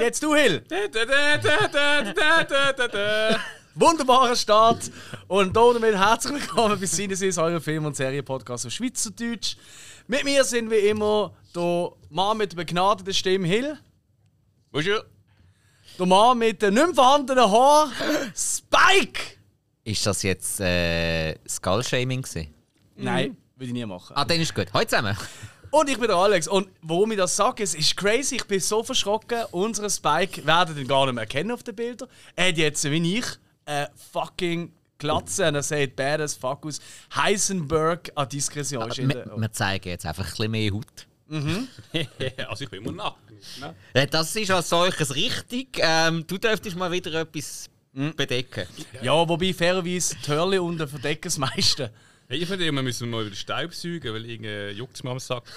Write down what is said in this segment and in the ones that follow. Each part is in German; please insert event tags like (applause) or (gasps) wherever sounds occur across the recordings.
Jetzt du, Hill! Wunderbarer Start! Und damit herzlich willkommen bei Sinnesis, eurem Film- und Serienpodcast auf Schweizerdeutsch. Mit mir sind wie immer der Mann mit der begnadeten Stimme Hill. Bonjour. Der Mann mit dem nicht vorhandenen Haar, Spike! Ist das jetzt äh, Skull-Shaming gewesen? Nein, würde ich nie machen. Ah, dann ist gut. Heute zusammen. Und ich bin der Alex. Und warum ich das sage, es ist crazy, ich bin so verschrocken. Unseren Spike werden den gar nicht mehr erkennen auf den Bildern. Er hat jetzt, wie ich, eine fucking Glatze und er sieht bad as fuck aus. Heisenberg an Diskretion ist in Wir, der... wir zeigen jetzt einfach ein bisschen mehr Haut. (laughs) also ich bin immer nackt. Ne? Äh, Das ist als solches richtig. Ähm, du dürftest mal wieder etwas bedecken. Ja, wobei fairerweise Törli unten verdecken das meiste. Hey, ich finde, wir müssen mal wieder Staubsaugen, weil irgendwie juckt es mir am Sack. (laughs)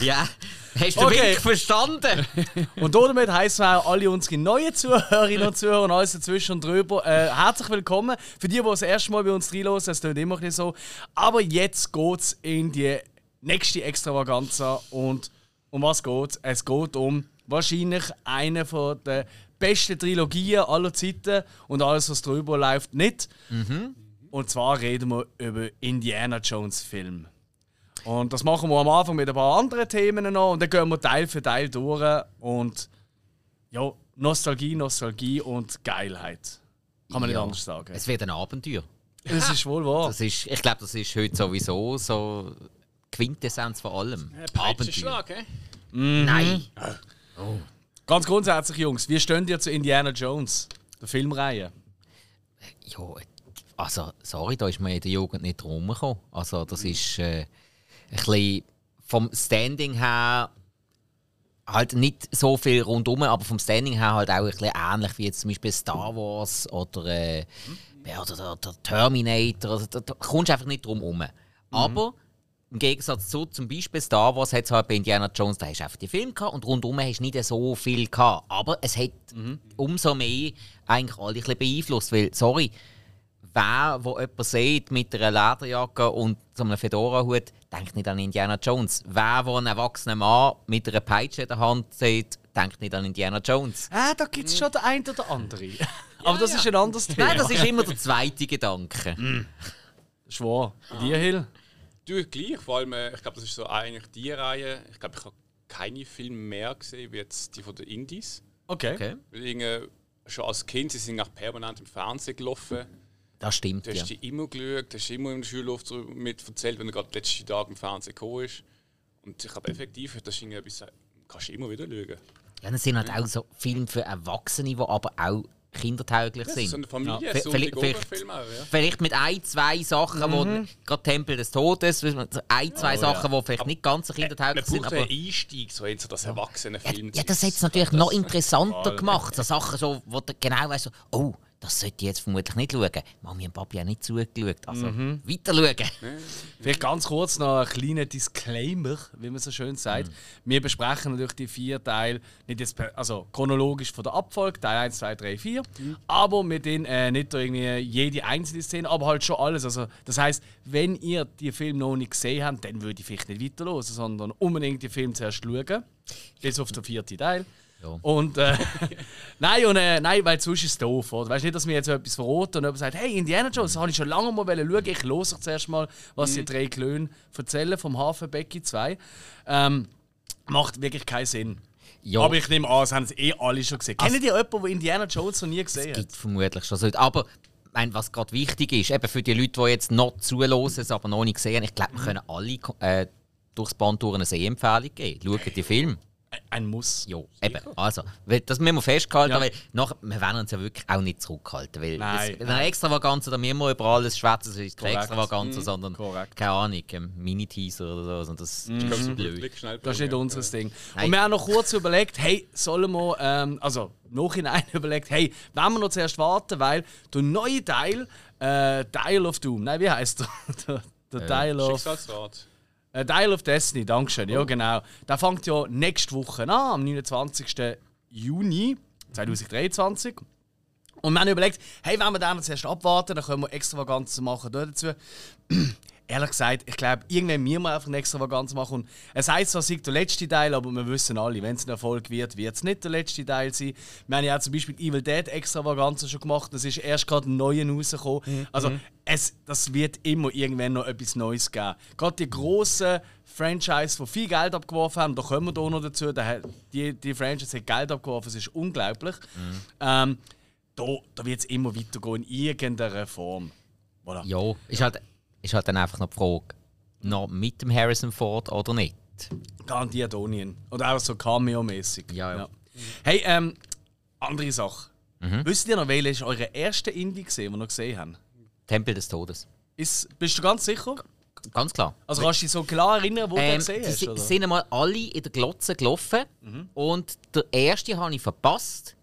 Ja, hast du Okay. wirklich verstanden? (laughs) Und damit heißen auch alle unsere neuen Zuhörerinnen und Zuhörer und alles dazwischen und drüber äh, herzlich willkommen. Für die, die das erste Mal bei uns reinhören, es tut immer ein bisschen so. Aber jetzt geht es in die nächste Extravaganza. Und um was geht es? Es geht um wahrscheinlich eine von der besten Trilogien aller Zeiten und alles, was drüber läuft, nicht. Und zwar reden wir über Indiana Jones Film. Und das machen wir am Anfang mit ein paar anderen Themen noch und dann gehen wir Teil für Teil durch und ja, Nostalgie, Nostalgie und Geilheit. Kann man Ja. nicht anders sagen. Es wird ein Abenteuer. Das ist wohl wahr. Das ist, ich glaube, das ist heute sowieso so Quintessenz von allem. Abenteuer. Peitschenschlag, hä? Nein. Ganz grundsätzlich, Jungs, wie stehen ihr zu Indiana Jones, der Filmreihe? Ja, also, sorry, da ist man in der Jugend nicht drum gekommen. Also, das ist äh, ein bisschen vom Standing her halt nicht so viel rundum, aber vom Standing her halt auch ein bisschen ähnlich wie jetzt zum Beispiel Star Wars oder, äh, oder der, der Terminator. Also, da, da kommst du einfach nicht drum herum. Aber im Gegensatz zu zum Beispiel Star Wars hat es halt bei Indiana Jones, da hast du einfach die Filme gehabt und rundum hast du nicht so viel gehabt. Aber es hat umso mehr eigentlich alle ein bisschen beeinflusst, weil, sorry, wer, wo jemand sieht mit einer Lederjacke und so einem Fedora-Hut, denkt nicht an Indiana Jones. Wer, wo einen erwachsenen Mann mit einer Peitsche in der Hand sieht, denkt nicht an Indiana Jones. Äh, da gibt es schon der ein oder andere. (laughs) (laughs) Aber das ist ein anderes Thema. Nein, das ist immer der zweite Gedanke. (laughs) Schwor. Bei dir, Hill? Du gleich, vor allem, äh, ich glaube, das ist so eigentlich die Reihe. Ich glaube, ich habe keine Filme mehr gesehen wie jetzt die von den Indies. Okay. Okay. Weil schon als Kind, sie sind auch permanent im Fernsehen gelaufen. Das stimmt, Du ja. hast die immer geschaut, du hast immer in der Schulluft mit erzählt, wenn er gerade die letzten Tage im Fernsehen gekommen ist. Und ich glaube effektiv, das ist irgendwie etwas, kannst du immer wieder schauen. Ja, das sind halt auch so Filme für Erwachsene, die aber auch kindertauglich so sind. eine Familie, Ja. so Vielleicht- vielleicht- Film auch, ja. Vielleicht mit ein, zwei Sachen, wo gerade Tempel des Todes, ein, zwei Sachen, die vielleicht nicht ganz so kindertauglich sind, aber... einen Einstieg, so in so das erwachsene Film. Ja, das hat es natürlich noch interessanter gemacht. So Sachen, so, wo du genau weißt, so, oh, das sollte ich jetzt vermutlich nicht schauen. Mami und Papi haben nicht zugeschaut. Also, weiter schauen. Vielleicht ganz kurz noch ein kleiner Disclaimer, wie man so schön sagt. Wir besprechen natürlich die vier Teile, nicht jetzt per, also chronologisch von der Abfolge, Teil 1, 2, 3, 4, aber mit den äh, nicht irgendwie jede einzelne Szene, aber halt schon alles. Also, das heißt, wenn ihr die Film noch nicht gesehen habt, dann würde ich vielleicht nicht weiterhören, sondern unbedingt die Film zuerst schauen. Bis auf den vierten Teil. Ja. Und äh, (laughs) nein, und, äh, nein, weil sonst ist es doof. Oder? Weißt du nicht, dass mir jetzt etwas verraten und jemand sagt, hey, Indiana Jones, das habe ich schon lange mal schauen. Ich höre zuerst mal, was die drei Klöne erzählen vom Hafen Becky 2. Ähm, macht wirklich keinen Sinn. Ja, Aber ich nehme an, das haben sie eh alle schon gesehen. Kennen die jemanden, der Indiana Jones noch nie gesehen es hat? gibt vermutlich schon so. Aber meine, was gerade wichtig ist, eben für die Leute, die jetzt noch zuhören, es aber noch nicht gesehen haben, ich glaube, wir können alle äh, durchs Band durch eine Sehempfehlung geben. Schaut die Film. Ein Muss. Ja, eben. Also, weil, das müssen wir festhalten, Ja. weil nachher, wir werden uns ja wirklich auch nicht zurückhalten. Weil Nein, es, eine Extravaganza, da müssen wir über alles schwätzen, es ist keine. Extravaganza, sondern, Korrekt. keine Ahnung, ein Mini-Teaser oder so. Und das Ich ist blöd. Das ist nicht unser Ding. Nein. Und wir haben noch kurz überlegt, hey, sollen wir, ähm, also nachhinein (laughs) überlegt, hey, wollen wir noch zuerst warten, weil der neue Teil, äh, Dial of Doom, nein, wie heißt der? (laughs) der, der Dial of. Schicksalsrat. Äh, Dial of Destiny, Dankeschön, ja genau. Der fängt ja nächste Woche an, am 29. Juni 2023. Und wir haben überlegt, hey, wenn wir den zuerst abwarten, dann können wir Extravaganzen machen dazu. Ehrlich gesagt, ich glaube, irgendwann müssen wir einfach eine Extravaganz machen. Und es heisst zwar, es sei der letzte Teil, aber wir wissen alle, wenn es ein Erfolg wird, wird es nicht der letzte Teil sein. Wir haben ja auch zum Beispiel Evil Dead Extravaganzen schon gemacht. Das ist erst gerade ein neuer rausgekommen. Mhm. Also, es, das wird immer irgendwann noch etwas Neues geben. Gerade die grossen Franchise, die viel Geld abgeworfen haben, da kommen wir hier noch dazu. da- Die, die Franchise hat Geld abgeworfen, es ist unglaublich. Ähm, da, da wird es immer weitergehen in irgendeiner Form. Voilà. Ja, ist halt, ist halt dann einfach noch die Frage, noch mit dem Harrison Ford oder nicht. Garantiert Onion. Oder auch so Cameo-mäßig. Ja, ja. Hey, ähm, andere Sache. Wisst ihr noch, welches ist eure erste Indie gesehen, die ihr noch gesehen habt? Tempel des Todes. Ist, bist du ganz sicher? Ganz klar. Also kannst du dich so klar erinnern, wo du Ähm, gesehen die hast? si- Oder? sind einmal alle in der Glotze gelaufen und der erste habe ich verpasst.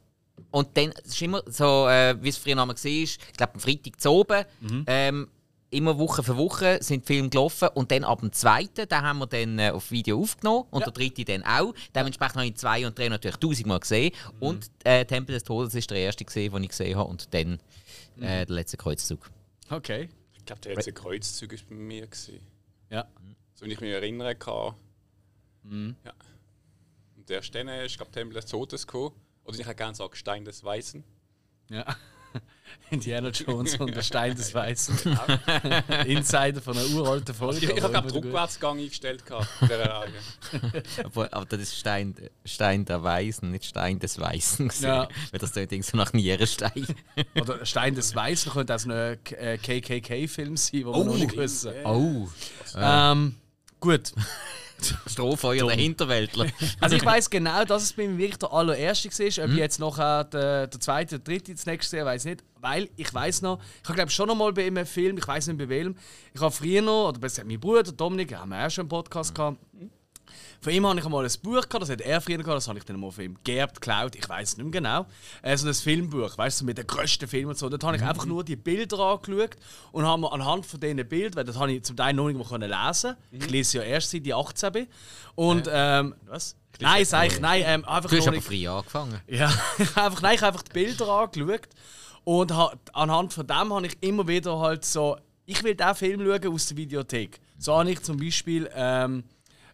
Und dann es ist immer so, äh, wie es früher noch mal war, ich glaube am Freitag zu oben, ähm, immer Woche für Woche sind Filme gelaufen und dann ab dem zweiten, den haben wir dann äh, auf Video aufgenommen und Ja. der dritte dann auch. Dementsprechend habe ich zwei und drei natürlich tausendmal gesehen und äh, Tempel des Todes ist der erste gesehen, den ich gesehen habe und dann äh, der letzte Kreuzzug. Okay. Ich glaube, der letzte Kreuzzug war bei mir. Gewesen. Ja. So wie ich mich erinnern kann. Mhm. Ja. Und der erst dann ist, glaube Tempel des Todes gekommen. Oder ich kann gerne sagen, Stein des Weißen. ja. Indiana Jones und der Stein des Weißen. (laughs) Insider von einer uralten Folge. Ich, habe gut. Rückwärtsgang eingestellt gehabt. Aber, (laughs) aber das ist Stein, Stein der Weisen, nicht Stein des Weißen. gewesen. Ja. Weil das klingt irgendwie so nach Nierenstein. (laughs) Oder Stein des Weißen könnte auch so ein äh, KKK-Film sein, wo wir noch nicht wissen. Oh, Ähm, gut. Strohfeuer der Hinterwäldler. Also ich weiß genau, dass es bei mir wirklich der allererste war. Ob ich jetzt nachher der, der zweite oder dritte das nächste sehe, weiß ich nicht. Weil ich weiß noch, ich habe glaube schon noch mal bei einem Film, ich weiß nicht bei welchem, ich habe früher noch, oder besser mein Bruder Dominik, haben wir auch schon einen Podcast gehabt. Von ihm habe ich einmal ein Buch gehabt, das hat er früher gehabt, das habe ich dann mal von ihm geerbt, geklaut, ich weiß nicht mehr genau. Äh, so ein Filmbuch, weißt du, mit den grössten Filmen und so. Dort habe ich einfach nur die Bilder angeschaut und habe mir anhand von diesen Bildern, weil das habe ich zum Teil noch nicht können lesen Ich lese ja erst seit ich 18 bin. Und, ähm, was? Nein, sag ich, nein, ähm, einfach Du hast aber früh angefangen. ja, (laughs) einfach, nein, ich habe einfach die Bilder angeschaut und ha, anhand von dem habe ich immer wieder halt so, ich will diesen Film schauen aus der Videothek. So habe ich zum Beispiel ähm,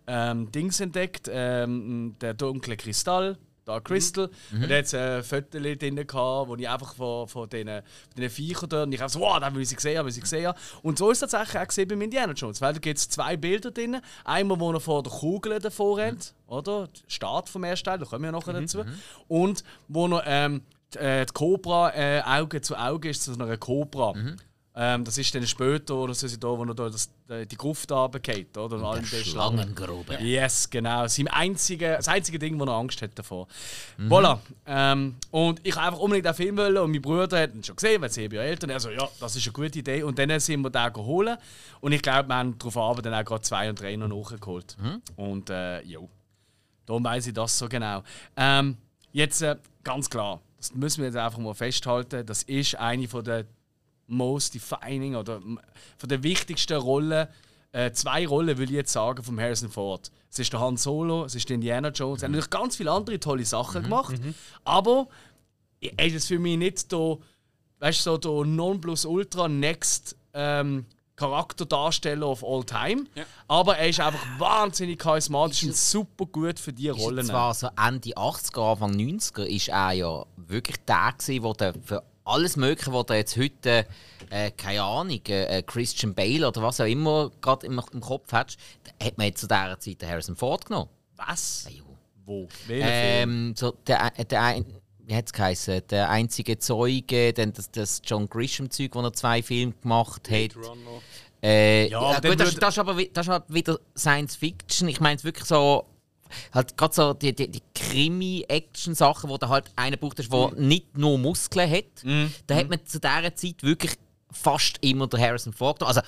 ähm, Dings entdeckt, ähm, der dunkle Kristall, Dark Crystal. Und da hat es ein Foto drin, wo ich einfach von, von diesen, von diesen Viechern dort, und ich habe so, wow, da will ich gesehen, will ich gesehen. Und so ist es tatsächlich auch gesehen bei Indiana Jones, weil da gibt es zwei Bilder drin. Einmal, wo er vor der Kugel davor rennt, oder? Der Start vom ersten Teil, da kommen wir ja nachher dazu. Und wo er ähm, äh, die Cobra äh, Auge zu Auge ist zu einer Cobra. Ähm, das ist dann später, oder so, da, wo er da das, äh, die Gruft runtergeht, oder? Und Schlangen. Schlangengrube. Yes, genau. Sein einzige, das einzige Ding, wo er Angst hat davor. Voilà. Ähm, und ich einfach unbedingt den Film wollen und mein Bruder hat ihn schon gesehen, weil sie ja Eltern. Er so, ja, das ist eine gute Idee. Und dann sind wir den geholt. Und ich glaube, wir haben darauf Abend dann auch gerade zwei und drei noch nachgeholt. Und äh, jo. Darum weiss ich das so genau. Ähm, jetzt äh, ganz klar, das müssen wir jetzt einfach mal festhalten, das ist eine von der most defining oder von der wichtigsten Rollen, äh, zwei Rollen will ich jetzt sagen, vom Harrison Ford. Es ist der Han Solo, es ist der Indiana Jones. Er hat natürlich ganz viele andere tolle Sachen gemacht, aber er ist für mich nicht der, weißt du, so der Nonplusultra Next ähm, Charakterdarsteller of all time. Ja. Aber er ist einfach wahnsinnig charismatisch und super gut für die Ist Rollen. zwar so Ende 80er, Anfang 90er ist er ja wirklich der gewesen, wo der für alles Mögliche, was er jetzt heute, äh, keine Ahnung, äh, Christian Bale oder was auch immer gerade im, im Kopf hat, hat man jetzt zu dieser Zeit den Harrison Ford genommen. Was? Ja. Wo? Welcher Film? Ähm, so der, der, wie hat's geheißen? Der einzige Zeuge, dann das, das John Grisham-Zeug, wo er zwei Filme gemacht hat. Äh, Ja, ja, gut, das, das, ist aber, das ist halt wieder Science Fiction. Ich meine es wirklich so. Halt gerade so die, die, die Krimi-Action-Sachen, wo du halt einen braucht, der Mhm. nicht nur Muskeln hat. Da hat man zu dieser Zeit wirklich fast immer der Harrison Ford. Also,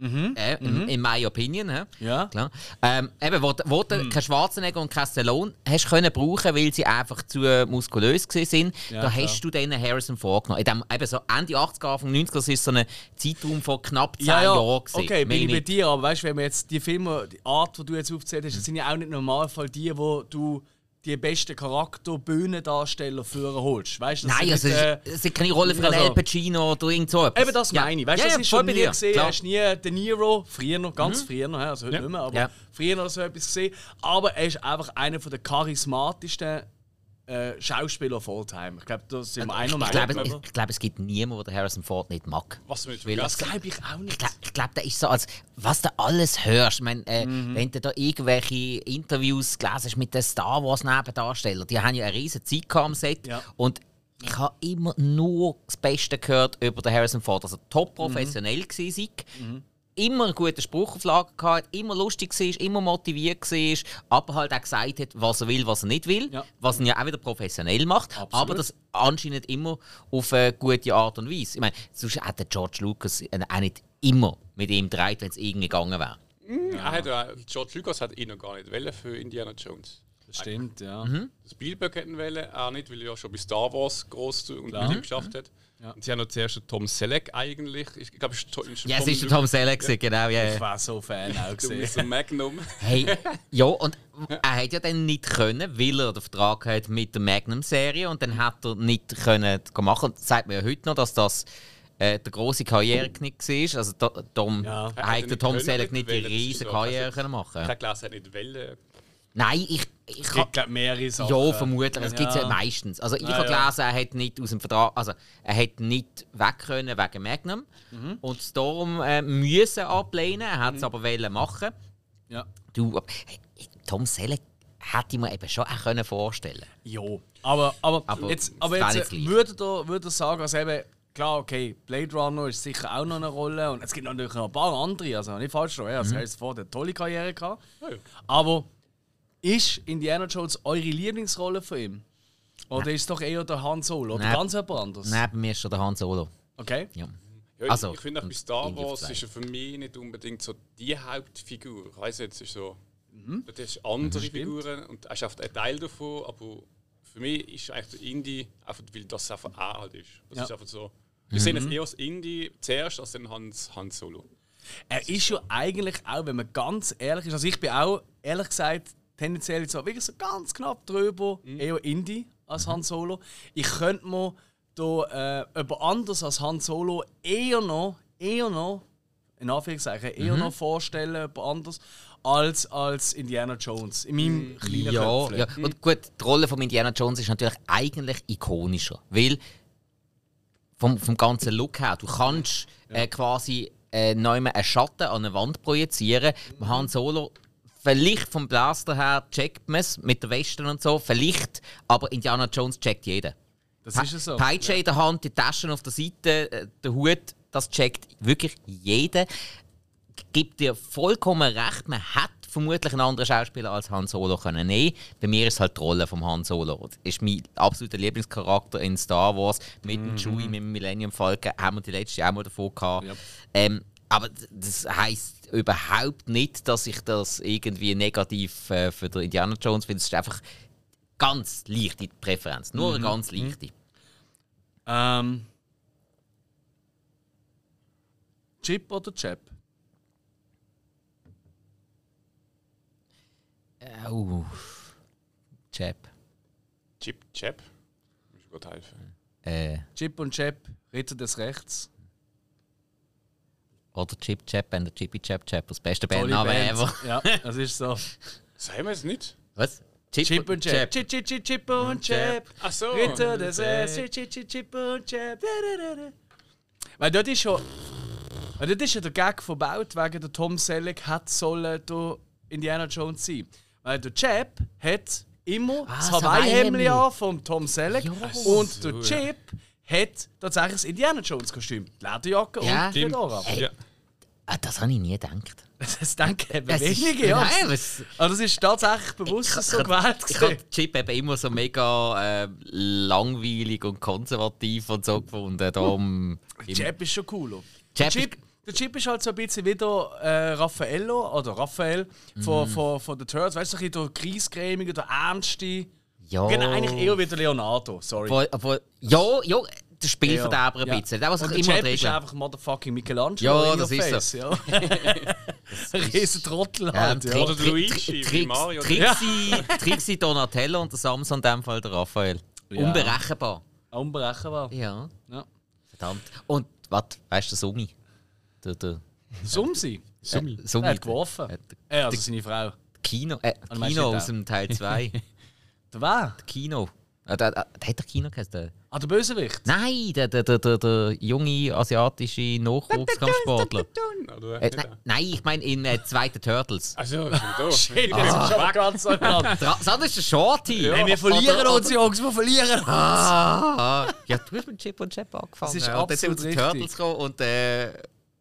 äh, in, in my opinion. Mhm. Ja. Klar. Ähm, eben, wo, wo du keinen Schwarzenegger und keinen Stallone hast können brauchen, weil sie einfach zu muskulös sind, Ja, da klar. hast du dann Harrison vorgenommen. In dem, eben so Ende 80er, Anfang 90er, das ist so ein Zeitraum von knapp 10 Ja, ja, Jahren. gewesen. okay, bin ich bei dir, aber weißt du, wenn wir jetzt die Filme, die Art, die du jetzt aufgezählt hast, das sind ja auch nicht im Normalfall die, wo du die besten Charakter Bühnendarsteller führen holst. Weißt Nein, sind also, nicht, äh, es ist keine Rolle für also- Al Pacino oder irgend so etwas. Eben das Ja. meine ich. Weißt ja, das ja, ist schon bei nie dir, gesehen. klar. Hast nie den Nero, früher noch, ganz früher noch, also heute Ja. nicht mehr, aber Ja. früher noch so etwas gesehen. Aber er ist einfach einer der charismatischsten äh, Schauspieler of all time. Ich glaube, das sind wir einer Ich Meinung. glaube, oder? ich, ich glaube, es gibt niemanden, der Harrison Ford nicht mag. Was nicht Weil das glaube ich auch Ich nicht. glaube, ich glaub, der ist so, als was du alles hörst. Ich meine, äh, Mhm. wenn du da irgendwelche Interviews gelesen hast mit den Star Wars Nebendarstellern, die haben ja eine riesige Zeit am Set. Ja. Und ich habe immer nur das Beste gehört über den Harrison Ford. Also top professionell Mhm. gewesen, sei. Immer einen guten Spruch auf Lager gehabt, immer lustig war, immer motiviert war, aber halt auch gesagt hat, was er will, was er nicht will. Ja. Was ihn ja auch wieder professionell macht. Absolut. Aber das anscheinend immer auf eine gute Art und Weise. Ich meine, sonst hat der George Lucas auch nicht immer mit ihm gedreht, wenn es irgendwie gegangen wäre. Er hat, ja- George Lucas hat ihn noch gar nicht wollen für Indiana Jones. Das stimmt, ja. Mhm. Spielberg hätten wollen, er nicht, weil er ja schon bei Star Wars groß und mit ihm geschafft hat. Und sie haben noch zuerst den Tom Selleck eigentlich. Ich glaube, es ist to- ist Ja, es ist der Tom Selleck, gewesen, genau. Ja, Ich ja. war so Fan (laughs) auch Du gesehen. bist ein Magnum. Hey, (laughs) ja, und er hat ja dann nicht können, weil er den Vertrag hat mit der Magnum-Serie und dann hat er nicht können machen. Und das sagt man ja heute noch, dass das äh, der große Karriereknick war. Also Tom, Ja. hat hat der nicht Tom Selleck nicht die riesige Karriere also- können Ich machen. habe gelesen, er hat nicht wollen. Nein, ich, ich Es gibt glaube mehrere Sachen. Ja, vermutlich. Das gibt es ja Ja. meistens. Also ich Ja, habe ja. gelesen, er hat nicht aus dem Vertrag, also er hat nicht weg können wegen Magnum Mhm. und darum äh, müssen ablehnen. Er hat es aber wollen machen. Ja. Du, hey, Tom Selleck hätte ich mir eben schon auch können vorstellen. Jo. Aber, aber, Aber jetzt, es aber jetzt äh, würde ihr, würde sagen, also eben, klar, okay, Blade Runner ist sicher auch noch eine Rolle und es gibt natürlich noch ein paar andere, also nicht falsch also Mhm. Ford hat eine tolle Karriere gehabt. Ja, ja. Aber ist Indiana Jones eure Lieblingsrolle von ihm? Oder ist es doch eher der Han Solo oder Nein. ganz jemand anderes? Nein, bei mir ist schon der Han Solo. Okay. Ja. Ja, Also, ich, ich finde auch bei Star Wars ist er für mich nicht unbedingt so die Hauptfigur. Ich weiß jetzt, es ist so. Mhm. Das ist andere Figuren und er ist einfach ein Teil davon, aber für mich ist eigentlich der Indie einfach, weil das einfach er halt ist. Das Ja. ist einfach so. Wir sehen jetzt eher das Indie zuerst als dann Hans, Hans Solo. Er ist ja eigentlich auch, wenn man ganz ehrlich ist, also ich bin auch, ehrlich gesagt, tendenziell so, wirklich so ganz knapp drüber, eher Indie als Han Solo. Ich könnte mir da äh, jemand anders als Han Solo eher noch, eher noch, in Anführungszeichen, eher noch vorstellen, jemand anders, als, als Indiana Jones. In meinem kleinen Ja, Köpfchen. ja. Und gut, die Rolle von Indiana Jones ist natürlich eigentlich ikonischer, weil vom, vom ganzen Look her, du kannst äh, quasi äh, neu einen Schatten an eine Wand projizieren. Mhm. Han Solo, vielleicht vom Blaster her checkt man es mit der Weste und so, vielleicht, aber Indiana Jones checkt jeder. Das ist es so. Peitsche in der Hand, die Taschen auf der Seite, äh, der Hut, das checkt wirklich jeder. Gibt dir vollkommen recht, man hat vermutlich einen anderen Schauspieler als Han Solo können nehmen. Bei mir ist es halt die Rolle von Han Solo. Das ist mein absoluter Lieblingscharakter in Star Wars. Mit dem Chewie, mit dem Millennium Falcon haben wir die letzte auch mal davon gehabt. Ja. Ähm, aber das heisst überhaupt nicht, dass ich das irgendwie negativ äh, für den Indiana Jones finde. Es ist einfach ganz leichte Präferenz. Nur eine ganz leichte. Ähm, Chip oder Chap? Oh. Chap. Chip, Chap. Muss ich gut helfen. Äh, Chip und Chap, Ritter des Rechts. Oder Chip Chap and der Chippy Chap Chap. Das beste Bandname Band. ever. Ja, (laughs) das ist so. Sagen wir es nicht? Was? Chip und Chap. Chip, Chip, Chip, Chip und Chap. Ach so. Ritter des. Chip, Chip, Chip, Chip und Chap. Da, da, da, da. Weil dort ist schon. Weil dort ist ja der Gag verbaut, wegen der Tom Selleck hat sollen der Indiana Jones sein. Weil der Chap hat immer das das Hawaii-Hemd Hawaii-Hemd. an vom Tom Selleck Ja. und der Chip hat tatsächlich das Indiana Jones-Kostüm. Die Lederjacke Ja. und die Fedora. Ja. Ah, das habe ich nie gedacht. Das denken eben Das ist- wenige, ja. Nein, was, Aber das ist tatsächlich bewusst so gewählt. ich gewesen. habe Chip eben immer so mega äh, langweilig und konservativ und so gefunden. Darum (laughs) Chip ist schon cooler. Chip der, Chip, der Chip ist halt so ein bisschen wieder äh, Raffaello oder Raphael von, Mhm. von, von den Turtles. Weißt du, so ein bisschen der Griesgrämige, der Ernste. Ja. Genau, eigentlich eher wie der Leonardo, sorry. Obwohl, obwohl, ja, ja, der Spielverderber ein Ja. bisschen. Der, was Und der immer ist einfach motherfucking Michelangelo. Ja, in das ist face, so. Ja. (laughs) (laughs) Ein riesen Trottel Ja, halt, ja. Oder Luigi, wie Mario. Trixie, (laughs) Trixie Donatello und der Samson in dem Fall der Raphael. Ja. Unberechenbar. Unberechenbar. Ja. Ja. Verdammt. Und was, weißt du, der Sumi? Der, der Sumsi. Sumi. äh, Sumi. Er hat geworfen. Äh, Er, also seine Frau. Kino, äh, Also Kino aus dem Teil 2. Der wer? Kino. Äh, der, der, der hat der Kino geheißen. Der, Ah, der Bösewicht. nein, der, der, der, der, der junge asiatische Nachwuchskampfsportler. Äh, nein, nein, ich meine in äh, zweiten Turtles. Also. (laughs) (laughs) Shit, wir sind schon ganz. Der, das andere ist der Shorty. Hey, wir verlieren uns, Jungs, wir verlieren uns. Ah, ja, du hast mit Chip und Chap angefangen. Das ist und dann sind wir zu richtig. Turtles gekommen und äh,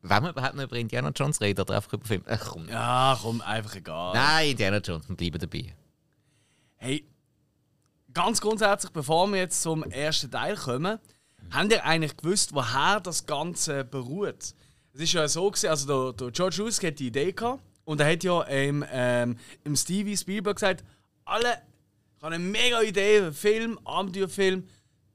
wollen wir überhaupt noch über Indiana Jones reden oder einfach über Film? Ach komm. Ja, komm, einfach egal. Nein, Indiana Jones, wir bleiben dabei. Hey, ganz grundsätzlich, bevor wir jetzt zum ersten Teil kommen, habt ihr eigentlich gewusst, woher das Ganze beruht? Es ist ja so gewesen, also der, der George Lucas hat die Idee gehabt und er hat ja im, ähm, im Stevie Spielberg gesagt, alle, ich habe eine mega Idee, Film, Abenteuerfilm,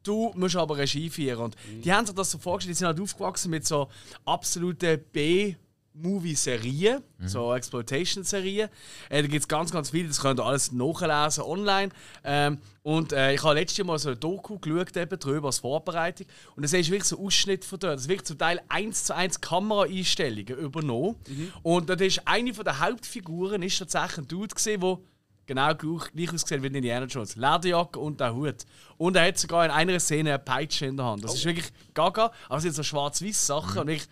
du musst aber Regie führen. Und die haben sich das so vorgestellt, die sind halt aufgewachsen mit so absoluten B- Movie-Serien, so Exploitation-Serien. Äh, da gibt es ganz, ganz viele, das könnt ihr alles nachlesen online. Ähm, und äh, ich habe letztes Mal so ein Doku geschaut, eben, darüber als Vorbereitung. Und da siehst du wirklich so Ausschnitt von dort. Das wird zum Teil 1 zu 1 Kameraeinstellungen übernommen. Und dort ist eine von der Hauptfiguren ist tatsächlich ein Dude gesehen, der genau gleich, ausgesehen wie Indiana Jones. Lederjacke und der Hut. Und er hat sogar in einer Szene eine Peitsche in der Hand. Das ist wirklich gaga, aber es sind so schwarz-weiß Sachen und wirklich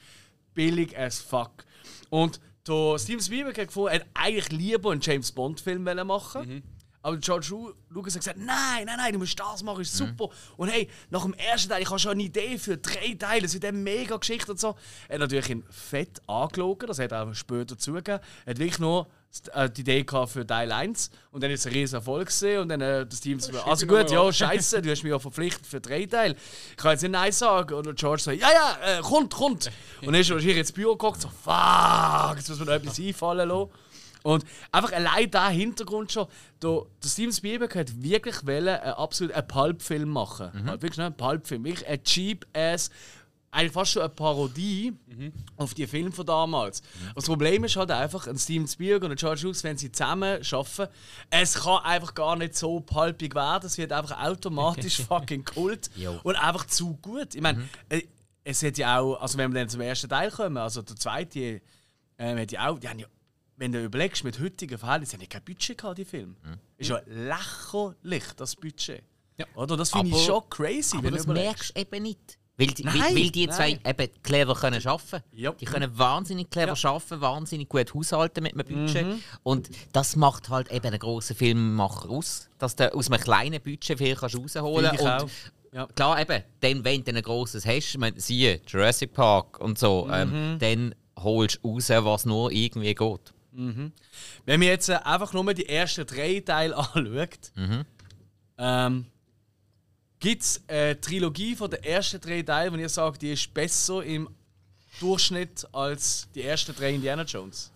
billig as fuck. Und der Steven Spielberg hat gefunden, er hat eigentlich lieber einen James Bond-Film machen Aber George Lu- Lucas hat gesagt, nein, nein, nein, du musst das machen, ist super. Und hey, nach dem ersten Teil, ich habe schon eine Idee für drei Teile, das wird eine mega Geschichte und so. Er hat natürlich ihn fett angelogen, das hat er auch später zugegeben. Er hat wirklich nur die Idee für Teil 1 und dann ist es ein riesen Erfolg gesehen und dann äh, das Team so, also gut, ja, scheiße, du hast mich ja verpflichtet für drei Teile. Ich kann jetzt nicht Nein sagen. Und George sagt, ja, ja, äh, kommt, kommt. Und dann ist er hier ins Büro geguckt, so, fuck, jetzt muss mir noch etwas einfallen lassen. Und einfach allein der Hintergrund schon, der, der Steven Spielberg hat wirklich wollen, einen absolut einen Pulp-Film machen. Also Wirklich ne, einen Pulp-Film. Wirklich ein cheap-ass, eigentlich fast schon eine Parodie auf die Filme von damals. Das Problem ist halt einfach, ein Steven Spielberg und ein George Lucas, wenn sie zusammen arbeiten, es kann einfach gar nicht so pulpig werden. Es wird einfach automatisch (laughs) fucking kult und einfach zu gut. Ich meine, äh, es hat ja auch, also wenn wir dann zum ersten Teil kommen, also der zweite, ähm, hat ja auch, die haben ja, wenn du überlegst, mit heutigen Verhältnissen, haben die kein Budget gehabt, die Filme. Ist ja lächerlich, das Budget. Oder? Das finde ich schon crazy, Aber wenn du das merkst du eben nicht. Weil die, Nein, weil, weil die zwei nein. eben clever können arbeiten Ja. Die können wahnsinnig clever Ja. arbeiten, wahnsinnig gut haushalten mit einem Budget. Mhm. Und das macht halt eben einen grossen Filmemacher aus. Dass du aus einem kleinen Budget viel kannst rausholen kannst. Ja. Klar, eben, dann, wenn du ein grosses hast, meine, siehe Jurassic Park und so, Mhm. ähm, dann holst du raus, was nur irgendwie geht. Wenn man jetzt äh, einfach nur die ersten drei Teile (laughs) anschaut, ähm, gibt es eine Trilogie von den ersten drei Teilen, wenn ihr sagt, die ist besser im Durchschnitt als die ersten drei Indiana Jones?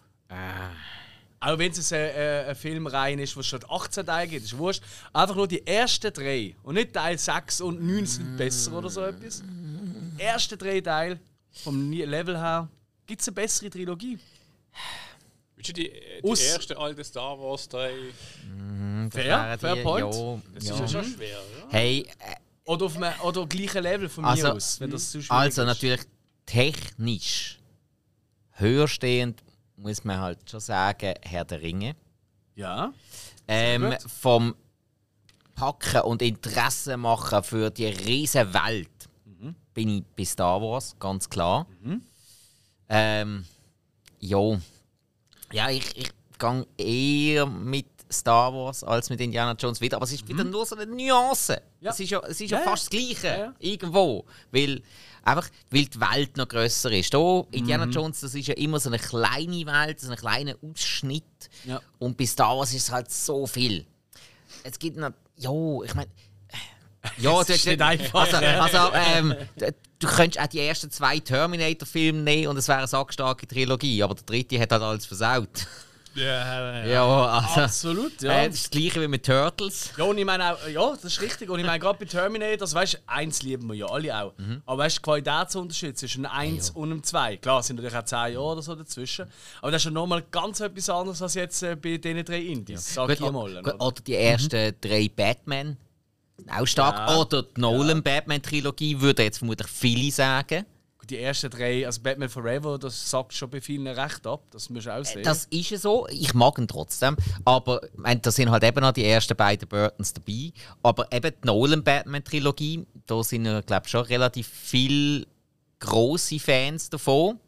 Auch wenn es ein, äh, ein Filmreihe ist, wo es schon 18 Teile gibt, ist wurscht. Einfach nur die ersten drei und nicht Teil 6 und 9 sind besser oder so etwas. Die ersten drei Teile vom Level her gibt es eine bessere Trilogie. Willst du die, die Aus- erste alte Star Wars 3? Fair, fair Die- point. Ja, Das ja. ist ja schon schwer, oder? Hey, äh, Oder auf einem oder gleichen Level von Also, mir aus, wenn das zu schwierig Also ist. natürlich technisch höherstehend muss man halt schon sagen, Herr der Ringe. Ja. Ähm, gut. vom Packen und Interesse machen für die riesen Welt bin ich bei Star Wars, ganz klar. Ähm, jo. Ja, ich, ich gehe eher mit Star Wars als mit Indiana Jones wieder, aber es ist wieder nur so eine Nuance. Ja. Es ist ja, es ist ja, Ja, fast das Gleiche, Ja, irgendwo. Weil, einfach, weil die Welt noch grösser ist. Da, Indiana Jones, das ist ja immer so eine kleine Welt, so ein kleiner Ausschnitt. Und bei Star Wars ist es halt so viel. Es gibt noch. Jo, ich meine. (laughs) Ja, Es ist nicht einfach. Also, also ähm, du könntest auch die ersten zwei Terminator-Filme nehmen und es wäre eine sackstarke Trilogie, aber der dritte hat halt alles versaut. Ja, Ja, also. Absolut, ja. Äh, das ist das gleiche wie mit Turtles. Ja, und ich meine auch, ja, das ist richtig. Und ich meine, gerade bei Terminator, also weißt du, eins lieben wir ja alle auch. Mhm. Aber weißt du, Qualitätsunterschied zwischen einem 1 und einem 2. Klar, sind natürlich auch 10 Jahre oder so dazwischen. Aber das ist ja nochmal ganz etwas anderes als jetzt äh, bei diesen drei Indies. Sag ich Gut, mal. o- oder? oder die ersten drei Batman. Auch stark. Ja. Oder die Nolan-Batman-Trilogie, würden jetzt vermutlich viele sagen. Die ersten drei, also Batman Forever, das sagt schon bei vielen recht ab. Das musst du auch sehen. Das ist ja so. Ich mag ihn trotzdem. Aber da sind halt eben noch die ersten beiden Burtons dabei. Aber eben die Nolan-Batman-Trilogie, da sind ja, glaube ich, schon relativ viele grosse Fans davon.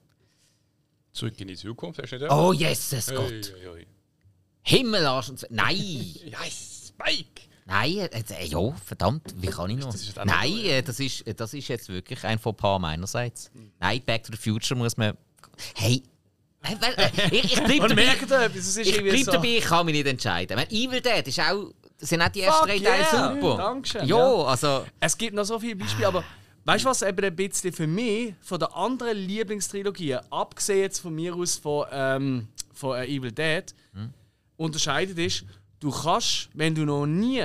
Zurück in die Zukunft, hast du nicht? Oh, Jesus Gott. hey, hey. Himmel, Arsch und. Nein! (laughs) Ja, Spike! Nein, äh, äh, ja, verdammt, wie kann ich noch? Das Nein, äh, das ist, äh, das ist jetzt wirklich ein Fauxpas meinerseits. Nein, Back to the Future muss man. Hey, äh, (laughs) ich, ich bleib Und dabei. etwas? Ich bleib so... dabei, ich kann mich nicht entscheiden. Ich meine, Evil Dead ist auch, sind auch die ersten Fuck drei Teile yeah. super. Dankeschön, Ja, ja. also. Es gibt noch so viele Beispiele, aber weißt du, was eben ein bisschen für mich von der anderen Lieblingstrilogien, abgesehen jetzt von mir aus von, ähm, von äh, Evil Dead, unterscheidet ist, du kannst, wenn du noch nie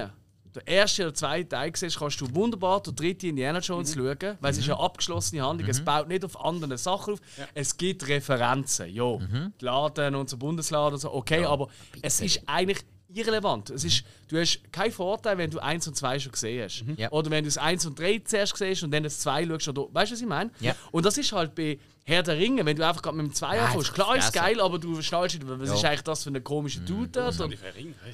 den ersten oder zweiten Teil siehst, kannst du wunderbar den dritten Indiana Jones schauen, weil es ist eine abgeschlossene Handlung, es baut nicht auf anderen Sachen auf, es gibt Referenzen, ja. Die Laden, unser Bundesladen und so, okay, aber es ist eigentlich irrelevant. Es ist, du hast keinen Vorteil, wenn du 1 und 2 schon gesehen hast. Ja. Oder wenn du das 1 und 3 zuerst siehst und dann das 2 schaust. Oder, weißt du, was ich meine? Ja. Und das ist halt bei Herr der Ringe, wenn du einfach gerade mit dem 2 Ja, anfängst. das Klar ist es geil, aber du schnallst nicht, was Ja. ist eigentlich das für ein komischer Dude dort? Und,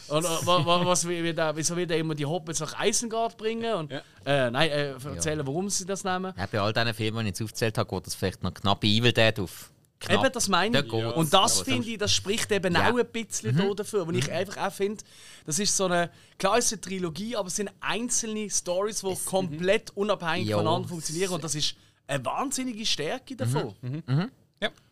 und, wa- was, wird er, wieso wird er immer die Hobbits nach Isengard bringen? Und, Ja. äh, nein, äh, erzählen, warum sie das nehmen. Ja, bei all diesen Filmen, die ich jetzt aufgezählt habe, geht das vielleicht noch knapp Evil Dead auf. Knapp. Eben, das meine ich. Da geht's. Und das finde ich, das spricht eben Ja. auch ein bisschen da dafür. Und ich einfach auch finde, das ist so eine, klar ist es eine Trilogie, aber es sind einzelne Stories, die komplett unabhängig Ja. voneinander funktionieren. Und das ist eine wahnsinnige Stärke davon.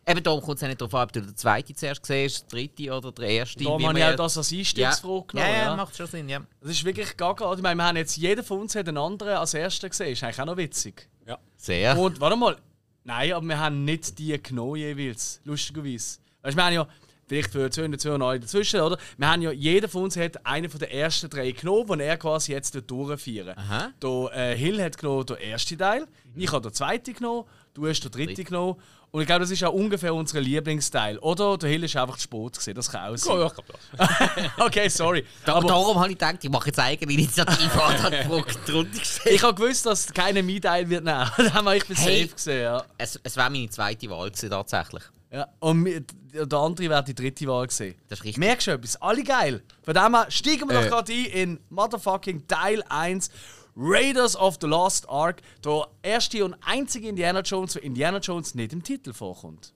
Eben darum kommt es ja nicht darauf an, ob du den zweiten zuerst siehst, den dritten oder den ersten. Habe man auch das als Einstiegsfrage ja. genommen. Ja, ja, ja. macht schon Sinn, ja. Das ist wirklich gaga. Ich meine, wir haben jetzt, jeder von uns hat einen anderen als erster gesehen. Ist eigentlich auch noch witzig. Ja. Sehr. Und warte mal, nein, aber wir haben nicht die genommen jeweils, lustigerweise. Weißt du, wir haben ja, vielleicht für 200 Zuhörer alle dazwischen, oder? Wir haben ja, jeder von uns hat einen von den ersten drei genommen, den er quasi jetzt durchführen Aha. Der äh, Hill hat genommen den ersten Teil, ich habe den zweiten genommen, du hast den dritten Dritt. genommen. Und ich glaube, das ist auch ungefähr unser Lieblingsteil. Oder der Hill ist einfach zu spät gewesen, das kann auch Oh, sein. ja, ich das. (laughs) Okay, sorry. Da, Aber darum habe ich gedacht, ich mache jetzt eigene Initiative (laughs) und habe die drunter gestellt. ich habe gewusst, dass keiner mein Teil wird nehmen. (laughs) da haben wir ich bin Hey. safe gesehen, ja. Es, es wäre meine zweite Wahl gewesen, tatsächlich. Ja, und der andere wäre die dritte Wahl gesehen. Das ist richtig. Merkst du etwas? Alle geil. Von dem her steigen wir Äh. doch gerade ein in motherfucking Teil 1 Raiders of the Lost Ark. Der erste und einzige Indiana Jones, wo Indiana Jones nicht im Titel vorkommt.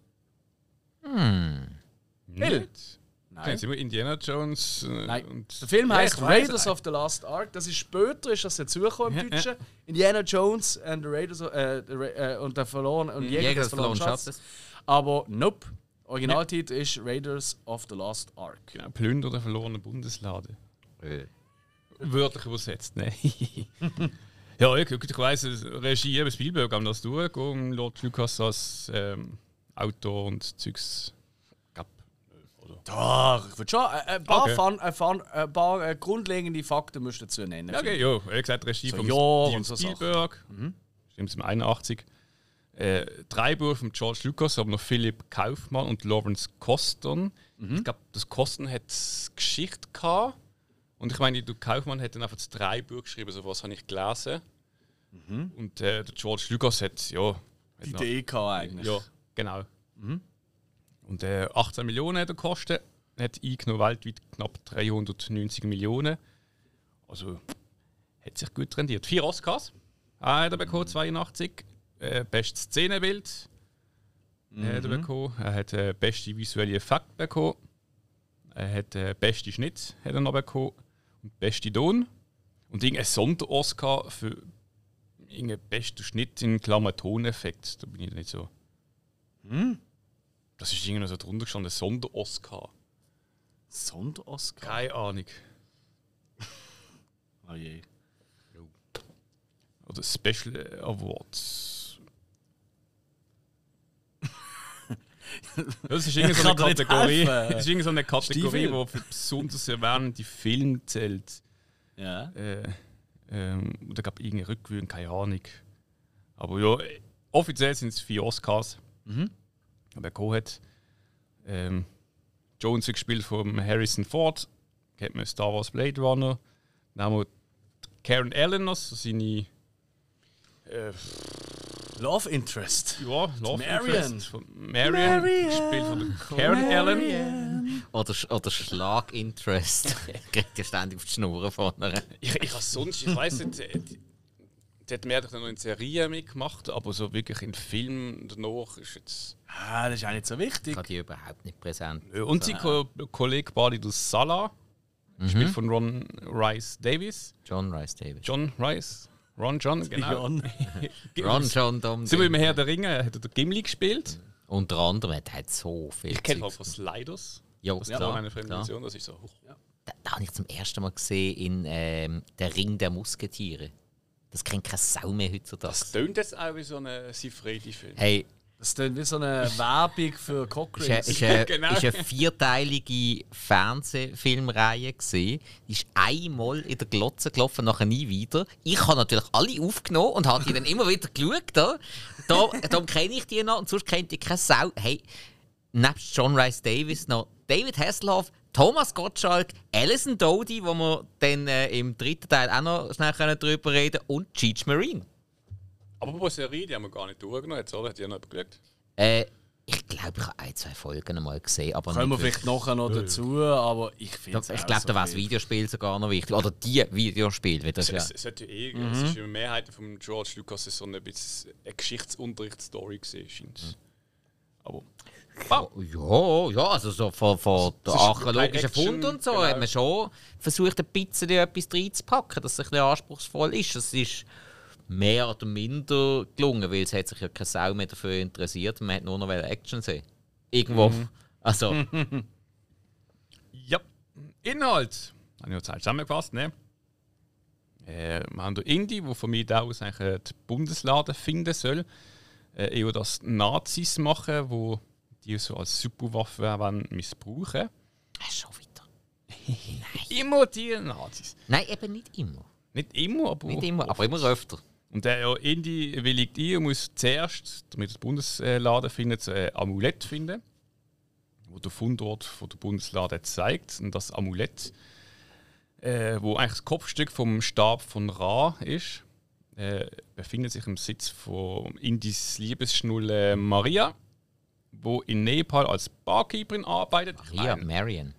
Will? Nicht? Nein. Nein. sind wir Indiana Jones. Äh, Nein. Und Der Film Ja, heißt. Raiders of the Lost Ark. Das ist später, ist das dazugekommen im Deutschen. Indiana Jones and the Raiders of, äh, the Ra- äh, und der verlorene und Jäger, Jäger des verlorenen Schatzes. Aber nope. Originaltitel ist Raiders of the Lost Ark. Genau, Plünder der verlorenen Bundeslade. Äh. Wörtlich übersetzt, ne? (laughs) ja, ich, ich weiss, Regie eben Spielberg haben das durchgegangen, Lord Lucas als ähm, Autor und Zeugs. Gab. Oder? Doch, ich würde schon äh, ein paar, Okay. fun, äh, fun, ein paar äh, grundlegende Fakten musst du dazu nennen. Ja, okay, ja, er hat gesagt, Regie So von ja Steven und so Spielberg. Stimmt, im 81. Äh, Drehbuch von George Lucas, aber noch Philipp Kaufmann und Lawrence Coston. Ich glaube, das Coston hat Geschichte gehabt. Und ich meine, der Kaufmann hat dann einfach das Drehbuch geschrieben, so was habe ich gelesen. Und äh, der George Lucas hat, ja. Die Idee gehabt eigentlich. ja, genau. Und äh, 18 Millionen hat er gekostet, hat eingenommen weltweit knapp 390 Millionen. Also hat sich gut rendiert. Vier Oscars ah, hat er bekommen, 82. Äh, bestes Szenenbild äh, hat er bekommen. Er hat äh, beste visuelle Effekte bekommen. Er hat äh, beste Schnitt hat er noch bekommen. Und beste Ton. Und irgendein Sonder-Oscar für irgendeinen besten Schnitt in Klammer Toneffekt. Da bin ich nicht so. Das ist irgendwie so drunter gestanden, Sonder-Oscar. Sonder-Oscar? Keine Ahnung. (laughs) Oh je. Oder Special Awards. Das ist irgendwie so eine Kategorie, das ist irgendwie so eine Kategorie, die für besonders erwähnende Filme zählt. Ja. Äh, ähm, oder gab irgendwie Rückwürden, keine Ahnung. Aber ja, offiziell sind es vier Oscars. Mhm. Wer gekommen hat. Ähm, Jones gespielt von Harrison Ford. Kennt man Star Wars Blade Runner. Dann haben wir Karen Allen, also seine äh, Love Interest. ja, Love Marion. Interest von Marion, gespielt von der Karen Allen. Oder, oder Schlaginterest. Kriegt (laughs) ja ständig auf die Schnur von ihr. Ich, ich habe sonst, ich weiß nicht, äh, die, die hat mehr doch noch in Serien mitgemacht, aber so wirklich in Filmen danach ist jetzt. Ah, das ist auch nicht so wichtig. Ich habe die überhaupt nicht präsent. Und sein Ko Kollege Bardidus Sala, gespielt von Ron Rice Davis. John Rice Davis. John Rice. Ron John, genau. Jon. (laughs) Ron John Dom. So wie im Herr der Ringe hat er den Gimli gespielt. Unter anderem, er hat so viel. Ich kenne auch von Sliders. Ja, Das klar, war meine. Version, das ist so. huch. Da, da habe ich zum ersten Mal gesehen in ähm, Der Ring der Musketiere. Das kennt keine Sau mehr heutzutage. Das tönt jetzt auch wie so ein Sifredi-Film. Hey, Das ist wie so eine Werbung für Cochrane. ist (laughs) eine, Genau. eine vierteilige Fernsehfilmreihe gesehen. Die ist einmal in der Glotze gelaufen, nachher nie wieder. Ich habe natürlich alle aufgenommen und habe die dann immer wieder geschaut. Da, da, darum kenne ich die noch und sonst kennt die keine Sau. Hey, nebst John Rice Davis noch David Hasselhoff, Thomas Gottschalk, Alison Doty, wo wir dann äh, im dritten Teil auch noch schnell können drüber reden und Cheech Marine. Aber bei Serie, die haben wir gar nicht durchgenommen, jetzt, oder? Hat die ja noch geschaut? Äh, ich glaube, ich habe ein, zwei Folgen mal gesehen, aber Kommen wir vielleicht nachher noch dazu, aber ich finde Da- Ich glaube, da wäre das Videospiel sogar noch wichtig. Oder die Videospiele. weil Das Es, ja. es, es, hat ja eh, es ist in der Mehrheit von George Lucas so ein bisschen eine Geschichtsunterrichtsstory gesehen, scheint Aber. Wow. Ja, ja, also so von, von der archäologischen Fund und so genau. hat man schon versucht, ein bisschen etwas reinzupacken, dass es ein bisschen anspruchsvoll ist. Es ist mehr oder minder gelungen, weil es hat sich ja keine Sau mehr dafür interessiert. Man hat nur noch Action sehen. Irgendwo. Also, (laughs) Ja. Inhalt. Habe ich noch Zeit zusammengefasst, ne? Äh, wir haben den Indie, der von mir aus eigentlich äh, die Bundeslade finden soll. Äh, eher das Nazis machen, wo die so als Superwaffe missbrauchen. äh, schon wieder. (laughs) Immer die Nazis. Nein, eben nicht immer. Nicht immer, aber. Nicht immer, aber immer öfter. Und der ja, Indie willigt ein und muss zuerst, damit er die Bundeslade findet, ein Amulett finden, wo der Fundort von der Bundeslade zeigt. Und das Amulett, äh, wo eigentlich das Kopfstück vom Stab von Ra ist, äh, befindet sich im Sitz von Indies Liebesschnulle Maria, wo in Nepal als Barkeeperin arbeitet. Maria, mein, Marion.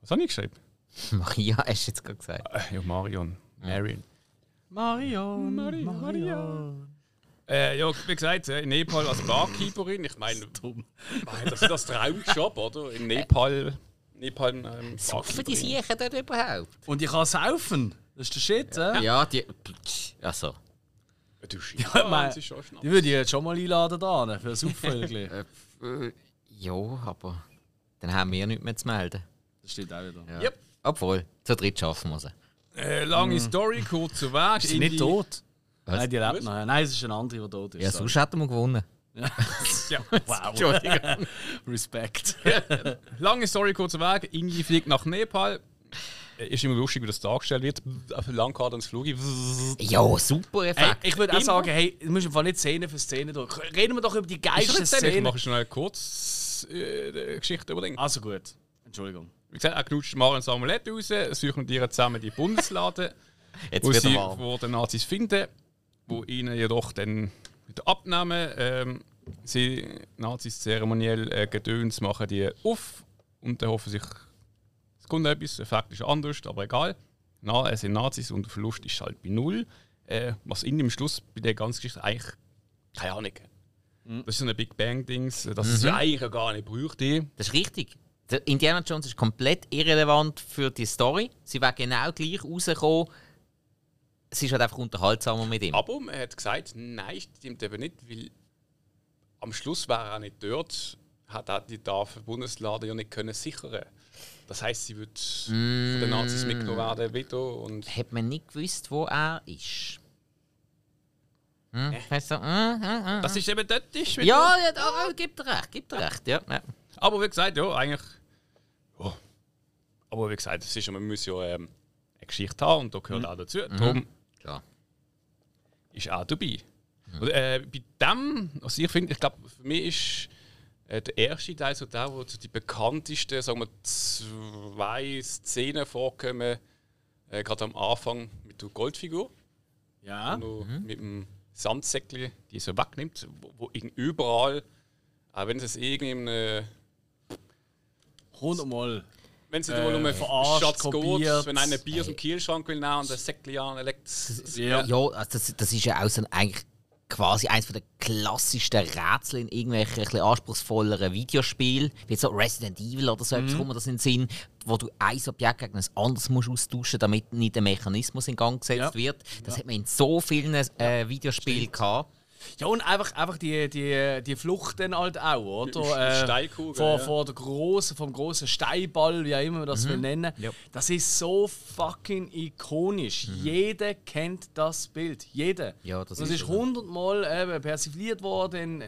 was habe ich geschrieben? (laughs) Maria, hast du jetzt gerade gesagt. Äh, ja, Marion. Marion. Marion, Maria, Marion. Äh, ja, wie gesagt, äh, in Nepal als Barkeeperin. Ich meine, (laughs) das ist das Traumjob, oder? In Nepal. Nepal ähm, Saufen die. Siechen dort überhaupt? Und ich kann saufen. Das ist der Shit, ja. Ja, die. Also. Du ich Skifahren, mein. Die würde ich jetzt schon mal einladen da, ne, für ein Saufen. Äh, ja, aber. Dann haben wir nichts mehr zu melden. Das steht auch wieder. Ja. Yep. Obwohl, zu dritt schaffen wir sie. Äh, lange Story, kurzer Weg. Ist sie nicht die- tot? Was? Nein, die lebt Was? noch. Nein, es ist eine andere, die tot ist. Ja, sorry. sonst hätten wir gewonnen. (laughs) Ja. (laughs) Wow. (laughs) Entschuldigung. Respekt. Lange Story, kurzer Weg. Ingi fliegt nach Nepal. Äh, Ist immer lustig, wie das dargestellt wird. Auf der Landkarte ins Flug. ja, super Effekt. ich würde auch sagen, hey, du musst einfach nicht Szene für Szene durch. Reden wir doch über die geilsten das Ich Szenen. mache schnell kurz äh, die Geschichte über den. Also gut. Entschuldigung. Wie gesagt, er knutscht Marion das Amulett raus, suchen die zusammen die Bundeslade. (laughs) Wo sie warm. vor den Nazis finden, wo ihnen jedoch dann wieder abnehmen. Ähm, sie Nazis zeremoniell äh, Gedöns machen die auf und dann hoffen sich, es kommt etwas, der Effekt ist anders, aber egal. Na, es sind Nazis und der Verlust ist halt bei null. Äh, was ihnen im Schluss bei der ganzen Geschichte eigentlich keine Ahnung. Das ist so ein Big Bang-Dings, das es ja eigentlich gar nicht bräuchte. Das ist richtig. Der Indiana Jones ist komplett irrelevant für die Story. Sie wäre genau gleich rausgekommen. Es ist halt einfach unterhaltsamer mit ihm. Aber man hat gesagt, nein, stimmt eben nicht, weil am Schluss war er auch nicht dort, hat auch die Tafel Bundeslade ja nicht können sichern. Das heißt, sie wird von den Nazis mitgenommen werden wieder und Hat man nicht gewusst, wo er ist. Hm, weißt du, äh, äh, äh. Das ist eben dort. Ist, Ja, ja, da, äh, gibt recht, gibt recht, ja. ja. Aber wie gesagt, ja, eigentlich. Aber wie gesagt, es ist, man muss ja ähm, eine Geschichte haben und da gehört auch dazu. Darum Klar. ist auch dabei. Und, äh, bei dem, also ich finde, ich glaube, für mich ist äh, der erste Teil so der, wo so die bekanntesten, sagen wir, zwei Szenen vorkommen. Äh, Gerade am Anfang mit der Goldfigur, Ja. wo mit dem Sandsäckchen die so wegnimmt, wo, wo überall, auch wenn es irgendwie Hundertmal. Wenn es nicht Äh, mal um Schatz geht, wenn einer ein Bier aus dem Kühlschrank will nehmen und ein Säckchen anlegt. Ja. Ja, also das, das ist ja auch so ein, eigentlich quasi eines der klassischsten Rätsel in irgendwelchen ein anspruchsvolleren Videospielen, wie so Resident Evil oder so etwas, kommt das in den Sinn, wo du ein Objekt gegen ein anderes musst austauschen damit nicht der Mechanismus in Gang gesetzt Ja. wird. Das hat man in so vielen äh, Videospielen gehabt. Ja, und einfach, einfach die, die, die Flucht dann halt auch, oder? Äh, Steinkugel, vor, ja. vor der grossen, vom großen Steinball, wie auch immer man das will nennen. Ja. Das ist so fucking ikonisch. Jeder kennt das Bild. Jeder. Ja, das Und es ist ja. hundertmal eben persifliert worden.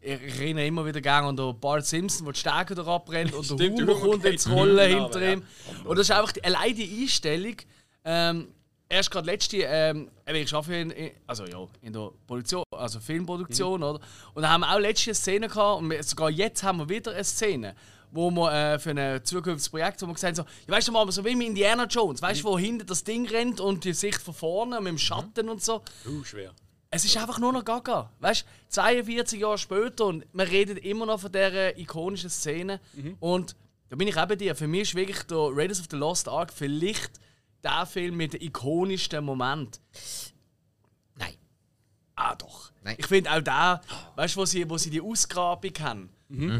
Ich erinnere immer wieder gerne an den Bart Simpson, der die Stege da abbrennt und der Humor kommt ins Rollen hinter ja. ihm. Und das ist einfach die, allein die Einstellung. Ähm, erst gerade letzte, ähm, ich arbeite in, in, also, ja, in der Produktion, also Filmproduktion, oder? Und da haben wir auch letzte Szene gehabt und wir, sogar jetzt haben wir wieder eine Szene, wo wir äh, für ein zukünftiges Projekt, wo wir gesagt haben, so, ja, weißt du, wir so wie mit Indiana Jones, weißt du, wo hinten das Ding rennt und die Sicht von vorne mit dem Schatten und so. Uh, schwer. Es ist einfach nur noch Gaga. Weißt du, 42 Jahre später und wir reden immer noch von dieser ikonischen Szene. Und da bin ich eben dir. Für mich ist wirklich der Raiders of the Lost Ark vielleicht der Film mit dem ikonischsten Moment. Ah, doch. Nein. Ich finde auch da, weißt du, wo sie, wo sie die Ausgrabung haben.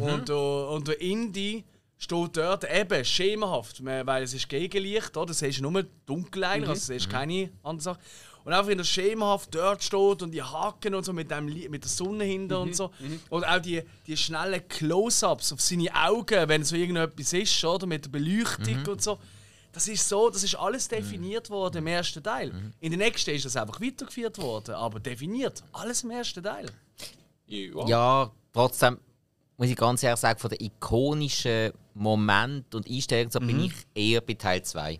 Und, der, und der Indie steht dort eben schemenhaft, weil es ist Gegenlicht, oder? Das ist nur dunkel eigentlich, also es ist keine andere Sache. Und einfach wenn er schemenhaft dort steht und die Haken und so mit, dem, mit der Sonne hinter und so. Und auch die, die schnellen Close-Ups auf seine Augen, wenn so irgendetwas ist, oder? Mit der Beleuchtung und so. Das ist so, das ist alles definiert worden im ersten Teil. In den nächsten ist das einfach weitergeführt worden, aber definiert. Alles im ersten Teil. Ja. Ja, trotzdem muss ich ganz ehrlich sagen, von den ikonischen Moment und Einstellungen so bin ich eher bei Teil 2.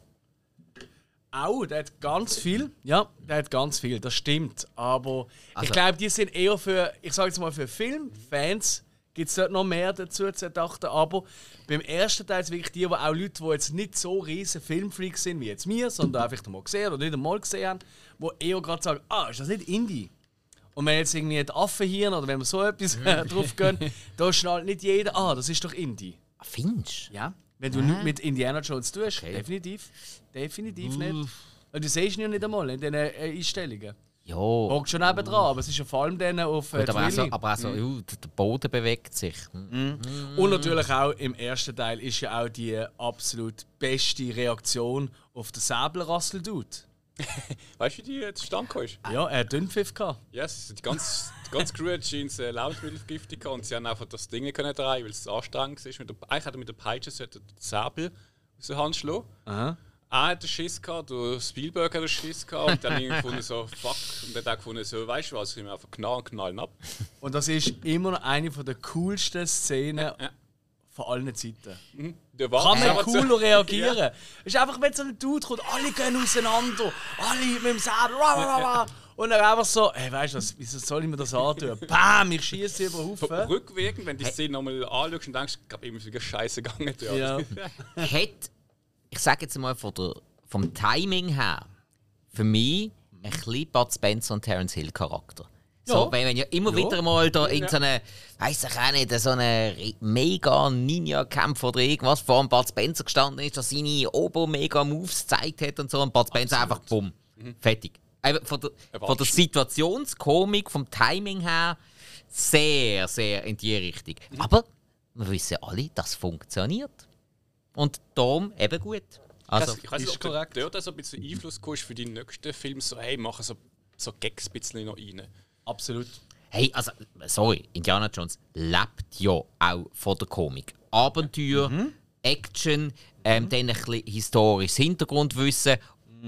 Auch, der hat ganz viel. Ja, der hat ganz viel, das stimmt. Aber ich Also- glaube, die sind eher für, ich sage jetzt mal, für Filmfans gibt es dort noch mehr dazu zu dachten. Aber beim ersten Teil ist wirklich die, die auch Leute, die jetzt nicht so riesen Filmfreaks sind wie jetzt mir, sondern einfach mal gesehen oder nicht einmal gesehen haben, die eher gerade sagen, ah, ist das nicht Indie? Und wenn jetzt irgendwie ein Affenhirn oder wenn wir so etwas äh, (laughs) drauf gehen, da schnallt nicht jeder, ah, das ist doch Indie. Findest Ja, wenn du nichts mit Indiana Jones tust, definitiv. Definitiv nicht. Und du siehst ihn ja nicht einmal in diesen äh, Einstellungen. Ja. Hockt schon neben dran, aber es ist ja vor allem dann auf äh, Gut, aber auch so, Twilly. aber auch so uh, der Boden bewegt sich. Hm. Und natürlich auch im ersten Teil ist ja auch die absolut beste Reaktion auf den Säbelrassel-Dude. (laughs) Weißt du, wie die zustande ist? Ja, er hat Dünnpfiff gehabt. Yes, die ganze, die ganze Crew hat ins äh, Lebensmittelvergiftung und sie haben einfach das Ding nicht können drehen, weil es anstrengend war. Mit der, eigentlich hat er mit der Peitsche den Säbel aus der Hand schlagen. Aha. Er hat Schiss gehabt, der Spielberg hat Schiss gehabt und dann gefunden so, fuck. Und dann hat gefunden so, weißt du was, ich nehme einfach knallen, knallen ab. Und das ist immer noch eine der coolsten Szenen ja. von allen Zeiten. Der war Kann man so- cooler reagieren. Es ist einfach, wenn so ein Dude kommt, alle gehen auseinander, alle mit dem Säbel, und dann einfach so, hey, weißt du was, wieso soll ich mir das antun? Bam, ich schieße über den Haufen. Rückwirkend, wenn du die Szene nochmal anschaust und denkst, ich glaube, ihm ist wieder scheiße gegangen. Ja. (laughs) Hat, ich sage jetzt mal von der, vom Timing her, für mich ein bisschen Bud Spencer und Terence Hill Charakter. So, Ja. wenn, ja immer Ja. wieder mal da irgendeine, weiß ich auch nicht, so eine mega Ninja-Kampf oder irgendwas vor dem Bud Spencer gestanden ist, der seine Ober-Mega-Moves gezeigt hat und so, und Bud Spencer einfach bumm, fertig. Einfach von der, Er von der. Situationskomik, vom Timing her, sehr, sehr in die Richtung. Aber wir wissen alle, das funktioniert. Und darum eben gut. Also, ich weiß nicht, ist ob du korrekt. dort so ein bisschen Einfluss kommst für die nächsten Filme, so, hey, machen so, so Gags ein bisschen noch rein. Absolut. hey, also, sorry, Indiana Jones lebt ja auch von der Komik. Abenteuer, Action, ähm, dann ein bisschen historisches Hintergrundwissen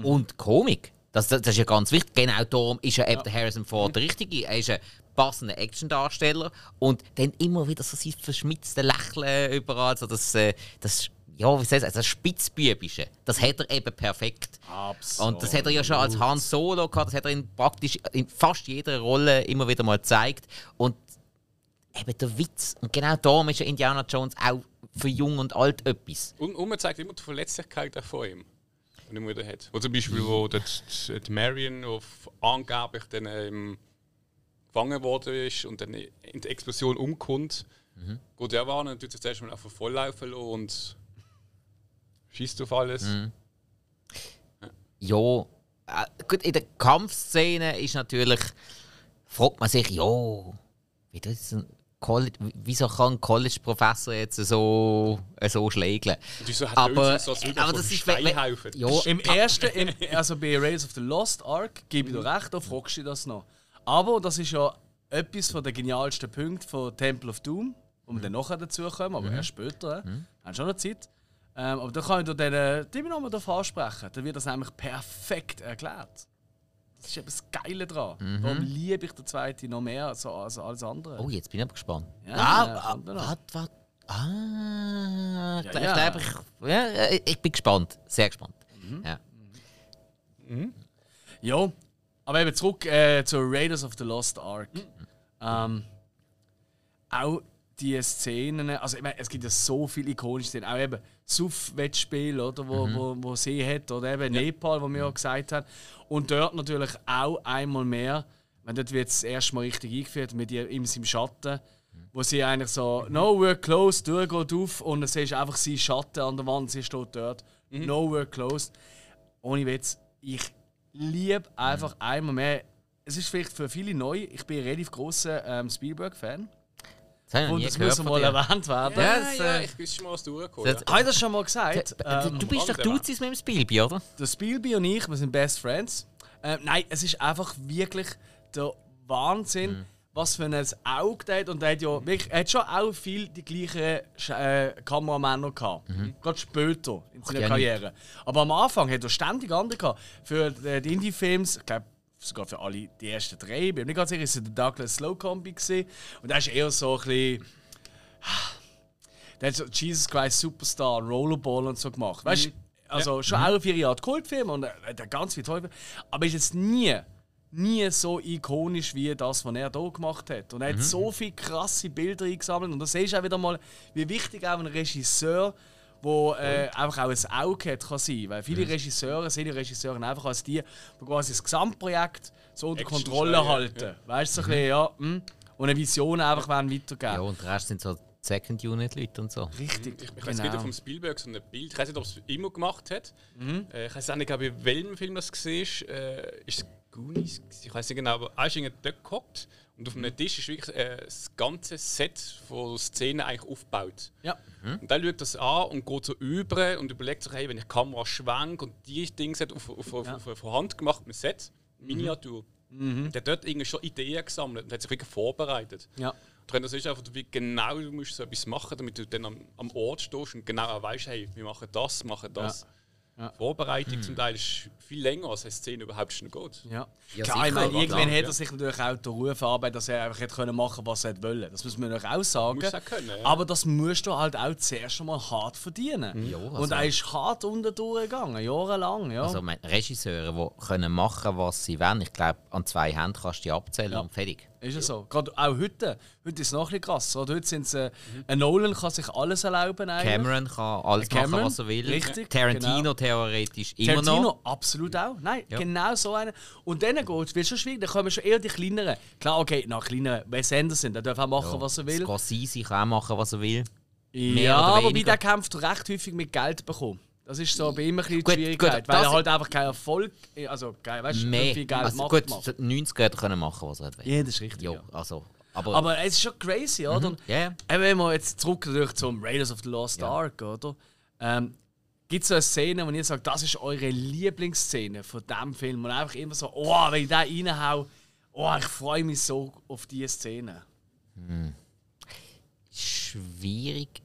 und Komik. Das, das, das ist ja ganz wichtig. Genau darum ist ja eben der Harrison Ford der Richtige. Er ist ein passender Actiondarsteller und dann immer wieder so sein verschmitztes Lächeln überall. So das, äh, das, ja, wie ich sagen, das Spitzbübische. Das hat er eben perfekt. Absolut. Und das hat er ja schon als Han Solo gehabt, das hat er in praktisch in fast jeder Rolle immer wieder mal gezeigt. Und eben der Witz. Und genau darum ist ja Indiana Jones auch für jung und alt etwas. Und, und man zeigt immer die Verletzlichkeit auch von ihm. Die er wieder hat. Wo zum Beispiel, wo die, die, Marion auf angeblich dann ähm, gefangen worden ist und dann in der Explosion umkommt. Mhm. Geht er warnen und tut sich zuerst mal einfach volllaufen und schießt auf alles. Mhm. Ja, äh, gut, in der Kampfszene ist natürlich, fragt man sich, ja, wie das ein College, wieso kann ein College-Professor jetzt so, äh, so schlägeln? Und wieso hat Aber- er so als aber das ist, Steinhaufen? Ja, Im ersten, im, (laughs) also bei Rails of the Lost Ark, gebe ich dir recht, da fragst du dich das noch. Aber das ist ja etwas von den genialsten Punkten von Temple of Doom, wo wir dann nachher dazu kommen, aber erst später. Mhm. Haben schon noch Zeit. Ähm, aber da kann ich dir den Timmy nochmal darauf ansprechen. Da wird das nämlich perfekt erklärt. Das ist eben das Geile dran. Darum liebe ich den zweiten noch mehr als, als alles andere. oh, jetzt bin ich aber gespannt. Ja, ah, ja, ah, noch. warte, warte. Ah, ich Ja, glaub- ja. ich glaube, ich, ja, äh, ich bin gespannt. Sehr gespannt. Ja. Ja, aber eben zurück äh, zu Raiders of the Lost Ark. Ähm, auch die Szenen, also ich meine, es gibt ja so viele ikonische Szenen, auch eben Suff-Wettspiel, oder, wo, wo, wo sie hat, oder eben Nepal, wo wir ja gesagt haben. Und dort natürlich auch einmal mehr, wenn dort wird das erste Mal richtig eingeführt, mit ihr in seinem Schatten, wo sie eigentlich so, no, we're closed, du geht auf und dann siehst du einfach seinen Schatten an der Wand, sie steht dort, no, we're closed. Ohne Witz, ich liebe einfach einmal mehr. Es ist vielleicht für viele neu. Ich bin ein relativ großer ähm, Spielberg-Fan. Das habe ich noch Und nie das gehört muss von mal dir. erwähnt werden. Ja, Ja, das, ja, äh, ich wüsste schon mal, was du das- durchgekommen Habe ich das schon mal gesagt? Du, Ähm, du bist doch Duzis mit dem Spielbi, oder? der Spielby und ich, wir sind Best Friends. Ähm, nein, es ist einfach wirklich der Wahnsinn, Mhm. was für ein Auge der hat. Und er hat ja wirklich, er hat schon auch viel die gleichen äh, Kameramänner gehabt. Gerade später in seiner Mhm. ja, Karriere. Aber am Anfang hat er ständig andere gehabt. Für äh, die Indie-Films, ich glaube, sogar für alle die ersten drei. Ich bin mir nicht ganz sicher, ist es der Douglas Slow Combi gesehen. Und er ist eher so ein bisschen. Der hat so Jesus Christ Superstar, Rollerball und so gemacht. Weißt du? Also schon auch auf ihre Art Kultfilm und er hat ganz tolle Filme. Aber ist jetzt nie, nie so ikonisch wie das, was er hier gemacht hat. Und er hat so viele krasse Bilder eingesammelt. Und da siehst du auch wieder mal, wie wichtig auch ein Regisseur wo äh, einfach auch ein Auge hat, kann sein. Weil viele Regisseure sehen die Regisseure einfach als die, die quasi das Gesamtprojekt so unter Kontrolle halten. Weißt du, so ein bisschen, ja. mm. Und eine Vision einfach wollen weitergeben. Ja, und der Rest sind so Second Unit Leute und so. Richtig. Ich, ich weiß wieder vom Spielberg so ein Bild. Ich weiß nicht, ob es immer gemacht hat. Mhm. Äh, ich weiß auch nicht, bei welchem Film das war. Äh, ist es Goonies? Ich weiß nicht genau, aber er ist irgendwie dort gehockt und auf einem Tisch ist wirklich äh, das ganze Set von Szenen eigentlich aufgebaut. Ja. Und dann schaut das an und geht so über und überlegt sich, hey, wenn ich die Kamera schwenke und die Dinge hat auf, auf, auf, Ja. auf, auf Hand gemacht mit Set, Miniatur. Mhm. Der hat dort irgendwie schon Ideen gesammelt und hat sich wirklich vorbereitet. Ja. Und das ist einfach, wie genau du musst so etwas machen, damit du dann am, am Ort stehst und genau auch weißt, hey, wir machen das, machen das. Ja. Vorbereitung zum Teil ist viel länger, als eine Szene überhaupt schon geht. Ja. Ja, klar, ich meine, klar, irgendwann ja. hat er sich natürlich auch den Ruf erarbeitet, dass er einfach hätte können machen was er wollte. Das muss man natürlich auch sagen. Muss auch können, ja. Aber das musst du halt auch zuerst einmal hart verdienen. Ja, also- Und er ist hart unten durchgegangen, jahrelang. Ja. Also meine, Regisseure, die können machen, was sie wollen. Ich glaube, an zwei Händen kannst du die abzählen Ja. und fertig. Ist ja so. Gerade auch heute. Heute ist es noch ein bisschen krass. Oder? Heute sind äh, ein Nolan kann sich alles erlauben. Eigentlich. Cameron kann alles Cameron, machen, was er will. richtig, Tarantino genau. theoretisch immer Tarantino noch. absolut auch. Nein, Ja. genau so einer. Und dann geht es, schon schwierig. Dann kommen schon eher die kleineren. Klar, okay, nach kleineren Wes Anderson, der darf auch machen, was er will. Scorsese kann auch machen, was er will. mehr Ja, oder aber bei weniger. der kämpft recht häufig mit Geld bekommen. Das ist so bei ihm ein bisschen Gut, Schwierigkeit, gut, weil er halt einfach keinen Erfolg, also kein, weißt, du, Mehr. viel Geld also, macht. gut, macht. so die 90er hätte können machen, was er will. Ja, das ist richtig. Ja, Ja. also, aber, Aber es ist schon crazy, oder? Ja. Eben, wenn wir jetzt zurück natürlich zum Raiders of the Lost Ark, oder? Ähm, Gibt es so eine Szene, wo ihr sagt, das ist eure Lieblingsszene von diesem Film? Und einfach immer so, oh, wenn ich da reinhau, oh, ich freue mich so auf diese Szene. schwierig.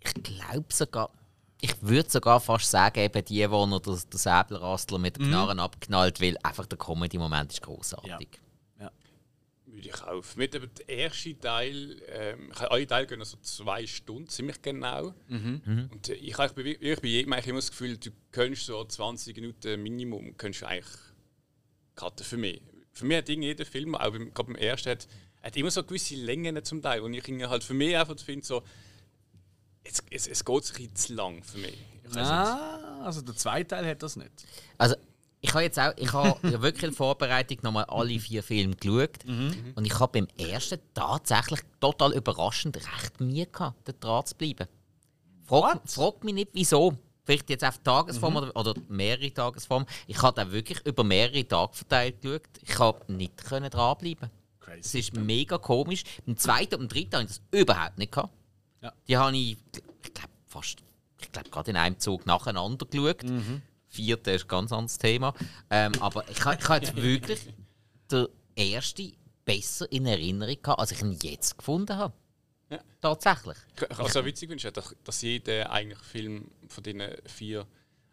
Ich glaube sogar. Ich würde sogar fast sagen, eben die, wo noch der, der Säbelrastler mit den Knarren abknallt, weil einfach der Comedy-Moment ist großartig. Würde ich auch. Für mich eben der erste Teil, ähm, ich alle Teile gehen so zwei Stunden, ziemlich genau. Und äh, ich habe bei, ich bei jedem eigentlich immer das Gefühl, du könntest so 20 Minuten Minimum könntest eigentlich cutten für mich. Für mich hat jeder Film, auch beim, gerade beim ersten, hat, hat immer so gewisse Längen zum Teil. Und ich irgendwie halt für mich einfach finde, so, es, es, es geht sich ein bisschen zu lang für mich. Ich weiss nicht. Ah, also der zweite Teil hat das nicht. Also, ich habe jetzt auch, ich habe ja wirklich in Vorbereitung nochmal alle vier Filme geschaut. Und ich habe beim ersten tatsächlich total überraschend recht Mühe gehabt, dran zu bleiben. Frag, frag mich nicht, wieso. Vielleicht jetzt auf Tagesform oder, oder mehrere Tagesformen. Ich habe da wirklich über mehrere Tage verteilt geschaut. Ich habe nicht können dranbleiben. Es Crazy. ist mega komisch. Im zweiten und im dritten habe ich das überhaupt nicht gehabt. Ja. Die habe ich, ich glaube, fast, ich glaube, gerade in einem Zug nacheinander geschaut. Vierte ist ein ganz anderes Thema. Ähm, aber ich, ich habe jetzt wirklich den ersten besser in Erinnerung gehabt, als ich ihn jetzt gefunden habe. Ja. Tatsächlich. Ich habe so witzig gewünscht, dass, dass jeder eigentlich Film von diesen vier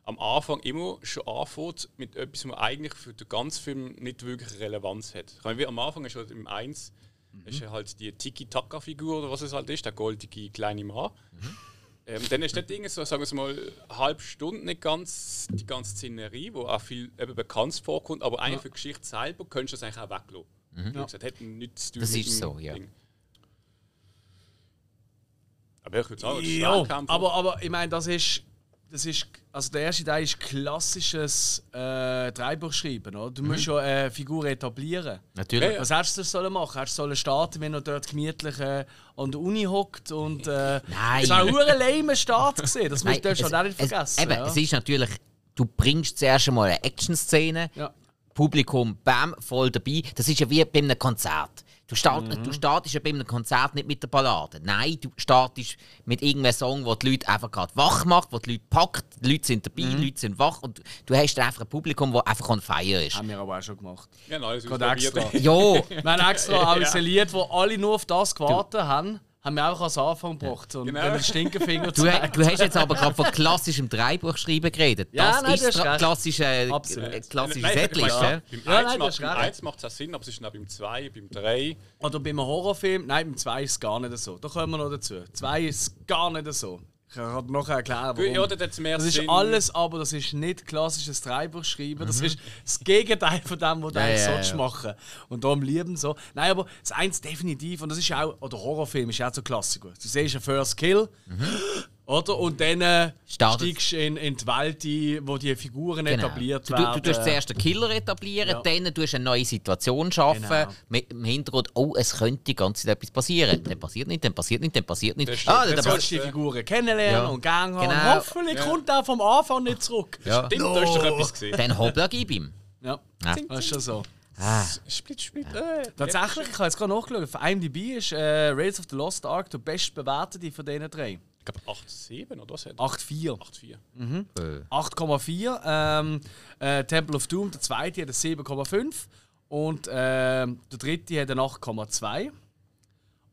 am Anfang immer schon anfängt mit etwas, was eigentlich für den ganzen Film nicht wirklich Relevanz hat. Ich meine, wie am Anfang ist halt im 1 ist ja halt die Tiki-Taka-Figur oder was es halt ist, der goldige kleine Mann. Ähm, dann ist dort irgendwie so, sagen wir mal, eine halbe Stunde nicht ganz die ganze Szenerie, wo auch viel eben bekannt vorkommt, aber eigentlich für die Geschichte selber könntest du das eigentlich auch weglassen. Wie gesagt, hat nichts zu tun Das ist so, ja. Ding. Aber ich würde sagen, das ist Ja, aber, aber ich meine, das ist, das ist. Also der erste Teil ist klassisches äh, Drehbuchschreiben. Oder? Du musst ja eine Figur etablieren. Natürlich. Was hättest du sollen machen? Hättest du sollen starten, wenn er dort gemütlich äh, an der Uni hockt und. Äh, Nein. Das war ein lamer Start gesehen. Das (laughs) musst du es- halt auch nicht es- vergessen. eben, ja. Es ist natürlich, du bringst zuerst einmal eine Action-Szene, Ja. Publikum, bam, voll dabei. Das ist ja wie bei einem Konzert. Du, start, Mhm. du startest ja bei einem Konzert nicht mit der Ballade. Nein, du startest mit irgendeinem Song, der die Leute einfach gerade wach macht, der die Leute packt. Die Leute sind dabei, Mhm. die Leute sind wach und du hast dann einfach ein Publikum, das einfach on fire ist. Haben wir aber auch schon gemacht. Ja, nein, das extra. (laughs) Jo, Wir haben extra (laughs) auch Ja. ein Lied, wo alle nur auf das gewartet haben, haben wir auch als Anfang gebracht. Und Genau. wenn der Stinkefinger (laughs) du, du hast jetzt aber gerade von klassischem Drehbuchschreiben geredet. Ja, das nein, ist recht. klassische, äh, äh, klassische Setlist. Beim Ja, 1 nein, du macht beim recht. 1 macht es auch Sinn, aber es ist auch beim 2, beim 3. Oder bei einem Horrorfilm, nein, beim 2 ist es gar nicht so. Da kommen wir noch dazu. 2 ist gar nicht so. Ich kann dir nachher erklären, warum. Ja, es mehr das ist Sinn. alles, aber das ist nicht klassisches Drehbuchschreiben. Das ist das Gegenteil von dem, was du Ja, eigentlich ja, ja. machen. Und darum lieben so. Nein, aber das eins definitiv, und das ist ja auch, oder Horrorfilm ist ja auch so Klassiker. Du siehst einen First Kill, oder? Und dann äh, Startet- steigst du in, in die Welt ein, wo die Figuren Genau. etabliert du, werden. du, du tust zuerst den Killer etablieren, Ja. dann tust du eine neue Situation schaffen, Genau. mit dem Hintergrund, oh, es könnte die ganze Zeit etwas passieren. Dann passiert nicht, dann passiert nicht, dann passiert nicht. Das. Ah, dann, Du sollst dann, die Figuren kennenlernen Ja. und gang haben. Genau. Hoffentlich kommt er vom Anfang nicht zurück. ja. Stimmt, da hast du doch etwas gesehen. dann hoppla, gib ihm. Ja, Ja. das ist schon so. Ah, Split, split. Äh, Tatsächlich, ich habe jetzt gerade nachgeschaut, auf IMDb ist äh, Raiders of the Lost Ark der bestbewertete von diesen drei. Ich glaube 8,7 oder was hat 8,4. 8,4. äh. 8,4. Ähm, äh, Temple of Doom, der zweite, hat eine 7,5. Und ähm, der dritte hat eine 8,2.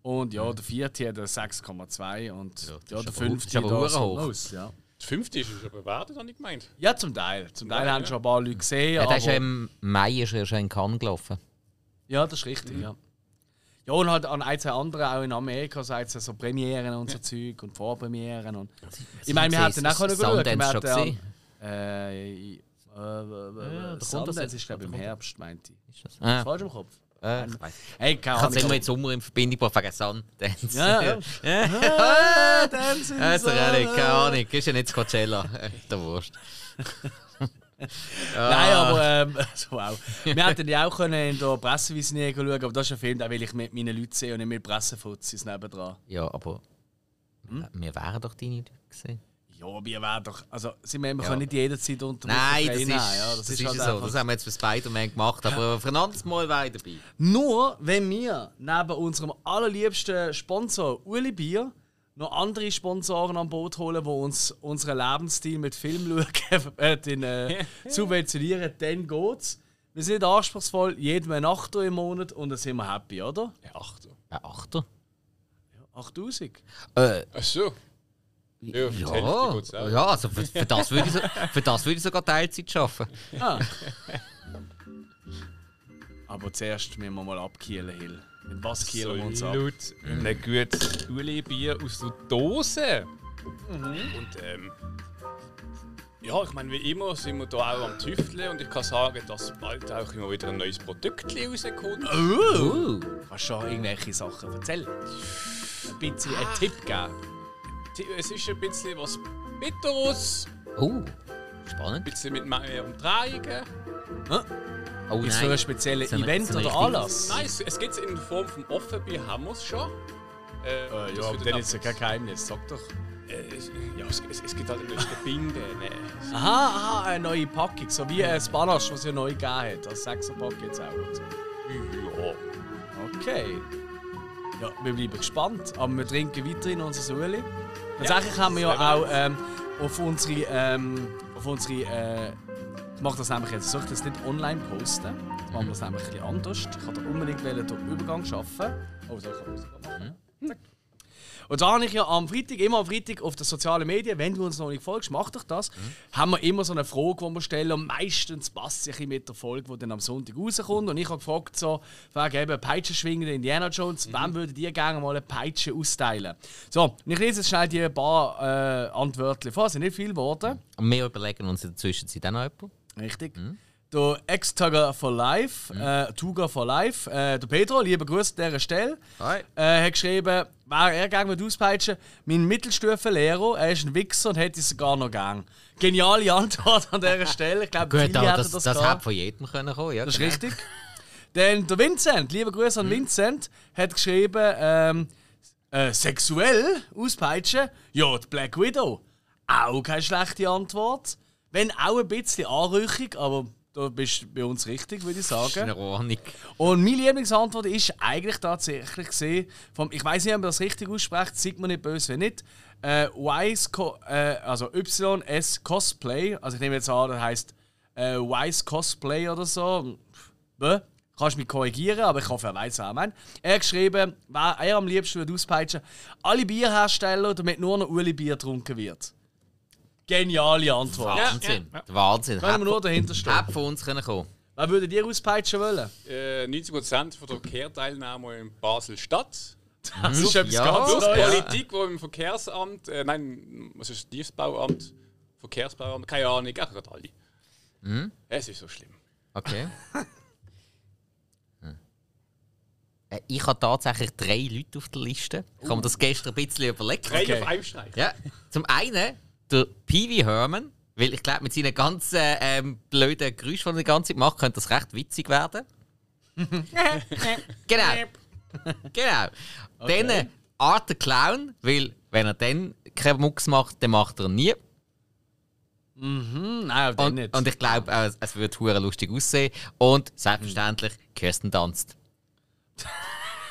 Und ja, der vierte hat eine 6,2. Und ja, das der aber- fünfte das ist aber da so hoch. los, ja. Der fünfte ist schon bewertet, habe ich gemeint. ja, zum Teil. Zum Teil Ja, haben ja. schon ein paar Leute gesehen. Ja, aber, der ist ja im Mai ist er schon in Cannes gelaufen. ja, das ist richtig, ja. Ja, und halt an ein, zwei anderen, auch in Amerika, so, so Premieren und so Zeug und Vorpremieren. Und ich meine, wir hätten auch können schauen. Wir Sundance schon Äh, äh, äh, kommt das Sundance ist, glaube ich, im Herbst, meinte ich. Ist das? Ah, Falsch im Kopf? äh, ich weiss. Hey, keine Ich habe es immer Ahnung. mit Sommer in Verbindung gebracht wegen Sundance. Ja, ja. ja. (laughs) Ah, Also, sie- ehrlich, keine Ahnung. Ist ja nicht Coachella. Äh, Der Wurst. (laughs) (laughs) Nein, aber ähm, (laughs) also, wow. Wir hätten ja auch können in der Pressevisier schauen, aber das ist ein Film, den will ich mit meinen Leuten sehen und nicht mit Pressefuzis nebendran. Ja, aber Hm? wir wären doch deine Leute gewesen. Ja, wir werden doch. Also, sind wir, wir Ja. können nicht jederzeit unter Nein, das ist, ja, das das ist, ist halt so. Das haben wir jetzt für Spider-Man gemacht, aber (laughs) für ein anderes Mal ich dabei. Nur wenn wir neben unserem allerliebsten Sponsor Uli Bier noch andere Sponsoren an Boot holen, die uns unseren Lebensstil mit Film (laughs) schauen, äh, den, äh, (laughs) subventionieren, dann geht's. Wir sind anspruchsvoll, jeden einen Achter im Monat und dann sind wir happy, oder? Ja, Achter. Ein Achter? 8000. Äh, Ach so. Ja, Ja, ja also für, für, das würde ich, so, für das würde ich sogar Teilzeit arbeiten. Ah. (laughs) Aber zuerst müssen wir mal abkielen, Hill. Mit was kielen wir uns ab? Absolut. Ein gutes Uli-Bier aus der Dose. Und ähm, ja, ich meine, wie immer sind wir da auch am Tüfteln und ich kann sagen, dass bald auch immer wieder ein neues Produkt rauskommt. Uh, Kannst du schon irgendwelche Sachen erzählen? Ein bisschen einen Tipp geben? Es ist ein bisschen was Bitteres, ein spannend. bisschen mit mehr Umdrehungen. Oh Ist für ein spezielles So ein- Event so ein oder Anlass? Nein, es, es gibt es in Form vom Offenbier, haben wir es schon. Äh, Äh, ja, aber dann ist ja kein Geheimnis, sag doch. Äh, es, ja, es, es, es gibt halt nicht eine Binde. Nee. Aha, aha, eine neue Packung. So wie ein Spanache, was es ja neu gegeben hat. Als Sechserpack jetzt auch. Und so. Ja. Okay. Ja, wir bleiben gespannt. Aber wir trinken weiterhin unser Sueli. Tatsächlich haben wir ja auch ähm, auf unsere. Ähm, auf unsere äh, ich mache das nämlich jetzt. Ich das nicht online posten? Machen wir das nämlich ein bisschen anders. Ich wollte unbedingt wollen den Übergang schaffen. Oh, so kann man sogar machen. Zack. Und da habe ich ja am Freitag, immer am Freitag auf den sozialen Medien, wenn du uns noch nicht folgst, mach doch das, haben wir immer so eine Frage, die wir stellen. Und meistens passt bisschen mit der Folge, die dann am Sonntag rauskommt. Und ich habe gefragt, so, wegen eben Peitschenschwingende Indiana Jones, wem würdet ihr gerne mal eine Peitsche austeilen? So, und ich lese jetzt schnell die paar äh, Antworten vor, es sind nicht viele geworden. Und wir überlegen uns in der Zwischenzeit auch noch jemanden. Richtig. Der Ex-Tugger for Life, äh, Tuga for Life, äh, der Pedro, lieber Grüße an dieser Stelle, Hi. äh, hat geschrieben, wer er gerne mit auspeitschen mein Mittelstufenlehrer, er ist ein Wichser und hätte es sogar noch gern. Geniale Antwort an dieser Stelle. Ich glaube, viele hätten das, das, das, hätte von jedem können kommen, ja. Das ist genau. richtig. Dann der Vincent, lieber Grüße Mhm. an Vincent, hat geschrieben, ähm, äh, sexuell auspeitschen? Ja, die Black Widow. Auch keine schlechte Antwort. Wenn auch ein bisschen anrüchig, aber da bist du bei uns richtig, würde ich Das ist sagen. in Ordnung. Und meine Lieblingsantwort ist eigentlich tatsächlich gesehen, vom, ich weiß nicht, ob man das richtig ausspricht, sieht man nicht böse, wenn nicht. Äh, Wise, äh, also YS Cosplay, also ich nehme jetzt an, das heisst äh, Wise Cosplay oder so. Bäh. Kannst mich korrigieren, aber ich hoffe, er weiß, was er meint. Er hat geschrieben, wer er am liebsten würde auspeitschen alle Bierhersteller, damit nur noch Uli Bier getrunken wird. Geniale Antwort. Wahnsinn. Wahnsinn. Können wir nur dahinter stehen. hätte von uns können kommen. Wer würdet ihr auspeitschen wollen? Äh, 90% von der Verkehrsteilnahme in Basel-Stadt. Das ist etwas ja. ganz Neues. Politik, wo im Verkehrsamt, äh, nein, was ist das Tiefbauamt? Verkehrsbauamt, keine Ahnung, auch gerade alle. Es ist so schlimm. Okay. (laughs) Hm. Äh, Ich habe tatsächlich drei Leute auf der Liste. Ich habe mir das gestern ein bisschen überlegt. Drei Okay. auf einem Streich. Ja, zum einen der Pee-Wee Herman, weil ich glaube, mit seinen ganzen ähm, blöden Geräuschen, die er die ganze Zeit macht, könnte das recht witzig werden. (laughs) genau. genau. Dann äh, Art der Clown, weil wenn er dann keinen Mucks macht, dann macht er ihn nie. Hm, nein, Und, nicht. und ich glaube, äh, es wird hure lustig aussehen. Und selbstverständlich, Kirsten tanzt. (laughs)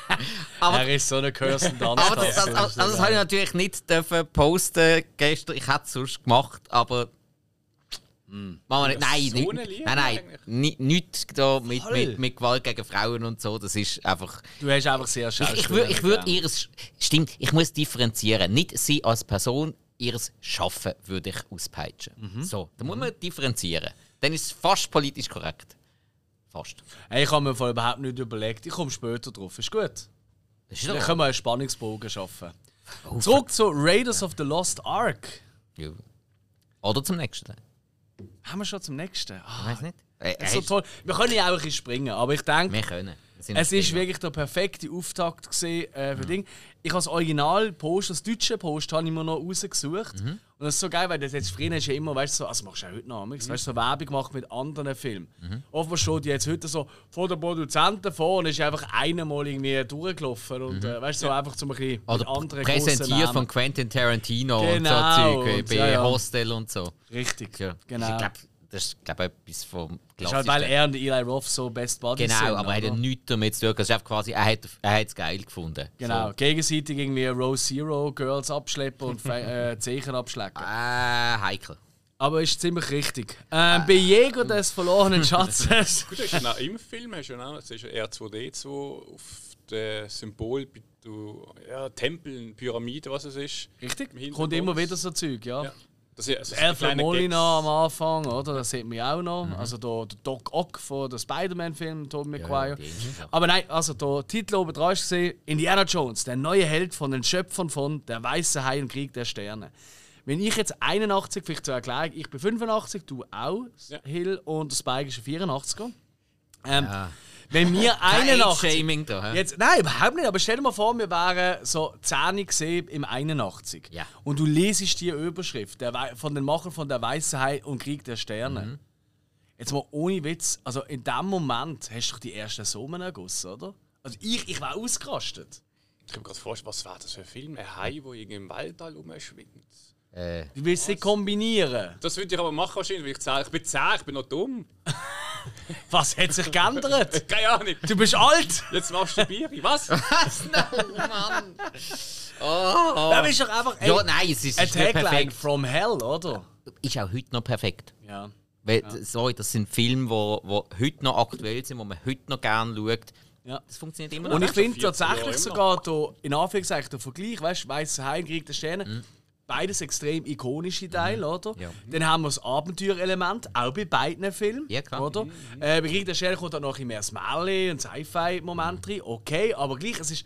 (laughs) aber er ist so eine Kirsten Dunst. (laughs) aber das, das, das, das, habe ich natürlich nicht dürfen posten gestern. Ich hätte es sonst gemacht, aber. Machen wir nicht. Nein, so nicht, nein, nein. eigentlich? Ni- Nichts da mit, mit, mit Gewalt gegen Frauen und so. Das ist einfach. Du hast einfach sehr Ich, schauspielerisch. ich würde ich würd ihres. Stimmt, ich muss differenzieren. Nicht sie als Person, ihres Schaffen würde ich auspeitschen. Mhm. So, da muss man differenzieren. Dann ist es fast politisch korrekt. Fast. Hey, ich habe mir voll überhaupt nicht überlegt. Ich komme später drauf. Ist gut. Ist Dann können wir einen Spannungsbogen schaffen. Oh, Zurück zu Raiders of the Lost Ark. Ja. Oder zum nächsten. Haben wir schon zum nächsten? Ich Ah, weiß nicht. Äh, so toll. Wir können ja auch ein bisschen springen, aber ich denke, Wir können. Wir es ist wirklich der perfekte Auftakt gesehen äh, Mhm. für Ding. Ich habe das Original Post, das deutsche Post, habe ich mir noch rausgesucht. Mhm. Und das ist so geil, weil das jetzt früher ist ja immer, weißt du, so, also machst du auch heute noch, Mhm. weißt du, so Werbung gemacht mit anderen Filmen. Offenbar steht die jetzt heute so vor den Produzenten vor und ist einfach einmal irgendwie durchgelaufen und äh, weißt du, so einfach zum ein bisschen Mhm. Oder anderen präsentiert von. Quentin Tarantino Genau, und so Zeug. äh, und- Bei ja, ja. Hostel und so. Richtig, Ja. genau. Ich glaube, das ist glaub, etwas vom das ist halt, weil er und Eli Roth so Best Buddies Genau, sind. aber er hat ja nichts damit zu tun. Es ist einfach quasi, er hat er hat es geil gefunden. Genau, So. gegenseitig irgendwie Row Zero Girls abschleppen und äh, (laughs) Zeichen abschlecken. Äh, heikel. Aber ist ziemlich richtig. Ähm, bei Jäger des verlorenen (laughs) Schatzes. (laughs) Gut, das ist ja im Film hast du ja auch, das ist ja R2D2 auf dem Symbol bei du, ja, Tempeln, Pyramiden, was es ist. Richtig? Kommt immer wieder so Zeug, ja. Ja. Das ist, also so Alfred Molina am Anfang, oder? Das sieht man ja auch noch. Also der, der Doc Ock von der Spider-Man-Film, Tobey Maguire. es. Aber nein, also der Titel oben dran ist Indiana Jones, der neue Held von den Schöpfern von Der Weiße Hai und Krieg der Sterne. Wenn ich jetzt 81, vielleicht zur Erklärung, ich bin 85, du auch, Ja. Hill, und der Spike ist ein 84er. Ähm, Ja. Wenn wir (laughs) Kein 81... Age-Shaming da. Jetzt, nein, überhaupt nicht. Aber stell dir mal vor, wir wären so 10 gesehen im 81. Ja. Und du lesest die Überschrift der von den Machern von der Weiße Hai und Krieg der Sterne. Mhm. Jetzt mal ohne Witz, also in dem Moment hast du doch die ersten Summen ergossen, oder? Also ich, ich war ausgerastet. Ich habe gerade vorgestellt, was war das für ein Film? Ein Hai, der irgendwie im Waldtal rumschwingt. Äh, Du willst sie kombinieren. Das würde ich aber machen wahrscheinlich, weil ich sage, ich bin 10, ich bin noch dumm. (laughs) Was hat sich geändert? (laughs) Keine Ahnung. Du bist alt! Jetzt machst du Bier. Was? (laughs) was? No, Mann! Oh, Da bist du doch einfach ey, Ja, nein, es ist, ein ist Tagline perfekt. from hell, oder? Ist auch heute noch perfekt. Ja. Weil, Sorry, das sind Filme, die wo, wo heute noch aktuell sind, die man heute noch gerne schaut. ja. Das funktioniert immer noch. Und ich finde 40 Jahre tatsächlich sogar der, in Anführungszeichen der Vergleich, weißt du, Weißer Hai und Krieg der Sterne, Mhm. Beides extrem ikonische Teile, oder? Ja. Dann haben wir das Abenteurelement, auch bei beiden Filmen, Ja, klar. oder? Äh, bei Krieg der Sterne kommt auch noch ein mehr Märchen und Sci-Fi-Moment Mhm. rein, okay, aber gleich, es ist,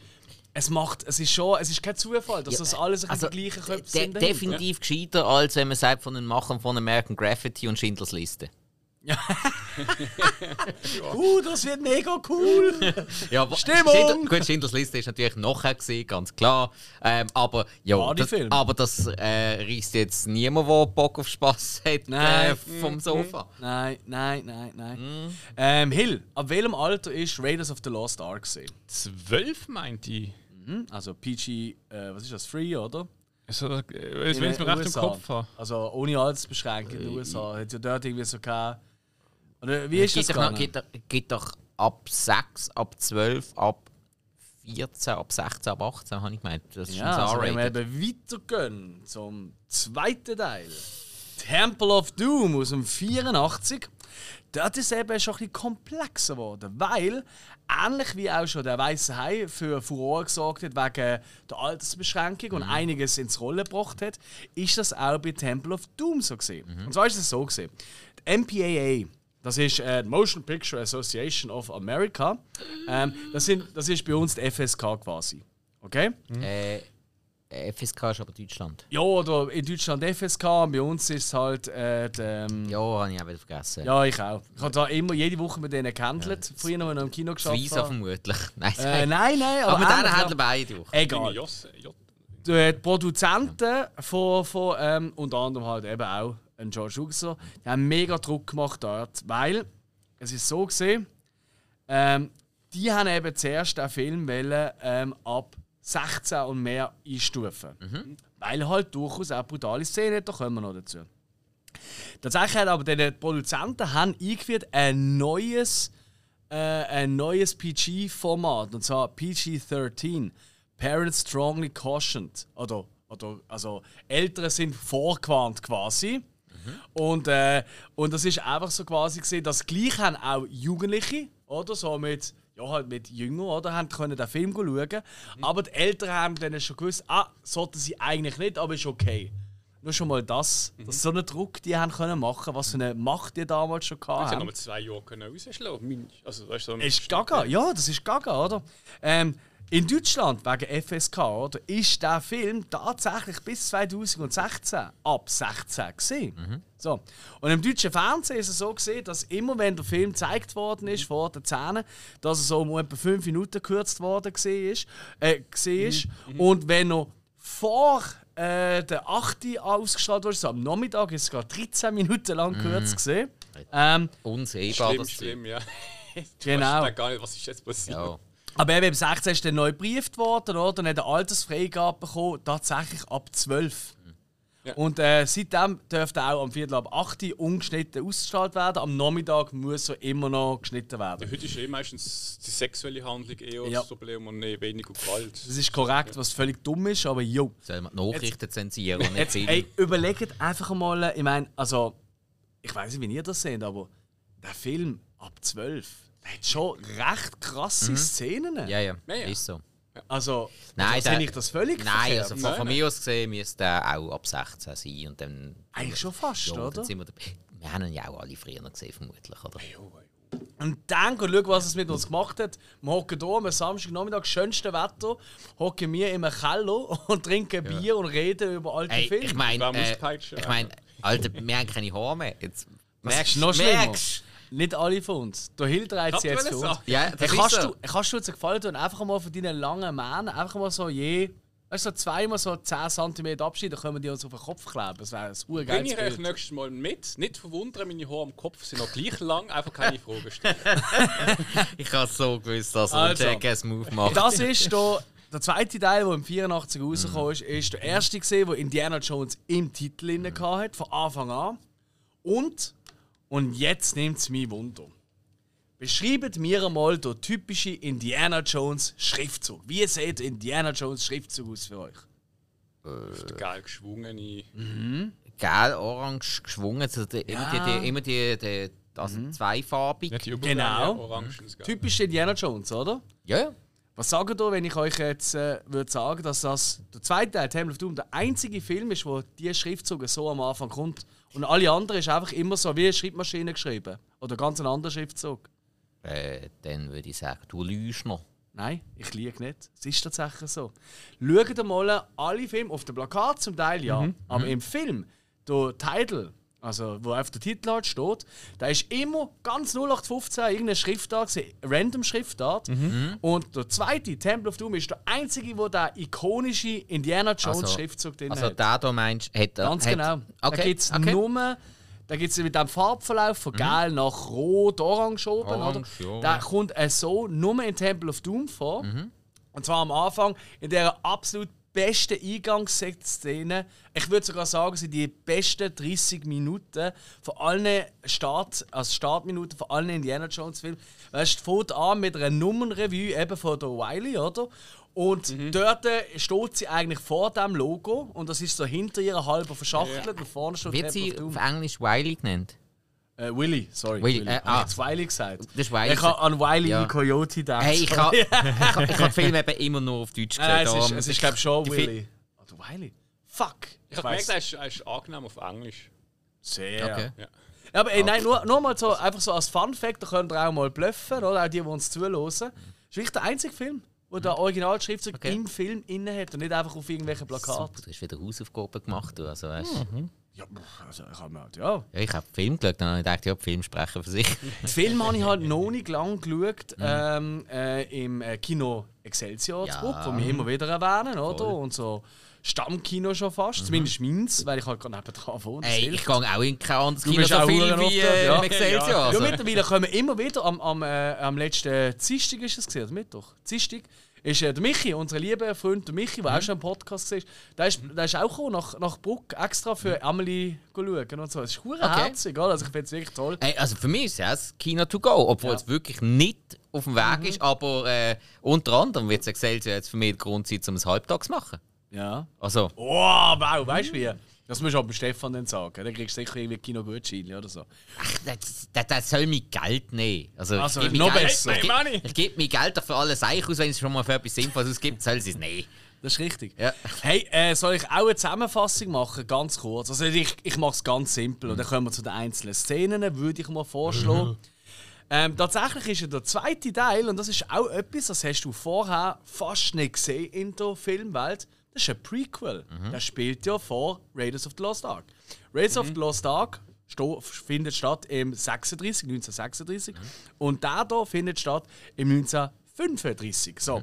es macht, es ist schon, es ist kein Zufall, dass Ja, das alles also, die gleichen Köpfe de sind. definitiv gescheiter, als wenn man sagt von den Machern von American Graffiti und Schindlers Liste. (laughs) Uh, das wird mega cool! (laughs) Ja, Stimmung! Gut, Schindlers Liste ist natürlich nachher gesehen, ganz klar. Ähm, aber ja, das, aber das äh, reißt jetzt niemand, der Bock auf Spaß hat, Nein. äh, vom Sofa. nein, nein, nein, nein. Mhm. Ähm, Hill, ab welchem Alter ist Raiders of the Lost Ark gesehen? 12 meinte ich. Hm? Also PG, äh, was ist das, Free, oder? Also, äh, wenn ich es mir recht im. Kopf habe. Also ohne Altersbeschränkung in den USA. Hat ja dort irgendwie so gehabt. Oder wie ist das doch, noch, gibt, doch- gibt doch ab 6, ab 12, ab 14, ab 16, ab 18, habe ich gemeint. Das ist Ja, schon also so wenn wir eben weitergehen zum zweiten Teil. Temple of Doom aus dem 84. Dort ist es eben schon ein bisschen komplexer geworden, weil, ähnlich wie auch schon der Weiße Hai für Furore gesorgt hat wegen der Altersbeschränkung und einiges ins Rollen gebracht hat, ist das auch bei Temple of Doom so gesehen. Und zwar ist es so gesehen. Die MPAA, das ist äh, die Motion Picture Association of America, ähm, das, sind, das ist bei uns die FSK quasi. Okay? Äh, FSK ist aber Deutschland. Ja, oder in Deutschland FSK, und bei uns ist es halt äh, der, ähm, Ja, habe ich auch wieder vergessen. ja, ich auch. Ich habe da immer jede Woche mit denen gehandelt, früher noch, wenn ich im Kino Das geschafft Visa vermutlich. (laughs) Nein, Äh, nein, nein, aber, aber mit denen handeln beide durch. ja. Egal. J. Die Produzenten von, von ähm, unter anderem halt eben auch ein George Lucas, die haben mega Druck gemacht dort, weil es ist so gesehen, ähm, die haben eben zuerst den Film wollen, ähm, ab 16 und mehr einstufen. Weil halt durchaus auch brutale Szenen hat, da kommen wir noch dazu. Tatsächlich hat aber die Produzenten haben eingeführt ein neues, äh, neues PG-Format, und zwar PG-13. Parents strongly cautioned. Oder, oder, also Eltern sind vorgewarnt quasi. Und, äh, und das ist einfach so quasi gesehen, dass gleich haben auch Jugendliche, oder so mit, ja halt mit Jüngern, oder, haben können den Film schauen. Aber die Eltern haben dann schon gewusst, ah, sollten sie eigentlich nicht, aber ist okay. Nur schon mal das, dass so einen Druck die haben können machen, was für eine Macht die damals schon hatten. noch mal zwei Jahre können rausschlagen. Also, weißt du, so Ist gaga, ja, das ist gaga, oder? Ähm, in Deutschland, wegen FSK, oder, ist der Film tatsächlich bis 2016 ab 16 gesehen. So. Und im deutschen Fernsehen ist es so gesehen, dass immer wenn der Film gezeigt worden ist vor den Zähnen, dass er so um etwa 5 Minuten gekürzt worden gesehen ist, äh, gesehen ist. Und wenn er vor äh, der 8. ausgestrahlt wurde, so am Nachmittag, ist es gerade 13 Minuten lang gekürzt gesehen. Ähm, Unsehbar. schlimm, schlimm, ja. (laughs) Genau. Ich weiß gar nicht, was ist jetzt passiert. Ja. Aber eben, im 16 ist dann neu gebrieft worden, oder? Dann hat er Altersfreigabe bekommen, tatsächlich ab 12. Und äh, seitdem dürfte auch am Viertel ab 8 Uhr ungeschnitten ausgestrahlt werden. Am Nachmittag muss er immer noch geschnitten werden. Heute ist eh meistens die sexuelle Handlung eher Ja. das Problem und nicht weniger Gewalt. Das ist korrekt, was völlig dumm ist, aber jo. Sollen wir die Nachrichten zensieren und nicht ey, überlegt einfach mal, ich meine, also, ich weiß nicht, wie ihr das seht, aber der Film ab 12, der hat schon recht krasse Szenen. Ja, ja, Ja, ja. ist so. Also, Nein, also der- sehe ich das völlig Nein, verkehrt? also von, Nein, von nein. mir aus gesehen müsste er auch ab 16 sein. Und dann, Eigentlich schon fast, ja, oder? Dann sind wir, dabei. wir haben ihn ja auch alle früher noch gesehen, vermutlich, oder? Und dann, schau, was es mit uns gemacht hat. Wir hocken hier am Samstagnachmittag, schönste Wetter, hocken wir im Keller und trinken Bier und reden über alte Ey, Filme. ich meine, Wer muss äh, peitschen? ich mein, Alter, wir haben keine Haare mehr. Jetzt, merkst ist noch schlimmer. merkst, Nicht alle von uns. Der Hilde reizt Ich sie jetzt für uns. Ja, Hey, kannst, du, kannst du uns Gefallen tun? Einfach mal von deinen langen Mähnen, einfach mal so je, weißt du, so zweimal so 10 cm Abschied, dann können wir die uns auf den Kopf kleben. Das wäre ein Bring urgeiles ich euch nächstes Mal mit. Nicht verwundern, meine Haare am Kopf sind noch gleich lang, einfach keine (laughs) Fragen stellen. (laughs) Ich habe so gewusst, dass er Also. einen Jackass-Move macht. Das ist der, der zweite Teil, der im 84 rausgekommen ist, ist der erste gesehen, der Indiana Jones im Titel inne hatte, von Anfang an. Und, und jetzt nimmt es mich Wunder. Beschreibt mir einmal den typischen Indiana Jones Schriftzug. Wie sieht Indiana Jones Schriftzug aus für euch? Der geil geschwungene. Gel, orange geschwungen. Also die, Ja. Immer die, die, immer die, die also zweifarbig. Nicht die Genau. Orangen, gell? Typisch Indiana Jones, oder? Ja, ja. Was sagt ihr, wenn ich euch jetzt äh, würde sagen, dass das der zweite Teil, Temple of Doom, der einzige Film ist, wo dieser Schriftzug so am Anfang kommt und alle anderen ist einfach immer so wie eine Schreibmaschine geschrieben oder ganz ein anderer Schriftzug? Äh, dann würde ich sagen, du lügst noch. Nein, ich liege nicht. Es ist tatsächlich so. Schaut mal alle Filme auf dem Plakat zum Teil ja, aber im Film der Titel, also wo auf der Titel halt steht, da ist immer ganz 0815 irgendeine Schriftart, random Schriftart. Und der zweite Temple of Doom ist der einzige, wo der ikonische Indiana Jones Also- Schriftzug drin Also hat. der da meinst hat er. Ganz hat, genau. Da Okay, gibt es okay. nur. Da gibt es mit dem Farbverlauf von Gel nach Rot, Orange oben. Orange, oder? ja. Der kommt äh, so nur in Temple of Doom vor. Mhm. Und zwar am Anfang in der absolut besten Eingangsszene. Ich würde sogar sagen, sind die besten 30 Minuten von allen Start, also Startminuten von allen Indiana Jones Filmen. Weißt du, fängt an mit einer Nummernrevue eben von der Wiley, oder? Und Mhm. dort steht sie eigentlich vor dem Logo und das ist so hinter ihr halber verschachtelt und vorne steht Wird sie auf Englisch Wiley genannt? Äh, Willy, sorry. Willy, Willy. äh, ah. ich jetzt Wiley gesagt? Das ist Wiley. Ich habe an Wiley Ja. Coyote gedacht. Hey, ich habe (laughs) ich ha, ich ha den Film eben immer nur auf Deutsch (laughs) gesehen. Nein, es ist, es ist glaube ich schon Willy. Oder Wiley? Fuck. Ich habe gemerkt, er ist, er ist angenehm auf Englisch. Sehr. Okay. Ja. Ja, aber ey, nein, nur, nur mal so, einfach so als Fun Fact, da könnt ihr auch mal bluffen, oder? Auch die, die uns zuhören. Das ist wirklich der einzige Film, wo der Originalschriftzug Okay. im Film inne hat und nicht einfach auf irgendwelchen Plakaten. Super, du hast wieder Hausaufgaben gemacht. Du. Also, weißt, Ja, also ich habe halt, ja. ja, ich habe Film geschaut dann habe ich gedacht, ja, die Filme sprechen für sich. (laughs) Den Film habe ich halt noch nicht lang geschaut ähm, äh, im äh, Kino Excelsior Ja. zurück, wo wir immer wieder erwähnen, oder? Voll. Und so Stammkino schon fast, zumindest meins, weil ich halt gerade nebenan wohne. Ey, ich gehe auch in kein anderes Kino so viel wie äh, ja. im Excelsior. Ja. Also. Ja, mittlerweile kommen immer wieder am, am, äh, am letzten Dienstag ist es gesehen, Mittwoch? Dienstag ist äh, der Michi, unser lieber Freund der Michi, der auch schon im Podcast war, der ist, der ist auch gekommen, nach, nach Bruck extra für Emily schauen und so. Es ist Okay. herzig, oder? Also ich finde es wirklich toll. Ey, also für mich ist es das Kino to go, obwohl Ja. es wirklich nicht auf dem Weg ist, aber äh, unter anderem wird es Excelsior jetzt für mich der Grund sein, um es halbtags zu machen. Ja. Also, Oh, wow, weißt du wie? Das musst du aber Stefan dann sagen. Dann kriegst du sicher irgendwie Kinogutscheine oder so. ach, das, das, das soll mir Geld nehmen. Also, Also, ich noch Geld- besser. Ich, Money. ich gebe mir Geld doch für alles Eich aus, wenn es schon mal für etwas Sinnvolles ausgibt, soll sie es nehmen. Das ist richtig. Ja. Hey, äh, soll ich auch eine Zusammenfassung machen? Ganz kurz. Also ich, ich mache es ganz simpel und dann kommen wir zu den einzelnen Szenen, würde ich mal vorschlagen. (laughs) Ähm, tatsächlich ist ja der zweite Teil, und das ist auch etwas, das hast du vorher fast nicht gesehen in der Filmwelt, das ist ein Prequel. Das spielt ja vor Raiders of the Lost Ark. Raiders of the Lost Ark findet statt im 36, 1936 und der hier findet statt im 1935. So.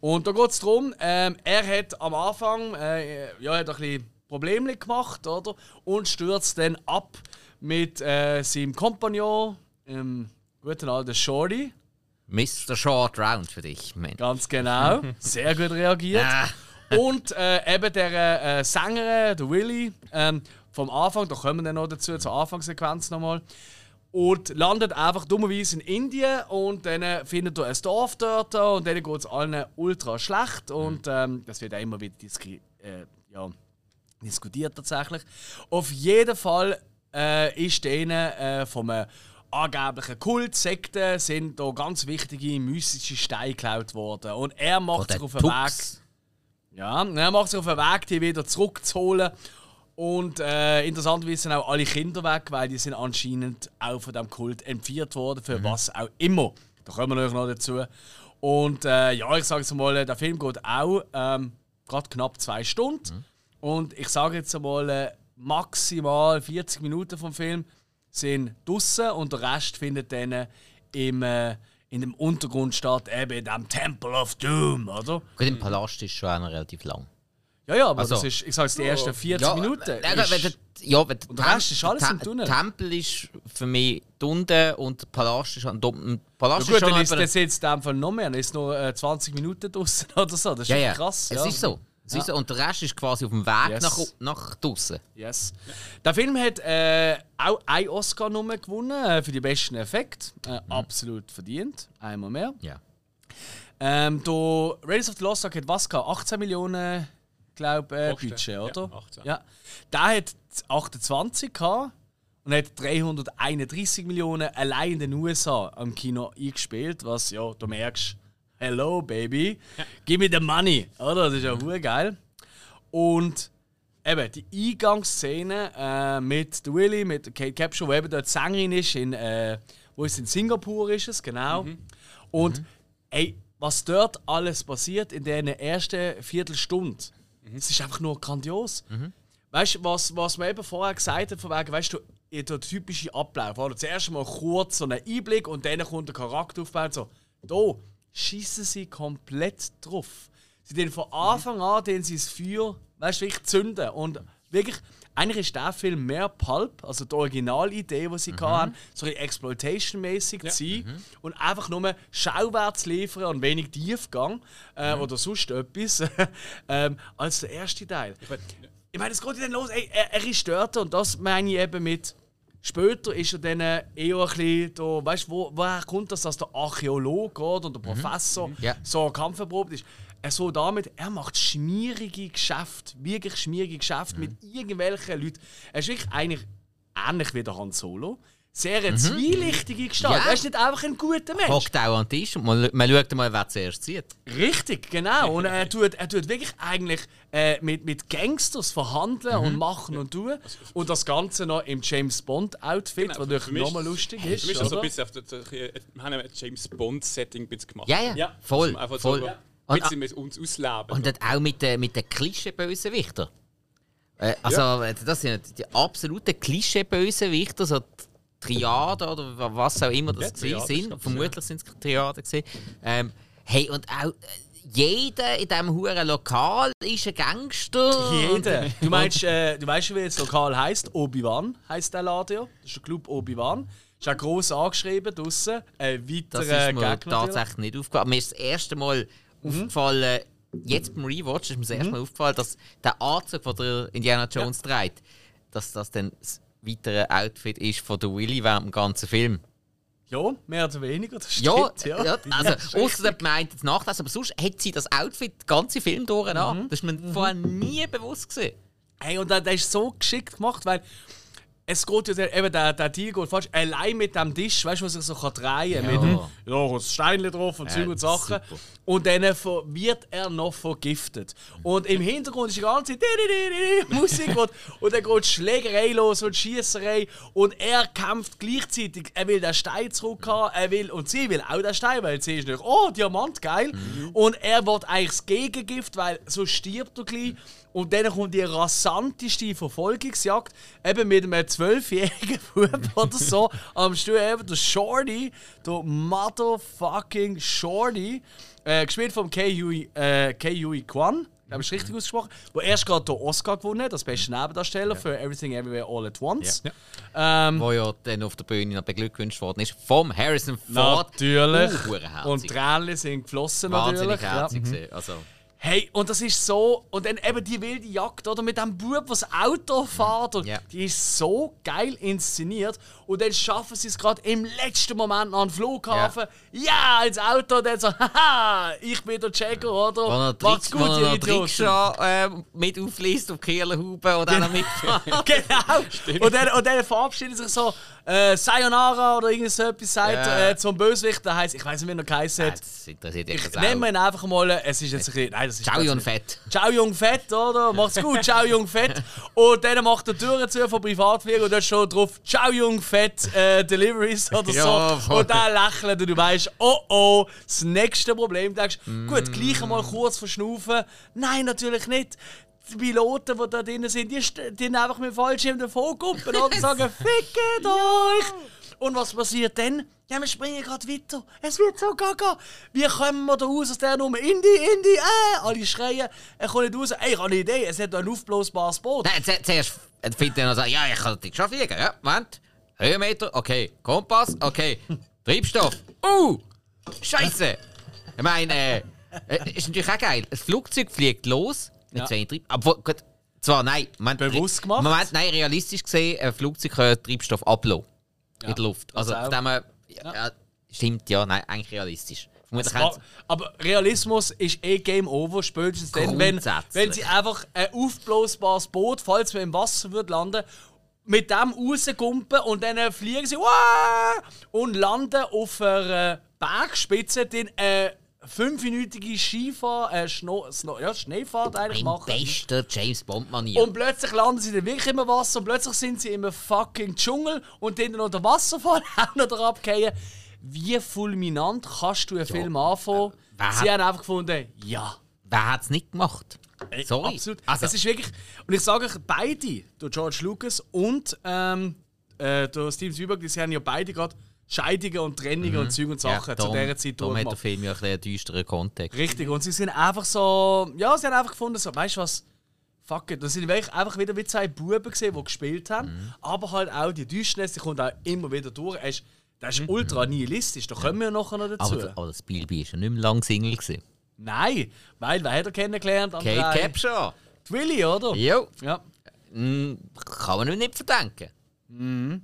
Und da geht es darum, ähm, er hat am Anfang äh, ja, hat ein bisschen Probleme gemacht, oder? Und stürzt dann ab mit äh, seinem Kompagnon, ähm, guten alten Shorty. Mr. Short Round für dich, Mensch. Ganz genau. (laughs) Sehr gut reagiert. Und äh, eben der äh, Sänger, der Willy, ähm, vom Anfang, da kommen wir dann noch dazu, zur Anfangssequenz nochmal. Und landet einfach dummerweise in Indien und dann findet er ein Dorf dort und dann geht es allen ultra schlecht und ähm, das wird auch immer wieder diskri äh, ja, diskutiert tatsächlich. Auf jeden Fall äh, ist denen äh, vom angeblichen Kult, Sekten, sind da ganz wichtige mystische Steine geklaut worden. Und er macht sich auf den Weg. Ja, er macht sich auf den Weg, die wieder zurückzuholen. Und äh, interessanterweise sind auch alle Kinder weg, weil die sind anscheinend auch von dem Kult entführt worden, für mhm. was auch immer. Da kommen wir noch dazu. Und äh, ja, ich sage jetzt mal, der Film geht auch ähm, gerade knapp zwei Stunden. Mhm. Und ich sage jetzt mal, äh, maximal 40 Minuten vom Film sind draussen und der Rest findet dann im, äh, in dem Untergrund statt, eben in dem Temple of Doom, oder? Gut, im Palast ist schon relativ lang. Ja, ja, aber also, das ist, ich sage die ersten 40 ja, Minuten. Äh, ist, wenn der, ja, wenn und der Rest ist alles im Tunnel. Der Tempel ist für mich unten und der Palast ist an Palast ja, gut, ist schon dann ist das jetzt in dem Fall noch mehr, dann ist nur äh, 20 Minuten draußen (laughs) oder so. Das ist ja, ja. krass. Es ja. ist so. Ja. So, und der Rest ist quasi auf dem Weg yes. nach, nach draußen. Yes. Der Film hat äh, auch einen Oscar nummer gewonnen äh, für die besten Effekte. Äh, mhm. Absolut verdient. Einmal mehr. Ja. Ähm, der Raiders of the Lost Ark hat was gehabt? 18 Millionen, glaube äh, Budget, oder? Ja, 18. ja. Der hat 28 gehabt und hat 331 Millionen allein in den USA am Kino eingespielt, was ja, du merkst, Hello, Baby. Give me the money. Oder? Das ist ja mhm. geil. Und eben die Eingangsszene äh, mit Willy, mit Kate Capshaw, wo eben dort Sängerin ist, in, äh, wo ist in Singapur ist es, genau. Mhm. Und mhm. ey, was dort alles passiert in der ersten Viertelstunde, mhm. es ist einfach nur grandios. Mhm. Weißt du, was, was man eben vorher gesagt hat, von wegen, weißt du, der typische Ablauf. Oder? Zuerst mal kurz so einen Einblick und dann kommt der Charakter aufgebaut. So, da, schießen sie komplett drauf. Sie den von Anfang an den sie das Feuer, weißt du, wirklich zünden. Und wirklich, eigentlich ist der Film mehr Pulp, also die Originalidee, die sie mhm. hatten, so Exploitation-mäßig ja. zu sein mhm. und einfach nur Schauwärts liefern und wenig Tiefgang äh, mhm. oder sonst etwas, (laughs) ähm, als der erste Teil. Ich meine, es geht dann los, ey, er, er ist dort und das meine ich eben mit Später ist er dann eher ein bisschen, da, weißt du, wo, woher kommt das, dass der Archäologe und der mhm. Professor mhm. Ja. so kampferprobt ist? Er so damit, er macht schmierige Geschäfte, wirklich schmierige Geschäfte mhm. mit irgendwelchen Leuten. Er ist wirklich eigentlich ähnlich wie der Han Solo sehr eine mhm. zwielichtige Gestalt. Ja. Er ist nicht einfach ein guter Mensch. Hockt auch an den Tisch und man, man schaut mal, wer zuerst zieht. Richtig, genau. Und er tut, er tut wirklich eigentlich äh, mit, mit Gangsters verhandeln mhm. und machen und tun. Und das Ganze noch im James Bond-Outfit, genau, was natürlich nochmal lustig ist. Für mich ist so ein bisschen auf der, wir haben ein James Bond-Setting gemacht. Ja, ja, ja. voll. Voll. So, ja. Ein bisschen mit uns ausleben. Und auch mit, äh, mit den Klischee-Bösewichtern. Äh, also, ja. das sind die absoluten Klischee-Bösewichter. So Triade oder was auch immer das ja, sind. Vermutlich sind es Triaden. Ähm, hey, und auch äh, jeder in diesem huren Lokal ist ein Gangster. Jeder. Du meinst, äh, du weißt, wie das Lokal heißt? Obi-Wan heißt der Laden ja. Das ist der Club Obi-Wan. Ist auch gross angeschrieben draussen. Ein weiterer Das ist mir tatsächlich nicht aufgefallen. Mir ist das erste Mal mhm. aufgefallen, jetzt beim Rewatch ist mir das erste mhm. Mal aufgefallen, dass der Anzug, den der Indiana Jones ja. trägt, dass das dann weitere Outfit ist von der Willy während dem ganzen Film. Ja, mehr oder weniger, das stimmt. Ja, ja. also (laughs) außer der meint jetzt Nachlass, aber sonst hat sie das Outfit den ganzen Film durch mhm. Das ist mir mhm. vorher nie bewusst gewesen. Hey, und das ist so geschickt gemacht, weil es geht ja der, eben der, der Deal geht fast allein mit dem Tisch, weißt du, was sich so kann drehen kann. Ja. Mit ja, ein Steinchen drauf und Zeug und Sachen. Super. Und dann wird er noch vergiftet. Und im Hintergrund ist die ganze (laughs) Musik und, und dann geht Schlägerei los und Schießerei. Und er kämpft gleichzeitig. Er will den Stein zurückhaben, er will, und sie will auch den Stein, weil sie ist nicht, oh, Diamant, geil. Mhm. Und er wird eigentlich das Gegengift, weil so stirbt er gleich. Und dann kommt die rasanteste Verfolgungsjagd, eben mit einem zwölfjährigen (laughs) Bub oder so, am Stuhl eben der Shorty, der motherfucking Shorty, äh, gespielt vom K.U.I. Äh, Kwan. Habe ich richtig ausgesprochen? Wo erst gerade den Oscar gewonnen hat, als bester Nebendarsteller ja. für Everything Everywhere All at Once. Ja. Ja. Ähm, Wo ja dann auf der Bühne noch beglückwünscht worden ist vom Harrison Ford. Natürlich. Und Tränen sind geflossen Wahnsinnig natürlich. Herzig ja. Mhm. Also. Hey, und das ist so. Und dann eben die wilde Jagd, oder? Mit dem Bub, das Auto fährt. Und Ja. Die ist so geil inszeniert. Und dann schaffen sie es gerade im letzten Moment an den Flughafen. Ja, ins Auto. Und dann so, (laughs) haha, ich bin der Checker, oder? Wo er Macht's gut, ihr noch Idioten. Äh, mit aufliest auf Kehlenhuben und dann noch mitfahren. Genau. (laughs) Und dann, und dann verabschiedet sich so äh, Sayonara oder irgend so etwas sagt Ja. äh, zum Bösewicht. Der heißt, ich weiß nicht, wie er geheißen hat. Das interessiert dich Ich auch. ihn einfach mal. Es ist jetzt ein bisschen. Nein, das ist Ciao, Jon Fett. Ciao, Jung Fett, oder? Macht's gut, ciao, Jung Fett. Und dann macht er Türen zu von Privatflieger und da steht drauf, ciao, Jung Fett, äh, Deliveries oder Ja, so. voll. Und dann lächelt und du weißt, oh oh, das nächste Problem. Du denkst, Mm. gut, gleich einmal kurz verschnaufen. Nein, natürlich nicht. Die Piloten, die da drin sind, die, die einfach mit dem Fallschirm davon gucken und (laughs) sagen, fickt euch! Und was passiert dann? Ja, wir springen gerade weiter. Es wird so gaga. Wie kommen wir da raus aus der Nummer? Indie, Indie, äh! Alle schreien. Er kommt nicht raus. Ey, ich habe eine Idee. Es hat da ein aufblasbares Boot. Nein, zu- zuerst findet er noch sagen, ja, ich kann natürlich schon fliegen. Ja, Moment. Höhenmeter, okay. Kompass, okay. (laughs) Treibstoff. Uh! Scheiße! Ich meine, äh, äh, ist natürlich auch geil. Ein Flugzeug fliegt los mit Ja. zwei Treib... Aber gut, zwar, nein. Moment, Bewusst gemacht? Moment, nein, realistisch gesehen, ein Flugzeug kann Treibstoff ablassen. In der Luft. Also, von dem her, ja, ja, stimmt, ja, nein, eigentlich realistisch. Vermutlich Aber, Realismus ist eh Game Over, spätestens dann, wenn, wenn sie einfach ein aufblasbares Boot, falls man im Wasser wird landen, mit dem rausgumpen und dann fliegen sie «Wah!» und landen auf einer Bergspitze, den äh, fünfminütige Skifahr, äh, Schno Sno ja, Schneefahrt eigentlich in machen. bester James Bond-Manier. Und plötzlich landen sie dann wirklich im Wasser und plötzlich sind sie im fucking Dschungel und dann noch der Wasserfall (laughs) auch noch drauf abgehen. Wie fulminant kannst du einen Film anfangen? wer Sie hat- haben einfach gefunden, ja. Wer hat es nicht gemacht? Sorry. Absolut. Also, Es ist wirklich. Und ich sage euch, beide, der George Lucas und ähm, äh, der Steven Spielberg, die haben ja beide gerade Scheidungen und Trennungen und Zeug und Sachen zu darum- dieser Zeit darum hat der. Film ja ein einen düsteren Kontext. Richtig. Und sie sind einfach so. Ja, sie haben einfach gefunden, so, weißt du was? Fuck it. Das sind wirklich einfach wieder wie zwei Buben gesehen, die gespielt haben. Mhm. Aber halt auch die Düsternis, die kommt auch immer wieder durch. Er ist, Mhm. ist ultra nihilistisch, da kommen wir nachher noch dazu. Aber, aber das Spielbein war ja nicht mehr lang Single. gewesen. Nein, weil wer hat er kennengelernt? Kate drei- Capshaw. Willi, oder? Jo. Ja. Mm, kann man ihm nicht verdenken. Mhm.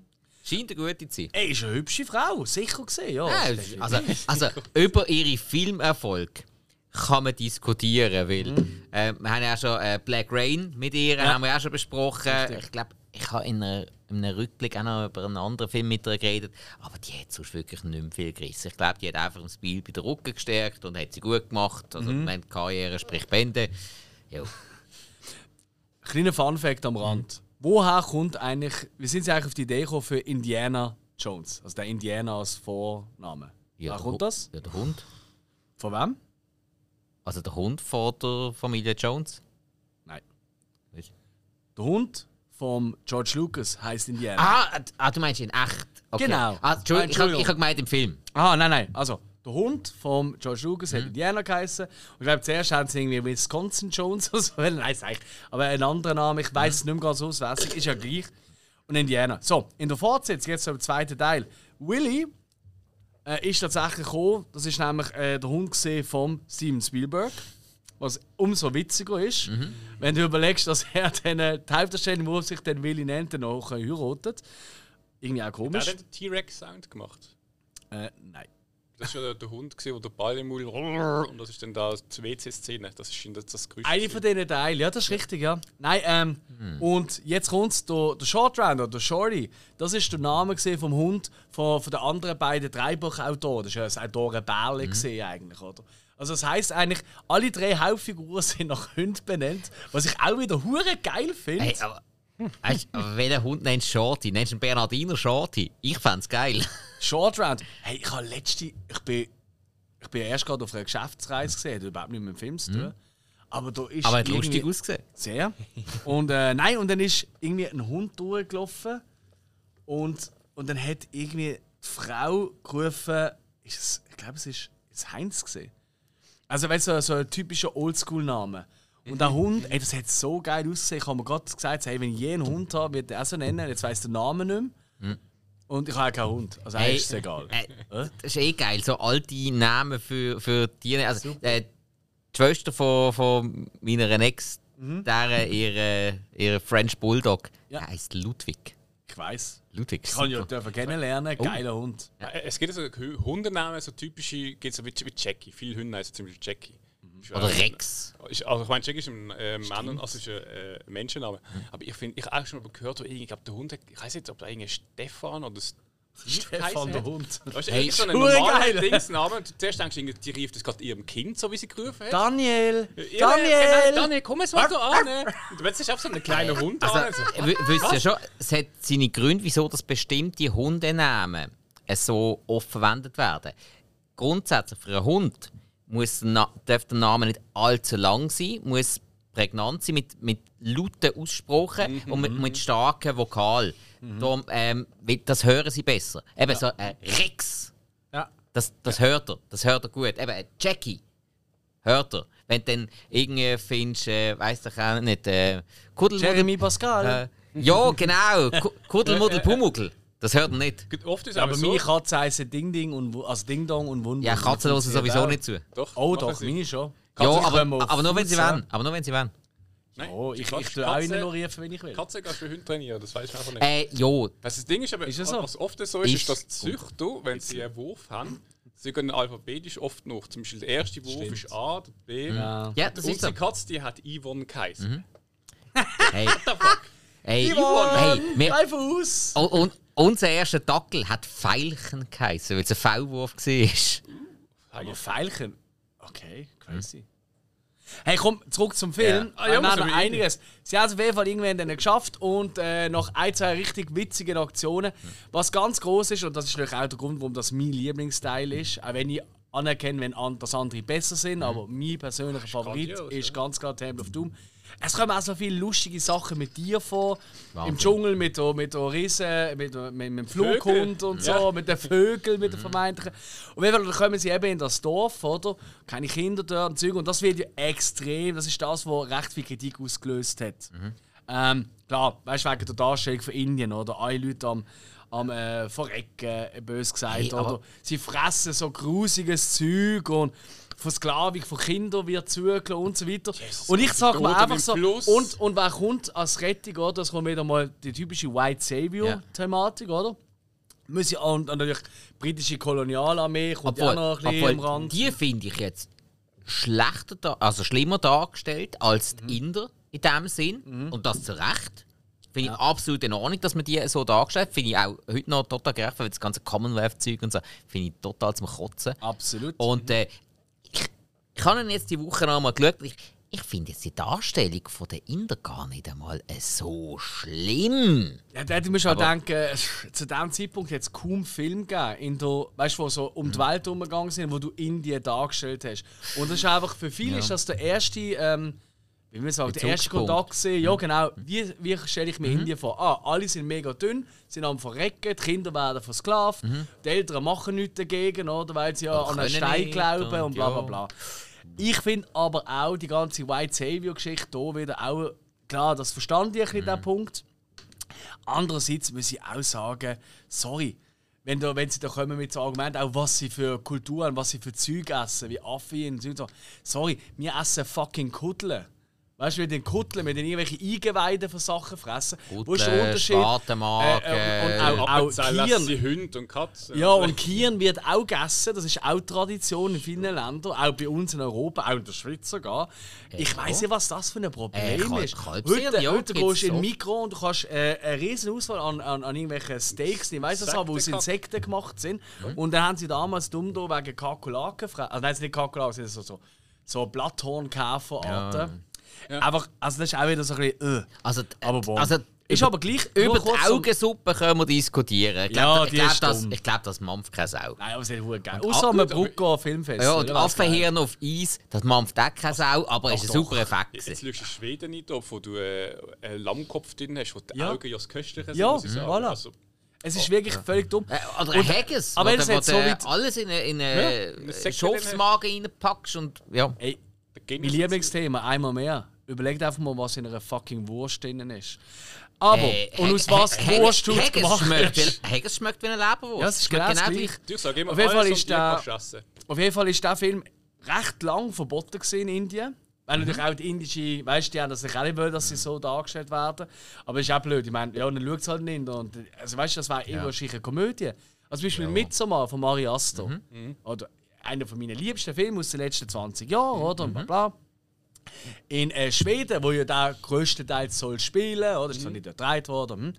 Scheint eine gute Zeit. Ey, ist eine hübsche Frau, sicher gesehen, ja. Ja, (laughs) also, also über ihre Filmerfolg kann man diskutieren, weil äh, wir haben ja schon äh, Black Rain mit ihr haben wir ja auch schon besprochen. Ich glaube, ich habe in, einer, in einem Rückblick auch noch über einen anderen Film mit ihr geredet, aber die hat sonst wirklich nicht mehr viel gerissen. Ich glaube, die hat einfach im Spiel bei der Rücken gestärkt und hat sie gut gemacht. Also wenn die Karriere spricht Bände. Ja. Kleiner Fun-Fact am Rand. Woher kommt eigentlich, wie sind Sie eigentlich auf die Idee gekommen für Indiana Jones? Also der Indiana als Vorname. Ja, Woher kommt das? Ja, der Hund. Von wem? Also der Hund von der Familie Jones. Nein. Was? Der Hund vom George Lucas heißt Indiana. Ah, ah, du meinst in echt? Okay. Genau. Ah, Entschuldigung, ich habe Entschuldigung. ich hab gemeint im Film. Ah, nein, nein. Also, der Hund vom George Lucas Mhm. hat Indiana geheißen. Und ich glaube, zuerst haben sie irgendwie Wisconsin Jones (laughs) oder so. Nein, das eigentlich. Aber ein anderer Name, ich weiß es nicht mehr ganz auswendig, ist ja gleich. Und Indiana. So, in der Fortsetzung, jetzt zum zweiten Teil. Willy äh, ist tatsächlich gekommen. Das ist nämlich äh, der Hund von Steven Spielberg. Was umso witziger ist, wenn du überlegst, dass er dann äh, die Hauptdarstellerin, wo sich dann Willy nennt, dann auch äh, heiratet. Irgendwie auch komisch. hat den T-Rex-Sound gemacht? Äh, nein. Das war ja der, der Hund, gewesen, der den Ball im Mund und das ist dann da die WC-Szene. Das ist das, das Geräusch. Eine von diesen Teilen, ja, das ist richtig, ja. Nein, ähm, und jetzt kommt der, der Short Round oder der Shorty. Das ist der Name vom Hund von, von den anderen beiden Drehbuchautoren. Das war ja das Autorenbärle gesehen eigentlich, oder? Also das heisst eigentlich, alle drei Hauptfiguren (laughs) sind nach Hunden benannt, was ich auch wieder hure geil finde. Hey, aber, weißt, aber welcher Hund nennst du Shorty? Nennst du einen Bernardiner Shorty? Ich fände geil. Short Round. Hey, ich habe letzte, ich bin, ich bin erst gerade auf einer Geschäftsreise gesehen, überhaupt nicht mit dem Film zu tun. Aber da ist Aber hat lustig ausgesehen. Sehr. Und äh, nein, und dann ist irgendwie ein Hund durchgelaufen und, und dann hat irgendwie die Frau gerufen, ist es, ich glaube, es ist, ist Heinz gesehen. Also weißt du, so, ein typischer Oldschool-Name. Und der Hund, ey, das hat so geil ausgesehen. Ich habe mir gerade gesagt, hey, wenn ich je einen Hund habe, wird er so nennen. Jetzt weiß der Name nicht mehr. Und ich habe keinen Hund. Also hey, ist es egal. Äh, das ist eh geil. So alte Namen für, für Tiere. Also, äh, die Schwester von, von meiner Ex, Mhm. der, ihre, ihre French Bulldog, Ja. der heisst Ludwig. Ich weiß. Ludwig. Ich kann ja super. dürfen kennenlernen. Oh. Geiler Hund. Ja, Es gibt so Hu- Hundenamen, so typische, geht so wie, wie Jackie. Viele Hunde heißen zum Beispiel Jackie. Ist, Oder äh, Rex. Ist, also ich meine, Jackie ist ein äh, Mann also ist ein äh, Menschenname. Aber ich finde, ich habe auch schon mal gehört, wo ich glaube, der Hund, hat- ich weiß nicht, ob da irgendwie Stefan oder Stefan der. Hund. Weißt du, Hey, so ein normaler. Dingsname. Und zuerst denkst du, irgendwie, die rief das gerade ihrem Kind, so wie sie gerufen hat. Daniel! Ja, Daniel! Genau, Daniel, komm es mal so an. Und jetzt ist auch so ein kleiner Hund Also, an. äh, w- wisst ihr schon, es hat seine Gründe, wieso das bestimmte Hundenamen äh, so oft verwendet werden. Grundsätzlich für einen Hund muss der Na darf der Name nicht allzu lang sein, muss prägnant sein, mit, mit lauten Aussprachen und mit, mit starken Vokal. Darum, ähm, das hören sie besser. Eben so äh, Rex, Ja. das, das hört er, das hört er gut. Eben äh, Jackie, hört er. Wenn du dann irgendwie findest, äh, weiss ich auch nicht, äh, Kuddelmuddel- Jeremy Pascal. äh, ja, genau. Ku- Kuddelmuddel, Pumuckl. Das hört man nicht. Oft ist es aber aber so. meine Katze heisst Ding Ding und also Ding Dong und Wund. Ja, Katzen hören sowieso nicht zu. Doch, Oh doch, sie. meine schon. Ja, Katzen aber, können auf aber nur wenn sie wollen. Aber nur wenn sie wollen. Nein, Oh, ich, Katze- ich tue auch Katze- ignorieren, wenn ich will. Katze kannst du für Hunde trainieren, das weiß man einfach nicht. Äh, ja. Was das Ding ist, aber Ist so? was oft so ist, Ist ist, dass die Züchter, wenn sie einen Wurf haben, sie gehen alphabetisch oft noch. Zum Beispiel der erste Wurf Stimmt. ist A, der B. Ja. Ja, das ist Unsere so. Katze, die hat Yvonne geheißen. (laughs) Hey, What the fuck? hey, Yvonne, hey, wir, greif aus! und, und, unser erster Dackel hat Veilchen geheißen, weil es ein V-Wurf war. Aber Veilchen. Okay, crazy. Hey, komm, zurück zum Film. Ja. Ah, ja, wir haben muss noch aber einiges. Sie haben es auf jeden Fall irgendwann dann geschafft und äh, nach ein, zwei richtig witzigen Aktionen. Was ganz groß ist, und das ist natürlich auch der Grund, warum das mein Lieblingsteil ist, auch wenn ich anerkenne, wenn an, dass andere besser sind, aber mein persönlicher Favorit grandios, ist ja. ganz klar Temple of Doom. Es kommen auch so viele lustige Sachen mit dir vor. Wahnsinn. Im Dschungel mit der, mit Riesen, mit, mit, mit dem Flughund und so, Ja. mit den Vögeln, mit den vermeintlichen. Und dann kommen sie eben in das Dorf, oder? Keine Kinder dort und Zeug. Und das wird ja extrem, das ist das, was recht viel Kritik ausgelöst hat. Ähm, klar, weißt du, wegen der Darstellung von Indien, oder? Alle Leute am, am äh, Verrecken, äh, bös gesagt, Hey, oder? Sie fressen so grusiges Zeug und Versklavung von Kindern wird zugelassen und so weiter. und ich sage mir einfach so, und, und wer kommt als Rettung, oder? Das kommt wieder mal die typische White Savior-Thematik, oder? Muss ja, und, und natürlich die britische Kolonialarmee kommt ja auch Obwohl, noch ein bisschen am obwohl Rand. die finde ich jetzt schlechter, da, also schlimmer dargestellt als Mhm. die Inder in dem Sinn. Und das zu Recht. Finde ich absolut in Ordnung, dass man die so dargestellt. Finde ich auch heute noch total gerecht, weil das ganze Commonwealth-Zeug und so, finde ich total zum Kotzen. Absolut. Und äh, ich, ich habe ihn jetzt die Woche noch mal geschaut. Ich, ich finde jetzt die Darstellung von der Inder gar nicht einmal äh, so schlimm. Ja, da hätte ich mir schon Aber- denken, (laughs) zu diesem Zeitpunkt hat es kaum Film gegeben, in der, weißt, wo so um die Welt umgegangen sind, wo du Indien dargestellt hast. Und das ist einfach, für viele ist das der erste, ähm, wie man sagt, der erste. Kontakt gewesen. Ja, genau. Wie, wie stelle ich mir Indien vor? Ah, alle sind mega dünn, sind am Verrecken, die Kinder werden versklavt, die Eltern machen nichts dagegen, oder, weil sie ja Und an einen Stein nicht glauben und bla bla bla. Ich finde aber auch die ganze White Savior-Geschichte hier wieder auch, klar, das verstand ich bisschen, Mhm. den Punkt. Andererseits muss ich auch sagen, sorry, wenn, da, wenn sie da kommen mit so Argumenten, auch was sie für Kulturen, was sie für Zeug essen, wie Affi und so. Sorry, wir essen fucking Kutteln. Weißt du, wir den Kutteln, mit den irgendwelche Eingeweiden von Sachen fressen. Wo ist der Unterschied? Spatenmagen, Äh, äh, und auch, auch Kieren. Hunde und Katzen. Ja, und Kieren wird auch gegessen. Das ist auch Tradition in vielen Ländern, auch bei uns in Europa, auch in der Schweiz sogar. Ich ja. weiß nicht, was das für ein Problem Äh, Kalb- ist. Heute, ja, heute gehst du in Mikro und du kannst äh, eine riesen Auswahl an, an, an irgendwelchen Steaks, ich weiß es auch, wo aus Insekten- gemacht sind. Mhm. Und dann haben sie damals dumm da wegen Kakerlaken, gefra- also nein, es sind nicht Kakerlaken, sondern so, so, so Blatthornkäferarten. Einfach, also das ist auch wieder so ein bisschen, äh. Also, äh, Aber bon. also Ist aber gleich über die Augensuppe können wir diskutieren. Ich Ja, glaube, die ich glaub, ist das, dumm. ich glaub, das mampft keine Sau. Nein, aber ist verdammt geil. Außer am Brucker Filmfest. Ja, und Ja. Affenhirn auf Eis, das mampft auch keine Sau, aber es ist ein doch. super Effekt. Jetzt schaust du Schweden nicht auf, wo du äh, einen Lammkopf drin hast, wo die Ja. Augen ja das Köstliche sind. Ja, muss ich sagen. voilà. Also, Es ist wirklich völlig dumm. Äh, Oder ein Und- Haggis, aber wo, du- wo jetzt du so alles in einen Ja, Schafsmagen reinpackst und ja. Mein Lieblingsthema, einmal mehr. Überlegt einfach mal, was in einer fucking Wurst drin ist. Aber, Äh, und aus was Hag- Wurst du gemacht schmeckt, hast. Haggis schmeckt wie eine Leberwurst. Ja, es ist genau das Gleiche. Du, sage immer, Auf jeden Fall ist der-. Auf jeden Fall ist der Film recht lang verboten in Indien. Weil natürlich auch die indische, weißt du, die haben das nicht auch nicht wollen, dass sie so dargestellt werden. Aber ist auch blöd. Ich meine, ja, dann schaut es halt nicht. Und, also weißt du, das war ja. eine Komödie. Also zum Beispiel ja. Midsommar von Mari Asto. Mhm. Oder einer von meinen liebsten Filme aus den letzten 20 Jahren, oder? Und bla bla. In äh, Schweden, wo ja der größtenteils soll spielen, oder? Ist zwar mhm. nicht gedreht worden. Hm?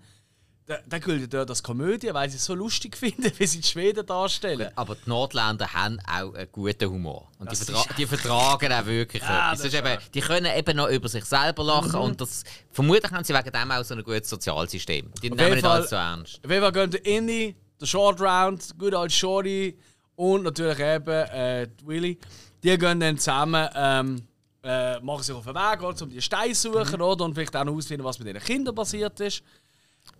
Da, da gilt dort als Komödie, weil sie es so lustig (laughs) finden, wie sie die Schweden darstellen. Aber die Nordländer haben auch einen guten Humor. Und die, vertra die, vertragen auch wirklich (laughs) ja, etwas. Eben, die können eben noch über sich selber lachen. Mhm. Und das, vermutlich haben sie wegen dem auch so ein gutes Sozialsystem. Die auf nehmen nicht alles so ernst. Auf jeden Fall gehen der Indy, der Short Round, gut als Shorty und natürlich eben äh, Willy. Die gehen dann zusammen. Ähm, äh, machen sich auf den Weg, also, um die Steine zu suchen mhm. oder, und vielleicht auch noch herausfinden, was mit den Kindern passiert ist.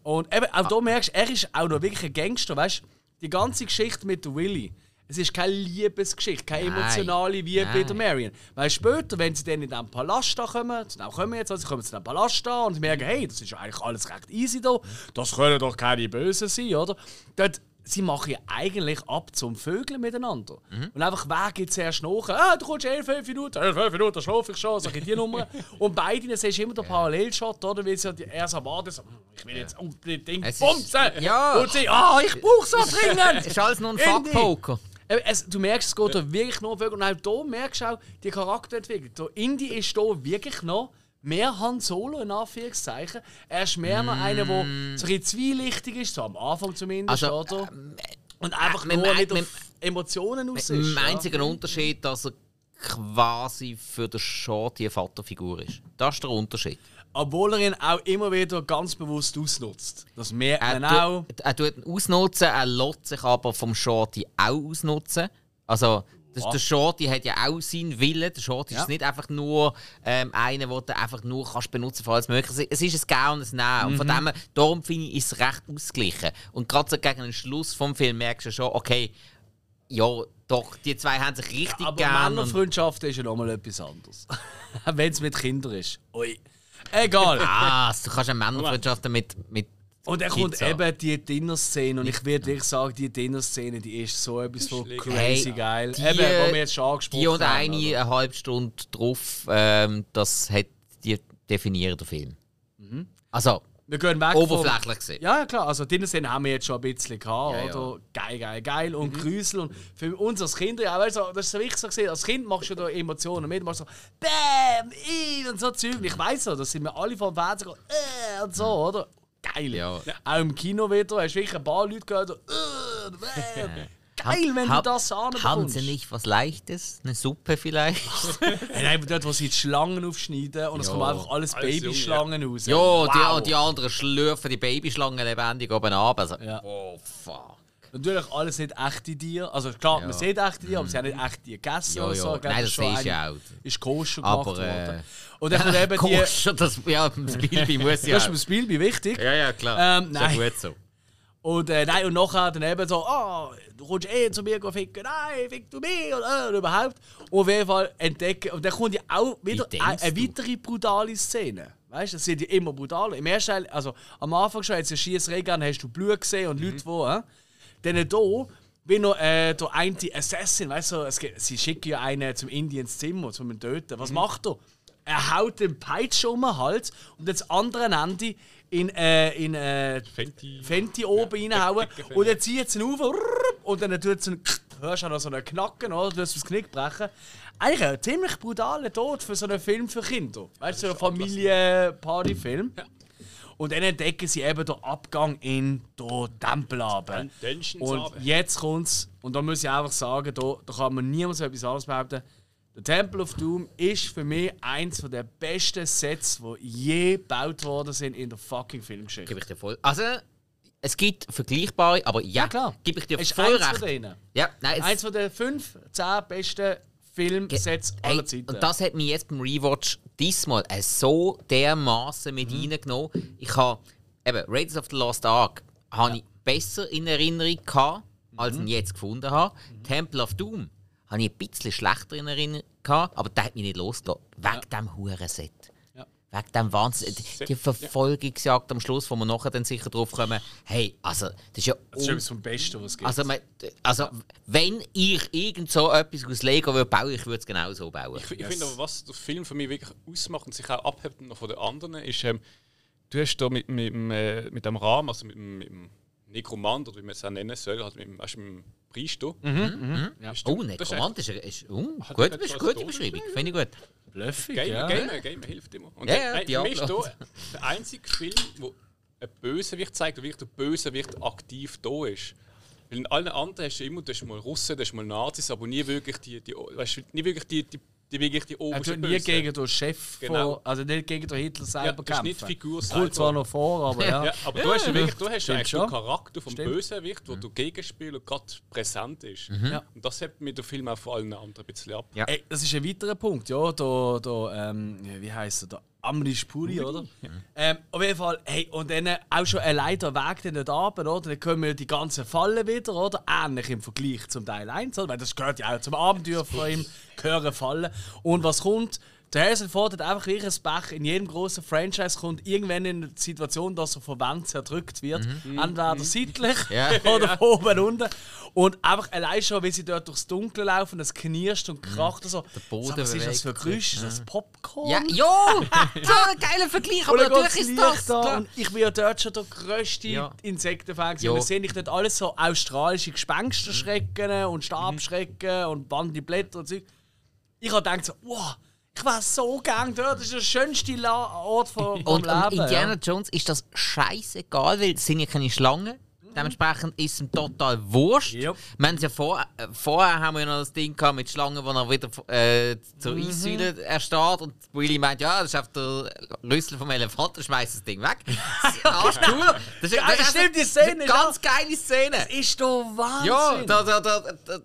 Und eben, auch ah. da merkst du, er ist auch noch wirklich ein Gangster, weißt? Die ganze Geschichte mit Willy. Es ist keine Liebesgeschichte, keine Nein. emotionale wie bei der Marion. Weil später, wenn sie dann in diesem Palast da kommen, dann kommen jetzt, also sie kommen zu diesem Palast da und merken, hey, das ist eigentlich alles recht easy da, das können doch keine Bösen sein, oder? Dort sie machen ja eigentlich ab zum Vögeln miteinander. Mhm. Und einfach, wer geht zuerst nach? Ah, du kommst 11, 5 Minuten, 11, 5 Minuten, schlafe ich schon, die Nummer. (laughs) und beide siehst du immer den Parallelshot, oder? Wie sie erst am Warten so, hm, ich will jetzt unbedingt bumsen. Ja. Und sie, ah, ich brauche so dringend. (laughs) Es ist alles nur ein Fuckpoker. Es, du merkst, es geht da wirklich nur um Vögel. Und auch hier merkst du auch die Charakterentwicklung. Der Indie ist hier wirklich noch mehr Han Solo in Anführungszeichen. Er ist mehr mm. noch einer, der so ein zwielichtig ist, so am Anfang zumindest, also, oder? Äh, und einfach äh, nur auf Emotionen aus ist. Im einzigen ja. Unterschied, dass er quasi für den Short die Vaterfigur ist. Das ist der Unterschied. Obwohl er ihn auch immer wieder ganz bewusst ausnutzt. Das merkt man er auch. Er tut ihn ausnutzen, er lässt sich aber vom Shorty auch ausnutzen. Also, das, der Shorty hat ja auch seinen Willen. Der Shorty ja. ist nicht einfach nur ähm, einer, den du einfach nur kannst benutzen für alles Mögliche. Es ist ein Gehen und ein Nehmen. Mhm. Und von mhm. dem darum finde ich, ist es recht ausgeglichen. Und gerade so gegen den Schluss vom Film merkst du schon, okay, ja, doch, die zwei haben sich richtig ja, aber gern. Aber Männerfreundschaft ist ja nochmal etwas anderes. (laughs) Wenn es mit Kindern ist. Ui. Egal. (laughs) Ah, du kannst eine Männerfreundschaft mit, mit und dann kommt eben die Dinner-Szene. Und ich würde wirklich sagen, die Dinner-Szene die ist so etwas von crazy hey, geil. Die, eben, wo wir jetzt schon angesprochen Die und eine, eine halbe Stunde drauf, ähm, das hat die definiert der Film. Mhm. Also, wir gehen weg oberflächlich gesehen. Ja, klar. Also, Dinner-Szene haben wir jetzt schon ein bisschen gehabt, ja, oder? Ja. Geil, geil, geil. Und mhm. Grüßel. Und für uns als Kinder, ja, weißt das ist so wichtig so gesehen. Als Kind machst du da Emotionen mit. Du machst so, BÄM, I und so Zeug. Ich weiß so, das sind wir alle vom Fernsehen äh, und so, oder? Geil. Ja. Auch im Kino wieder hast du wirklich ein paar Leute gehört, äh, (laughs) Geil, wenn hab, du das anbekommst. Haben sie nicht was Leichtes? Eine Suppe vielleicht? (laughs) Nein, dort, wo sie die Schlangen aufschneiden und es kommen einfach alles, alles Babyschlangen raus. Ja, wow. die, die anderen schlürfen die Babyschlangen lebendig oben ab. Also, ja. Oh, fuck. Natürlich alles nicht echte Tiere. Also klar, ja. man sieht echte Tiere, aber sie haben nicht echte Tiere gegessen ja, oder so. Ja. Nein, das sehe ich auch. Ist koscher gemacht aber, äh, worden. Und dann kommt eben (laughs) die... Koscher, das, ja, das Spielbi (laughs) muss ja Das ist beim Spielbi wichtig. Ja, ja, klar. Ähm, nein. gut so. Und, äh, nein, und nachher dann eben so, oh, du kommst eh zu mir ficken, nein, fick du mich und, äh, und überhaupt. Und auf jeden Fall entdecken. Und dann kommt ja auch wieder eine, eine weitere brutale Szene. Weißt du, das sind ja immer brutaler. Im ersten Teil, also am Anfang schon, als du Schießregeln hast du Blut gesehen und mhm. Leute, die. Dann hier, wie noch äh, der eine Assassin, weißt du, gibt, sie schicken ja einen zum Indien ins Zimmer, zum ihn töten. Was mhm. macht er? Er haut den Peitsche um den Hals und das andere Ende in, äh, in äh, Fenty. Fenty oben ja. reinhauen. und dann zieht es ihn auf und dann tut es einen, hörst du noch so einen Knacken, oder? Du hast das Knick brechen. Eigentlich ein ziemlich brutaler Tod für so einen Film für Kinder. Weißt du, so einen Familien-Party-Film. Ja. Und dann entdecken sie eben den Abgang in den Tempel. Und jetzt kommt's, und da muss ich einfach sagen, da, da kann man niemals etwas anderes behaupten. Der Temple of Doom ist für mich eins der besten Sets, die je gebaut worden sind in der fucking Filmgeschichte. Gebe ich dir voll. Also, es gibt vergleichbare, aber ja, ja klar. gebe ich dir ist voll eins recht. Von denen. Ja, nein, eins von den fünf, zehn besten Filmsets aller Zeiten. Und das hat mich jetzt beim Rewatch diesmal so dermaßen mit mhm. reingenommen. Ich habe eben Raiders of the Lost Ark ja. ich besser in Erinnerung gehabt, als mhm. ich jetzt gefunden habe. Mhm. Temple of Doom habe ich ein bisschen schlechter in Erinnerung gehabt, aber der hat mich nicht losgelassen. Wegen ja. diesem Huren-Set. Wegen dem Wahnsinn. Die, Verfolgungsjagd am Schluss, wo wir nachher dann sicher drauf kommen. Hey, also, das ist ja. Das ist etwas vom Besten, was es gibt. Also, man, also wenn ich irgend so etwas aus Lego würde bauen, ich würde es genau so bauen. Ich, ich finde aber, was der Film für mich wirklich ausmacht und sich auch abhebt noch von den anderen, ist, ähm, du hast da mit, mit, mit, äh, mit dem Rahmen, also mit, dem- mit dem Nekromant, oder wie man es auch nennen soll, halt mit, du, mit dem Priester. ja. Oh, Das ist Nekromant ist, ist oh, Hat gut, nicht ist gute Beschreibung, finde ich gut. Bluffig, Gamer, ja. Gamer, Gamer hilft immer. Und Ja, der- ja, nein, für mich ist der einzige Film, wo ein Bösewicht zeigt, wo wirklich der Bösewicht aktiv da ist. Weil in allen anderen hast du immer, du hast mal Russen, du hast mal Nazis, aber nie wirklich die, die, weißt, nie wirklich die, die, die, wirklich die Er obersten tut nie gegen den Chef, Genau. von, also nicht gegen den Hitler ja, selber nicht kämpfen. die Figur Kommt selber. zwar noch vor, aber ja. (laughs) Ja, aber du hast ja wirklich, du hast ja eigentlich schon. den Charakter vom Stimmt. Bösewicht, wo der Gegenspieler gerade präsent ist. Ja. Und das hebt mir der Film auch vor allen anderen ein bisschen ab. Ja. Ey, das ist ein weiterer Punkt, ja. Da, da, ähm, wie heißt er? Der Amrish Puri, oder? Ähm, auf jeden Fall, hey, und dann auch schon allein der Weg dann dort runter, oder? Dann kommen die ganzen Fallen wieder, oder? Ähnlich im Vergleich zum Teil 1, oder? Weil das gehört ja auch zum Abenteuer von ihm, gehören Fallen. Und was kommt? Der Harrison Ford hat einfach wie ein Pech. In jedem großen Franchise kommt irgendwann in eine Situation, dass er von Wänden zerdrückt wird. Entweder seitlich Ja. (laughs) oder von oben unten. Und einfach allein schon, wie sie dort durchs Dunkle laufen, es knirscht und kracht und so. Der Boden was ist das für Geräusch? Ist das Popcorn? Ja, ja! (laughs) so ein geiler Vergleich, aber natürlich ist Licht das. da? Und ich bin ja dort schon der grösste Ja. Insektenfan. Ja. Wir sehen nicht dort alles so australische Gespensterschrecken und Stabschrecken und Bandiblätter und so. Ich habe gedacht so, wow, ich wäre so gern dort. Das ist der schönste La Ort vom, vom Und Leben. Indiana ja. Jones ist das scheißegal, weil es sind ja keine Schlangen. Dementsprechend ist es total wurscht. Yep. Wir haben ja vor, äh, vorher haben wir noch das Ding gehabt mit Schlangen, wo er wieder äh, zur Mhm. Eissäule erstarrt und Willy meint, ja, das ist einfach der Rüssel vom Elefant, schmeißt das Ding weg. Das ist (laughs) cool. Das ist, das stimmt, die Szene eine ist ganz geile Szene. Ist doch Wahnsinn. Ja, da, da, da,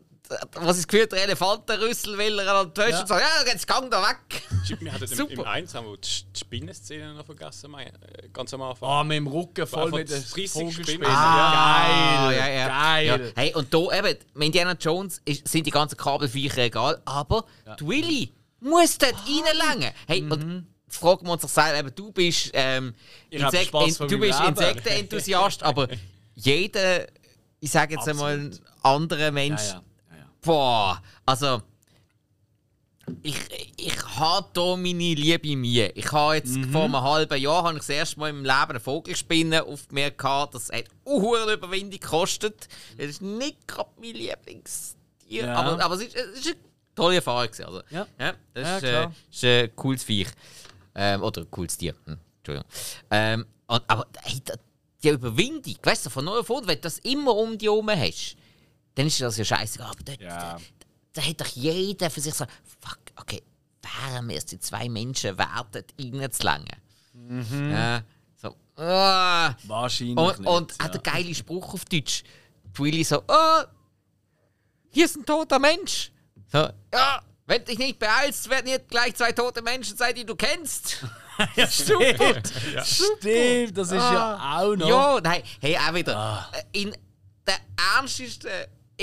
was ist gefühlt, der Elefantenrüssel will er an die Wäsche Ja. und sagt, ja, jetzt gang da weg. Wir hatten (laughs) im, Super. im 1 haben wir die Spinnenszene noch vergessen, mein, äh, ganz am Anfang. Ah, mit dem Rücken voll mit den 30 Vogelspinnen. Spinnen. Ah, Geil, ja, ja. geil. Ja. Hey, und da eben, bei Indiana Jones ist, sind die ganzen Kabelviecher egal, aber die Willy muss dort reinlängen. Hey, und jetzt fragen wir uns doch selber, eben, du bist, ähm, Insek- von du bist. Insektenenthusiast, aber (laughs) jeder, ich sage jetzt einmal, anderer Mensch, Ja, ja. Ja, ja. boah, also ich, ich habe hier meine Liebe Mühe. Ich habe jetzt Mhm. vor einem halben Jahr habe ich das erste Mal im Leben eine Vogelspinne aufgemerkt. gehabt. Das hat eine Überwindung gekostet. Das ist nicht gerade mein Lieblingstier. Ja. Aber, aber es, ist, es ist eine tolle Erfahrung. Also, Ja. das Ja, ist, äh, ist ein cooles Viech. Ähm, oder ein cooles Tier. Hm, Entschuldigung. Ähm, aber hey, die Überwindung, weißt du, von neu auf wenn du das immer um dich herum hast, dann ist das ja scheiße. Aber dort, Ja. da, da hat doch jeder für sich so, fuck, okay, wären wir es die zwei Menschen werden, reinzulangen. Mhm. Ja, so, ah. Wahrscheinlich Und, nicht. und ja. auch der geile Spruch auf Deutsch. Die Willy so, oh, hier ist ein toter Mensch. So, ja, wenn du dich nicht beeilst, werden hier gleich zwei tote Menschen sein, die du kennst. (laughs) ja, super. Stimmt, das ist ja auch noch. Ja, nein, hey, auch wieder. Ah. In den ernstesten,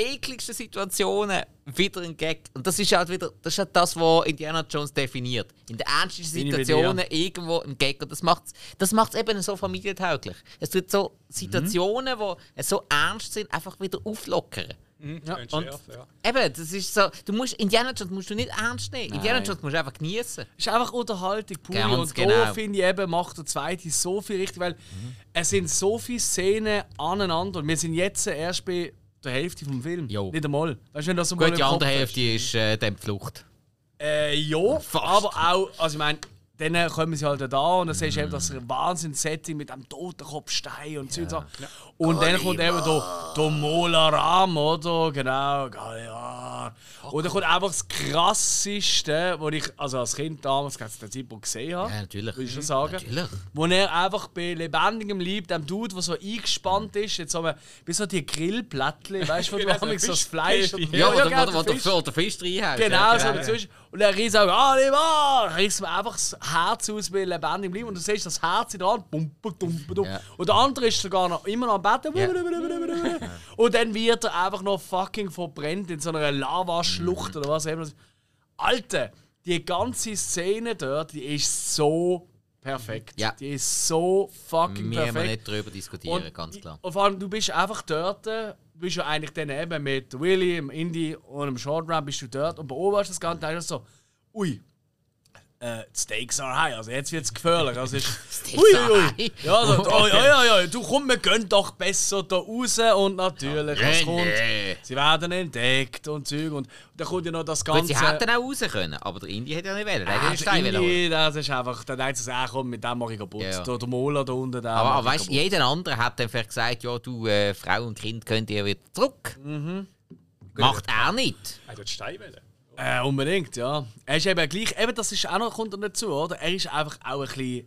ekligsten Situationen wieder ein Gag. Und das ist halt wieder, das ist halt das, was Indiana Jones definiert. In den ernstesten Situationen irgendwo ein Gag. Und das macht es das macht's eben so familientauglich. Es tut so Situationen, die so ernst sind, einfach wieder auflockern. Mhm, Ja, und- scharf, ja. Eben, das ist so, du musst, Indiana Jones musst du nicht ernst nehmen. Indiana Nein. Jones musst du einfach genießen. ist einfach Unterhaltung pur. Ganz und da genau. finde ich eben, macht der zweite so viel richtig, weil es sind so viele Szenen aneinander. Und wir sind jetzt erst bei der Hälfte vom Film. Jo. Nicht einmal. Weißt du, wenn das so mal Gut, die andere. Hälfte ist äh, dann die Flucht. Äh, ja, Fast. aber auch, also ich meine, dann kommen sie halt da und dann siehst du eben das Wahnsinns-Setting mit dem Totenkopfstein und so. Ja. Und dann kommt eben der, der Molaram, oder? Genau, Und dann kommt einfach das Krasseste, was ich also als Kind damals dem Zeitpunkt gesehen habe. Ja, natürlich. Würde ich schon sagen. Natürlich. Wo er einfach bei lebendigem Leib, dem Dude, der so eingespannt ist, jetzt haben wir bis so die Grillplättchen, weißt du, wo (laughs) du Genau, so das Fisch- Fleisch Käfig. Ja, oder, genau, oder, der oder, Fisch. oder, oder Fisch reinhaust. Genau, ja, so dazwischen. Und er riss auch, ah, nicht wahr! Riss mir einfach das Herz aus bei lebendigem Leib und du siehst das Herz dran. Bum, bum, bum, bum. Ja. Und der andere ist sogar noch immer noch am Betten. (laughs) Und dann wird er einfach noch fucking verbrennt in so einer Lavaschlucht oder was immer. Alter, die ganze Szene dort, die ist so perfekt. Ja. Die ist so fucking Wir müssen perfekt. nicht darüber diskutieren, Und, ganz klar. und vor allem, du bist einfach dort, äh, bist ja eigentlich dann eben mit Willy, im Indie und im Short Run bist du dort und beobachtest das Ganze und so, ui, äh, die Stakes are high, also jetzt wird es gefährlich. Also ist, (laughs) ui. Ja, also, oh, ja, ja, ja, du komm, wir gehen doch besser da raus und natürlich, was kommt, sie werden entdeckt und Zeug und dann kommt ja noch das Gut, Ganze... sie hätten auch raus können, aber der Indie hätte ja nicht wollen. Hätte Ah, Stein der. Indie, das ist einfach, dann denkt sie, ah, komm, mit dem mache ich kaputt. Ja, ja. Der, der Mola da unten, der Aber, weißt du, jeder andere hat dann vielleicht gesagt, ja, du, äh, Frau und Kind könnt ihr wieder zurück. Mhm. Macht er nicht. Er hat Steinwelle. Äh, unbedingt, ja. Er ist eben gleich, eben das ist auch noch kommt noch dazu, oder? Er ist einfach auch ein bisschen,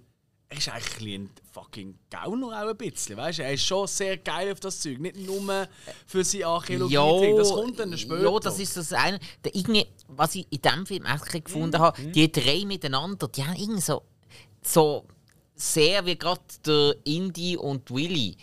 er ist eigentlich ein, bisschen ein fucking Gauner auch ein bisschen, weißt du? Er ist schon sehr geil auf das Zeug, nicht nur für seine Archäologie, Ja, das kommt dann später. ja, das ist das eine. Der irgendwie, was ich in diesem Film echt gefunden habe, die drei miteinander, die haben irgendwie so, so sehr wie gerade der Indy und Willy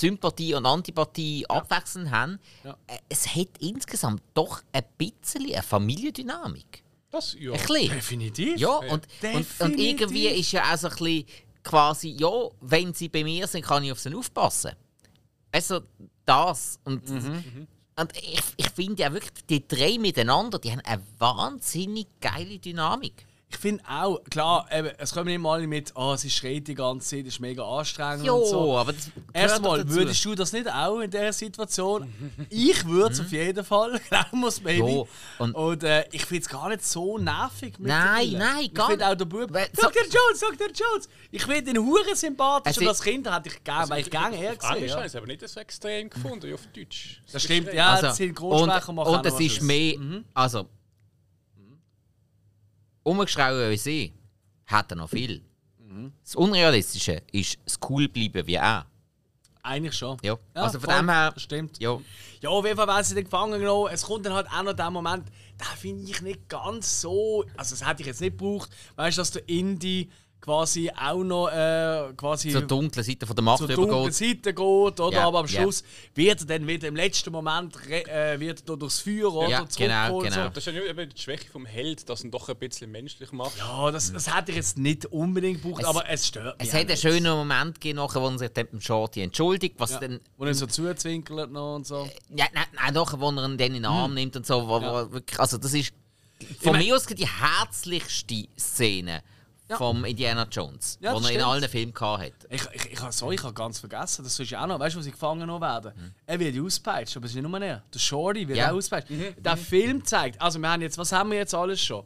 Sympathie und Antipathie abwechselnd haben. Ja. Äh, Es hat insgesamt doch ein bisschen eine Familiendynamik. Das, ja. Ein bisschen. Definitiv. Ja, und, und, und Definitiv. irgendwie ist ja auch so ein bisschen quasi, ja, wenn sie bei mir sind, kann ich auf sie aufpassen. Also das. Und, und ich, ich finde ja wirklich, die drei miteinander, die haben eine wahnsinnig geile Dynamik. Ich finde auch, klar, eben, es kommen immer alle mit, oh, sie schreit die ganze Zeit, das ist mega anstrengend Jo, und so. aber das Erstmal, würdest du das nicht auch in dieser Situation? ich würde es auf jeden Fall. Glauben (laughs) muss Baby. Ja, und- und äh, ich finde es gar nicht so nervig. Nein, mittlerweile. nein, Ich gar finde nicht. auch der Bub. Weil- so- Dr. Jones, Dr. Jones! Ich finde den Huren sympathisch Es und als Kind hätte ich gerne, weil ich gerne Auf gesehen. Ja. habe ich es aber nicht so extrem gefunden, auf Deutsch. Das stimmt, ja, Also, die Synchronsprecher und, machen auch und es ist mehr, Mhm. also umgeschrauben wie sie, hat er noch viel. Mhm. Das Unrealistische ist das cool bleiben wie er. Eigentlich schon. Ja. also von voll, dem her, Stimmt. ja, Ja, auf jeden Fall werden sie dann gefangen genommen. Es kommt dann halt auch noch der Moment, da finde ich nicht ganz so. Also, das hätte ich jetzt nicht gebraucht. Weißt du, dass der Indie quasi auch noch äh, quasi zur dunklen Seite von der Macht zur dunklen übergeht. Seite geht, oder? Ja, Aber am. Schluss wird er dann wieder im letzten Moment äh, wird er durchs Feuer oder Ja, genau, zurückgeholt, genau. So. Das ist ja eben die Schwäche vom Held, dass er ihn doch ein bisschen menschlich macht. Ja, das, das hätte ich jetzt nicht unbedingt gebraucht, Es- aber es stört mich. Es hat einen schönen Moment gegeben, nachher, wo er sich dann dem Shorty entschuldigt, was Ja. dann Wo er so zuzwinkelt noch und so. Ja, nein, nein, nachher, wo er ihn dann in den Arm nimmt und so. Wo, wo Hm. Ja. wirklich, also das ist von mein- mir aus die herzlichste Szene Ja. vom Indiana Jones, Ja, die das er in stimmt. allen Filmen gehabt hat. Ich, ich, ich, sorry, ich habe ganz vergessen, das ist ja auch noch, weißt du, wo sie gefangen werden? Hm. Er wird ausgepeitscht, aber es ist nicht nur er. Der Shorty wird Ja. auch ausgepeitscht. Der Film zeigt, also wir haben jetzt, was haben wir jetzt alles schon?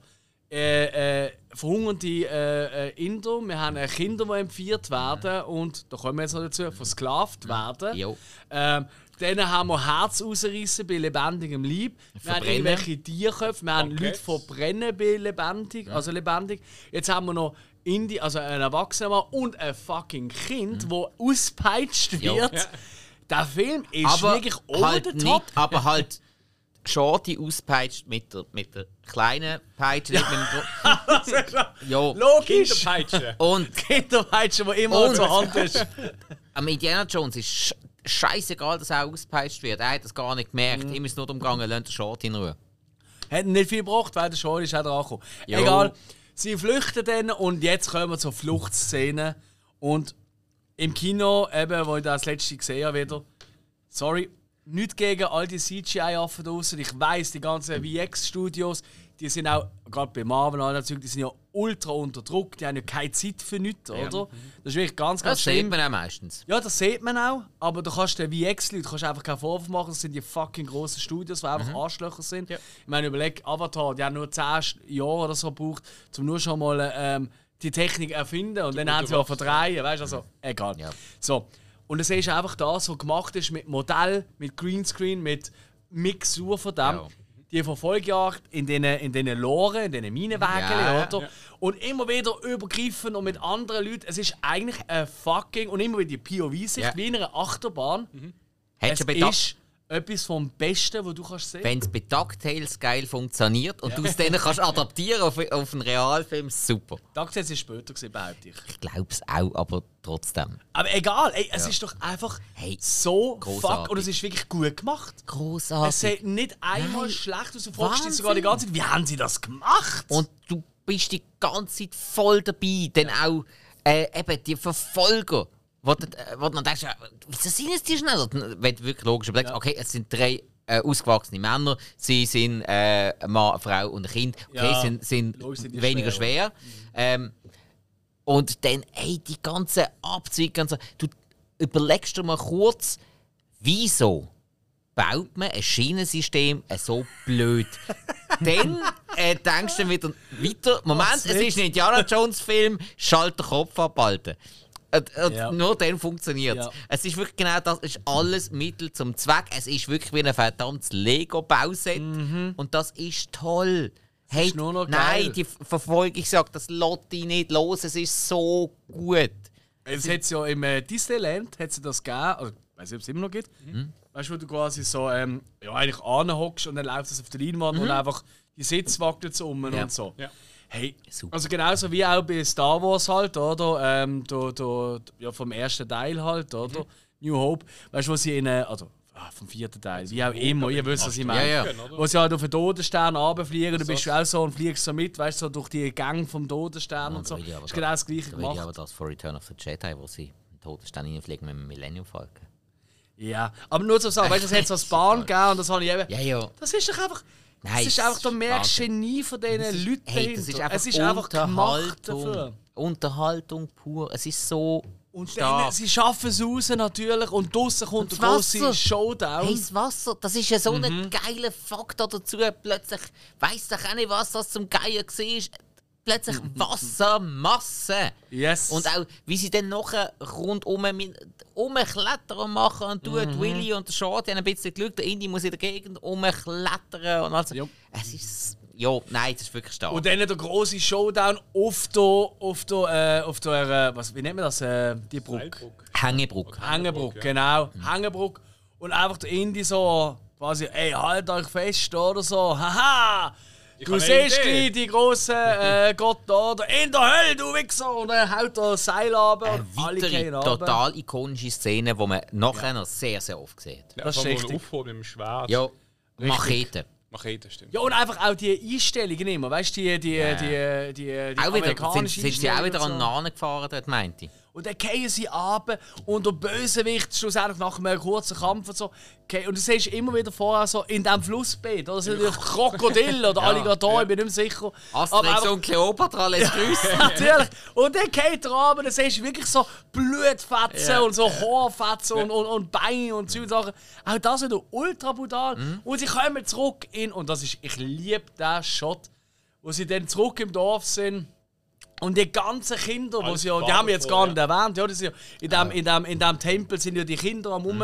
Äh, äh, verhungernde äh, äh, Inder, wir haben äh, Kinder, die entführt werden und, da kommen wir jetzt noch dazu, versklavt werden. Jo. Ähm, dann haben wir Herz rausrissen bei lebendigem Leib. Wir haben irgendwelche Tierköpfe, wir haben Okay. Leute verbrennen bei lebendig, also lebendig. Jetzt haben wir noch Indi, also ein Erwachsener und ein fucking Kind, wo auspeitscht wird. Ja. Der Film ist aber wirklich over halt the nicht, top. aber halt Shorty auspeitscht mit der, mit der kleinen Peitsche. nicht mit dem Gro- (laughs) ja. Logisch. Kinderpeitsche. (laughs) Und Kinderpeitsche, die immer zur Hand ist. (laughs) am Indiana Jones ist scheißegal, dass er auspeitscht wird. Er hat das gar nicht gemerkt. Mhm. Ihm ist nur darum gegangen, lasst den Shorty in Ruhe. Hat nicht viel gebracht, weil der Shorty ist auch dran gekommen. Jo. Egal. Sie flüchten dann und jetzt kommen wir zur Fluchtszene. Und im Kino, eben, wo ich das letzte gesehen habe, wieder. Sorry, nicht gegen all die CGI-Affen draußen. Ich weiß, die ganzen VX-Studios, die sind auch, gerade bei Marvel und das Zeug, die sind ja ultra unter Druck. Die haben ja keine Zeit für nichts, oder? Das ist wirklich ganz, ganz Das sieht schlimm. man auch meistens. Ja, das sieht man auch, aber du kannst den VX-Leuten kannst einfach keinen Vorwurf machen, das sind die fucking grossen Studios, die einfach Arschlöcher sind. Ich meine, überleg, Avatar, die haben nur 10 Jahre oder so gebraucht, um nur schon mal ähm, die Technik erfinden und dann haben sie auch verdrehen, weißt du, also egal. Ja. So, und dann siehst du einfach das, was gemacht ist mit Modell, mit Greenscreen, mit Mixur von dem. Ja. Die Verfolgjagd in den, in den Loren, in den Minenwägeln, Ja, oder? Und immer wieder übergriffen und mit anderen Leuten. Es ist eigentlich ein fucking. Und immer wieder die POV-Sicht, Ja. wie in einer Achterbahn. Es schon bedacht, ist etwas vom Besten, was du kannst sehen wenn es bei DuckTales geil funktioniert und du es dann kannst adaptieren auf, auf einen Realfilm, super. DuckTales ist später, gewesen, behaupte ich. Ich glaube es auch, aber trotzdem. Aber egal, ey, es ist doch einfach Hey, so großartig. fuck. Und es ist wirklich gut gemacht. Es Großartig. sieht nicht einmal Nein. schlecht aus. Du fragst dich sogar die ganze Zeit, wie haben sie das gemacht? Und du bist die ganze Zeit voll dabei. Dann auch äh, eben die Verfolger, wo du, wo du dann denkst, ja, wieso sind es die schnell? Wenn du wirklich logisch überlegst, okay, es sind drei äh, ausgewachsene Männer, sie sind äh, Mann, Frau und ein Kind, okay, Ja, sind, sind sind weniger schwer, schwer. Ähm, und dann, ey, die ganzen Abzüge so. Du überlegst dir mal kurz, wieso baut man ein Schienensystem so blöd? (laughs) dann äh, denkst du wieder weiter. Moment, es ist ein Indiana Jones Film, schalt den Kopf abhalten. Und, und Ja. Nur dann funktioniert es. Ja. Es ist wirklich genau das, es ist alles Mittel zum Zweck. Es ist wirklich wie ein verdammtes Lego-Bauset. Und das ist toll. Hey, Mhm. ist nur noch nein, geil. die Verfolgung sagt, das lässt dich nicht los. Es ist so gut. Es hat ja im äh, Disneyland hat sie das gegeben, oder ich weiß nicht, ob es immer noch gibt. Mhm. Weißt du, wo du quasi so ähm, ja, eigentlich anhockst und dann läuft es auf der Leinwand und einfach die Sitz wackelt so um Mhm. Ja. und so. Ja. Hey, Super. also genauso wie auch bei Star Wars halt, oder? Ähm, da, da, ja, vom ersten Teil halt, Mhm. oder? New Hope. Weißt du, wo sie in äh, also ah, vom vierten Teil, wie auch immer, ihr wisst, was ich meine. Ja, ja. Wo sie halt auf den Totenstern runterfliegen, du bist auch so und fliegst so mit, weißt du, so durch die Gänge vom Totenstern und so. da will ich aber ist genau das gleiche Da ich aber das von Return of the Jedi, wo sie im Todesstern reinfliegen mit dem Millennium Falcon. Ja, aber nur zu sagen, weißt du, es hat so eine (laughs) Bahn gegeben und das habe ich eben. Ja, ja. Das ist doch einfach. Nein, das ist es einfach, da ist merkst du Wahnsinn. Genie von diesen Leuten Hey, das ist einfach, Es ist einfach gemacht dafür. Unterhaltung. Pur. Es ist so Und dann, sie schaffen es raus natürlich und draussen kommt Und der große. Showdown. Hey, das Wasser, das ist ja so Mhm. ein geiler Faktor dazu. Plötzlich weiss doch auch nicht, was das zum Geier war. Plötzlich Wassermasse. Yes. Und auch, wie sie dann nachher rundum mit- umklettern machen und tut Mhm. Willy und der Shorty haben ein bisschen Glück. Der Indy muss in der Gegend umklettern und also. Ja. Es ist. Ja, nein, das ist wirklich stark. Und dann der große Showdown auf der, auf der, äh, auf der äh, was, wie nennt man das, äh, die Brücke? Hängebrücke. Hängebrücke, ja. genau. Hängebrücke. Und einfach der Indie so quasi, ey, halt euch fest oder so. Haha! Du siehst gleich die grossen äh, Gott da, oder in der Hölle, du Wichser! Und dann haut er das Seil Eine und alle weitere gehen runter. total ikonische Szene, die man nachher noch sehr, sehr oft sieht. Ja, Das ist richtig. Aufholen mit dem Schwert. Ja, Machete. Machete, stimmt. Ja, und einfach auch die Einstellungen immer, weißt du, die, die, Ja. die, die, die, die Auch wieder, sind, sind sie auch wieder Einstellungen an so. Nahen gefahren dort, meinte ich. Und dann fallen sie ab und der Bösewicht schlussendlich nach einem kurzen Kampf und so. Okay, und du siehst immer wieder vorher so in diesem Flussbett, oder sind natürlich Krokodile oder (laughs) Alligatoren, ich bin nicht mehr sicher. Aber Asterix einfach- und Kleopatra lässt (laughs) grüßen. Natürlich. Und dann geht er ab und dann siehst du wirklich so Blutfetzen Ja. und so Haarfetzen und, und, und Beine und so Sachen. Auch das ist ultra brutal. Mhm. Und sie kommen zurück in, und das ist, ich liebe diesen Shot, wo sie dann zurück im Dorf sind. Und die ganzen Kinder, Alles sie ja, die haben wir jetzt gar nicht erwähnt, ja, das ja, in, dem, in, dem, in dem Tempel sind ja die Kinder am um,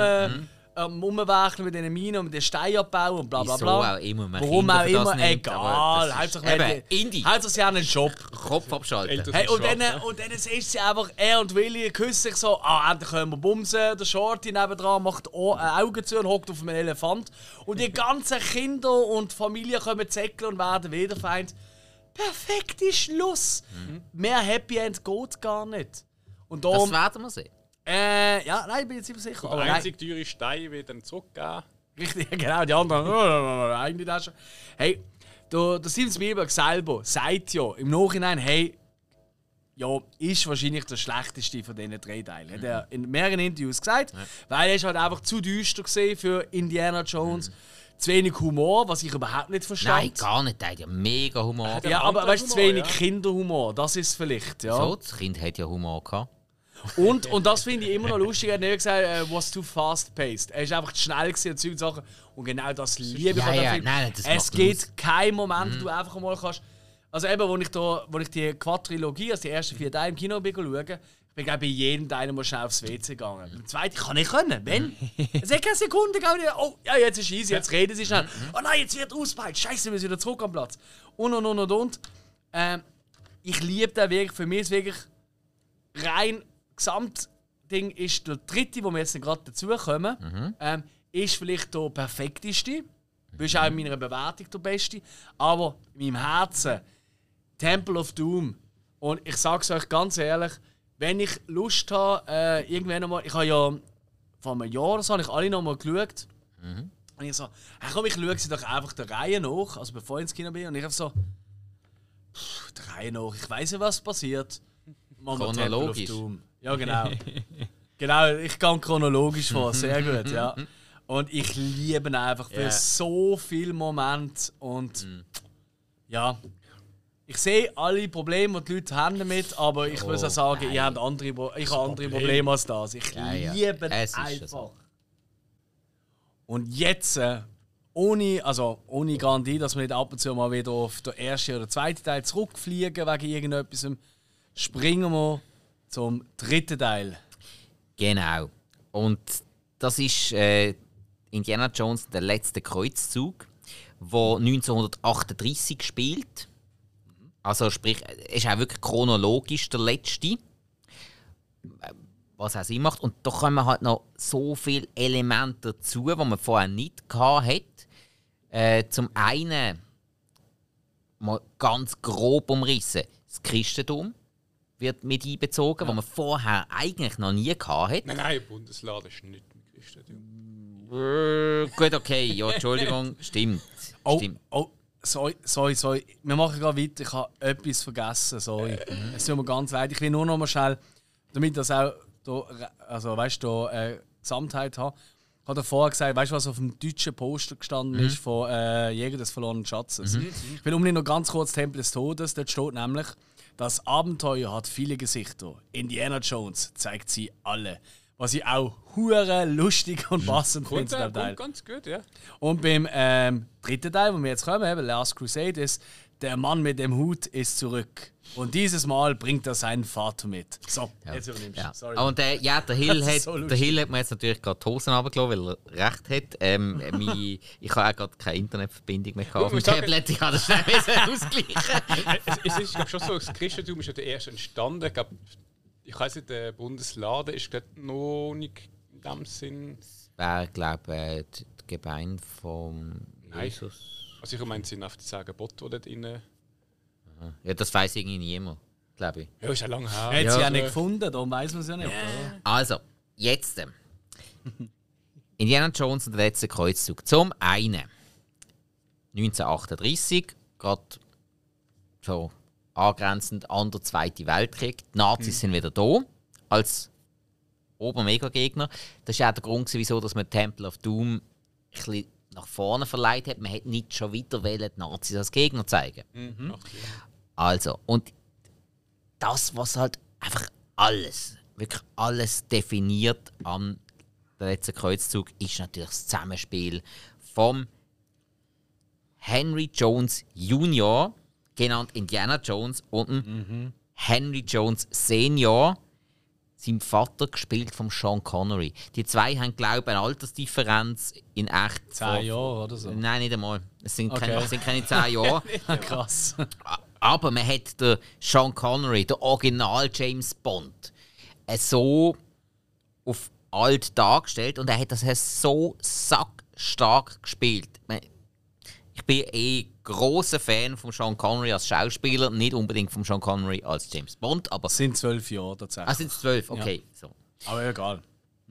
am Rumwerkeln mit den Minen und mit den Steinabbau und bla bla Wieso bla. auch immer man Warum auch immer, nimmt, egal. Hauptsache, Eben, die- Indie. Hauptsache, sie haben einen Job. Kopf abschalten. Hey, und dann, und dann siehst du einfach, er und Willi küssen sich so, ah, endlich können wir bumsen. Der Shorty nebendran macht äh, Augen zu und hockt auf einem Elefant. Und die (laughs) ganzen Kinder und Familie kommen zäckeln und werden wiederfeind. Perfekter Schluss. Mehr Happy End geht gar nicht. Und Das darum, werden wir sehen. äh, ja, nein, ich bin jetzt nicht sicher. Der einzige teure Stein wird dann zurückgeben. Richtig, (laughs) genau, die anderen, äh, eigentlich das schon. Hey, der, der Steven Spielberg selber sagt ja im Nachhinein, hey, ja, ist wahrscheinlich der schlechteste von diesen drei Teilen. Hat er in mehreren Interviews gesagt, weil er ist halt einfach zu düster gesehen für Indiana Jones. Zu wenig Humor, was ich überhaupt nicht verstehe. Nein, gar nicht. Der hat ja mega Humor. Ja, aber weißt du, zu wenig ja. Kinderhumor, das ist vielleicht, ja. So, das Kind hat ja Humor gehabt. Und, und das finde ich immer noch lustig. Er hat nicht gesagt, äh, was too fast paced. Er ist einfach zu schnell gewesen und Sachen. Und genau das liebe ich Ja, an dem ja, Film. nein, das es Mhm. gibt keinen Moment, wo du einfach mal kannst. Also eben, wo ich, da, wo ich die Quadrilogie, also die ersten vier Teile im Kino bin schauen, ich bin glaube bei jedem Teil mal schnell aufs WC gegangen. Beim zweiten kann ich können. Wenn? (laughs) Es hat keine Sekunde gegangen. Oh, ja, jetzt ist easy, jetzt reden sie schnell. Mhm. Oh nein, jetzt wird ausgepeilt. Scheiße, wir sind wieder zurück am Platz. Und und und und und. Ähm, ich liebe den wirklich. Für mich ist wirklich rein Gesamtding ist der dritte, wo wir jetzt gerade dazu kommen, ähm, ist vielleicht der perfekteste. Du bist auch in meiner Bewertung der beste. Aber in meinem Herzen Temple of Doom. Und ich sag's euch ganz ehrlich, wenn ich Lust habe, äh, irgendwann nochmal, ich habe ja vor einem Jahr oder so, habe ich alle nochmal geschaut. Und ich so, hey, komm, ich schaue sie doch einfach der Reihe nach, also bevor ich ins Kino bin. Und ich habe so, pff, der Reihe nach. Ich weiß ja, was passiert. Machen wir Chronologisch. Ja, genau. (laughs) genau, ich gehe chronologisch vor. Sehr gut, ja. (laughs) Und ich liebe ihn einfach für so viele Momente. Und ja, ich sehe alle Probleme, die die Leute haben damit, aber ich muss Oh, auch sagen, nein. ihr habt andere, Pro- ich habe andere Probleme als das. Ich Ja, ja. liebe Es einfach. so. Und jetzt, äh, ohne, also ohne Garantie, dass wir nicht ab und zu mal wieder auf den ersten oder zweiten Teil zurückfliegen wegen irgendetwas, springen wir zum dritten Teil. Genau. Und das ist äh, Indiana Jones der letzte Kreuzzug, wo 1938 spielt. Also sprich, er ist auch wirklich chronologisch der letzte. Was auch Sinn macht. Und da kommen halt noch so viele Elemente dazu, die man vorher nicht hatte. Äh, zum einen, mal ganz grob umrissen, das Christentum wird mit einbezogen, was man vorher eigentlich noch nie hatte. Nein, nein, Bundeslade ist nicht mit Christentum. Äh, gut, okay, ja, Entschuldigung, (laughs) stimmt. Oh, stimmt. oh sorry, sorry, sorry. Wir machen gerade weiter. Ich habe etwas vergessen, sorry. Es tut mir ganz leid. Ich will nur noch mal schnell, damit das auch, da, also weißt du, äh, Gesamtheit hat. Ich habe vorher gesagt, weißt du, was auf dem deutschen Poster gestanden ist von äh, Jäger des verlorenen Schatzes? Ich will unbedingt noch ganz kurz Tempel des Todes. Dort steht nämlich, das Abenteuer hat viele Gesichter. Indiana Jones zeigt sie alle. Was ich auch hure lustig und passend finde zu dem Teil. ganz gut, ja. Und beim ähm, dritten Teil, wo wir jetzt kommen, eben Last Crusade, ist der Mann mit dem Hut ist zurück. Und dieses Mal bringt er seinen Vater mit. So, jetzt übernimmst du. Ja. Sorry. Und äh, ja, der Hill, (laughs) hat, so der. Hill hat mir jetzt natürlich gerade die Hosen runtergelassen, weil er recht hat. Ähm, äh, mein, (laughs) ich habe auch gerade keine Internetverbindung mehr gehabt auf dem Tablet. Ich habe das schnell (laughs) ausgleichen. es, es ist glaub, schon so, das Christentum ist ja der erste entstanden. Ich, glaub, ich weiß nicht, der Bundeslade ist glaub, noch nicht in dem Sinn. Wäre, glaube ich, äh, die Gebeine von Nein. Jesus. Also ich meine, es sind auf die zehn Gebote, die dort drin. Ja, das weiß irgendwie niemand, glaube ich. Ja, ist ja lange her. er hat sie ja nicht gefunden, darum weiß man es ja nicht. oder? Also, jetzt. ähm, (laughs) Indiana Jones und der letzte Kreuzzug. Zum einen 1938, gerade so angrenzend an den Zweiten Weltkrieg. Die Nazis sind wieder da als Obermega-Gegner. Das war auch der Grund, wieso dass man Temple of Doom ein bisschen nach vorne verleiht hat. Man hätte nicht schon wieder wollen, die Nazis als Gegner zeigen. Sinn. Also, und das, was halt einfach alles, wirklich alles definiert am letzten Kreuzzug, ist natürlich das Zusammenspiel vom Henry Jones Jr., genannt Indiana Jones, und dem Henry Jones Senior, sein Vater, gespielt von Sean Connery. Die zwei haben, glaube ich, eine Altersdifferenz in echt. Zehn Jahre oder so. Nein, nicht einmal. Es sind, keine, Okay. es sind keine zehn Jahre. (laughs) Krass. Aber man hat den Sean Connery, den Original James Bond, äh, so auf alt dargestellt und er hat das so sackstark gespielt. Bin eh großer Fan von Sean Connery als Schauspieler, nicht unbedingt von Sean Connery als James Bond, aber Es sind zwölf Jahre ah, tatsächlich. sind es zwölf, okay. So. Aber egal.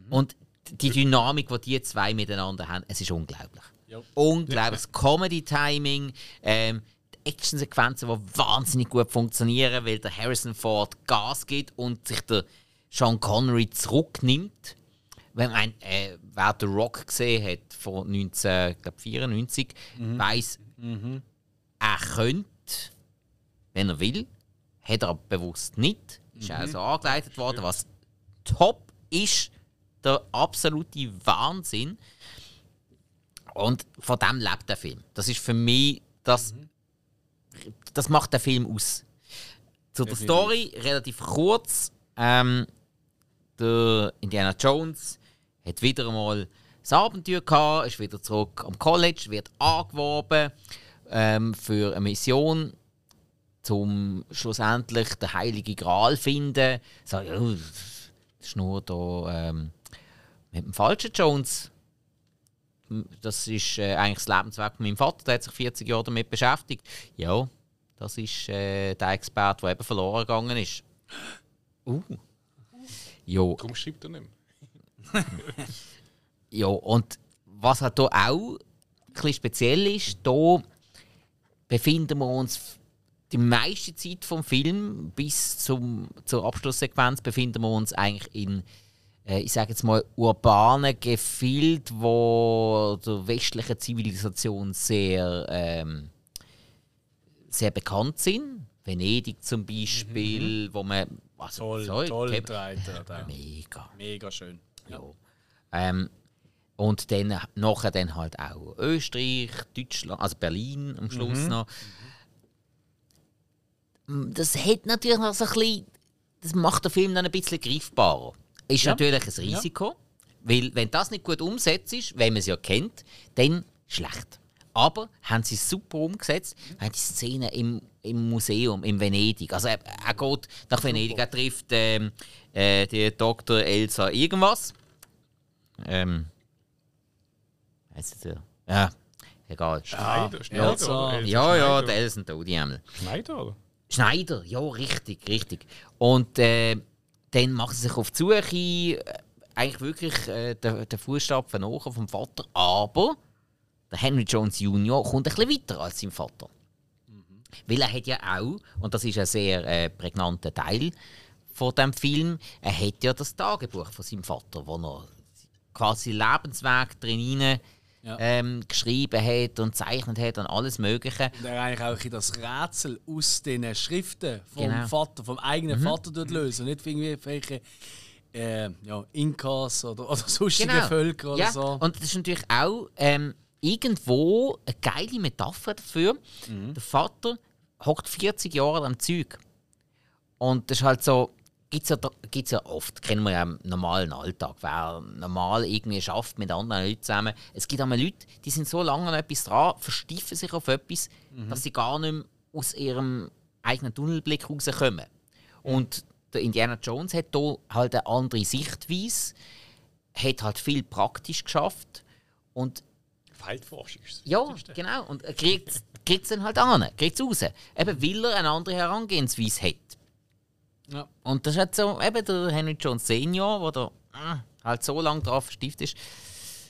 Und die Dynamik, die die zwei miteinander haben, es ist unglaublich. Ja. Unglaubliches Comedy-Timing, ähm, die Actionsequenzen, die wahnsinnig gut funktionieren, weil der Harrison Ford Gas gibt und sich der Sean Connery zurücknimmt. Wenn man, äh, wer The Rock gesehen hat von 1994, weiß, er könnte, wenn er will, hat er aber bewusst nicht. Ist auch so angeleitet worden, was top ist, der absolute Wahnsinn. Und von dem lebt der Film. Das ist für mich, das, das macht der Film aus. Zu der. Story, relativ kurz. Ähm, der Indiana Jones hat wieder einmal das Abenteuer gehabt, ist wieder zurück am College, wird angeworben ähm, für eine Mission, zum schlussendlich den Heiligen Gral finden. So, ja, das ist nur da ähm, mit dem falschen Jones. Das ist äh, eigentlich das Lebenswerk von meinem Vater, der hat sich 40 Jahre damit beschäftigt. Ja, das ist äh, der Experte, der eben verloren gegangen ist. Uh. Jo, Darum schreibt er nicht mehr. (laughs) ja, und was halt hier auch ein speziell ist, hier befinden wir uns die meiste Zeit vom Film bis zum, zur Abschlusssequenz befinden wir uns eigentlich in, äh, ich sage jetzt mal, urbanen Gefild, wo der westlichen Zivilisation sehr, ähm, sehr bekannt sind. Venedig zum Beispiel, wo man. Also, Toll, sorry, toll. Mega. Mega schön. Ja. Ähm, und dann nachher dann halt auch Österreich, Deutschland, also Berlin am Schluss noch. Das hat natürlich noch so ein bisschen, das macht den Film dann ein bisschen greifbarer. Ist Ja. natürlich ein Risiko, weil wenn das nicht gut umsetzt ist, wenn man es ja kennt, dann schlecht. Aber haben sie es super umgesetzt, haben die Szene im, im Museum in Venedig. Also er, er geht nach Venedig, er trifft ähm, äh, die Dr. Elsa irgendwas. Ähm, heißt der? Ja, egal. Schneider, ja, Schneider. Elsa Ja, ja, der Elsen Todi einmal. Schneider, oder? Schneider, ja, richtig, richtig. Und äh, dann macht sie sich auf die Suche, äh, eigentlich wirklich äh, der, der Fußstapfen nach vom Vater, aber der Henry Jones Jr. kommt ein bisschen weiter als sein Vater. Weil er hat ja auch, und das ist ein sehr äh, prägnanter Teil von dem Film, er hat ja das Tagebuch von seinem Vater, wo er quasi Lebensweg drin Ja. ähm, geschrieben hat und gezeichnet hat und alles Mögliche. Und er eigentlich auch das Rätsel aus den Schriften vom Genau. Vater, vom eigenen Vater dort lösen. Nicht irgendwie welche äh, ja, Inkas oder, (laughs) oder sonstige Völker oder Genau. ja. so. Und das ist natürlich auch ähm, irgendwo eine geile Metapher dafür. Mhm. Der Vater hockt 40 Jahre am Zeug. Und das ist halt so, gibt es ja, gibt's ja oft, kennen wir ja im normalen Alltag, wer normal irgendwie schafft mit anderen Leuten zusammen. Es gibt einmal Leute, die sind so lange an etwas dran, versteifen sich auf etwas, Mhm. dass sie gar nicht mehr aus ihrem eigenen Tunnelblick rauskommen. Und der Indiana Jones hat hier halt eine andere Sichtweise, hat halt viel praktisch geschafft und Feldforschung ist das ja, Wichtigste. genau. Und er kriegt es dann halt an, kriegt es raus. Eben weil er eine andere Herangehensweise hat. Ja. Und das hat so eben der Henry Jones Senior, der da äh, halt so lange drauf verstieft ist,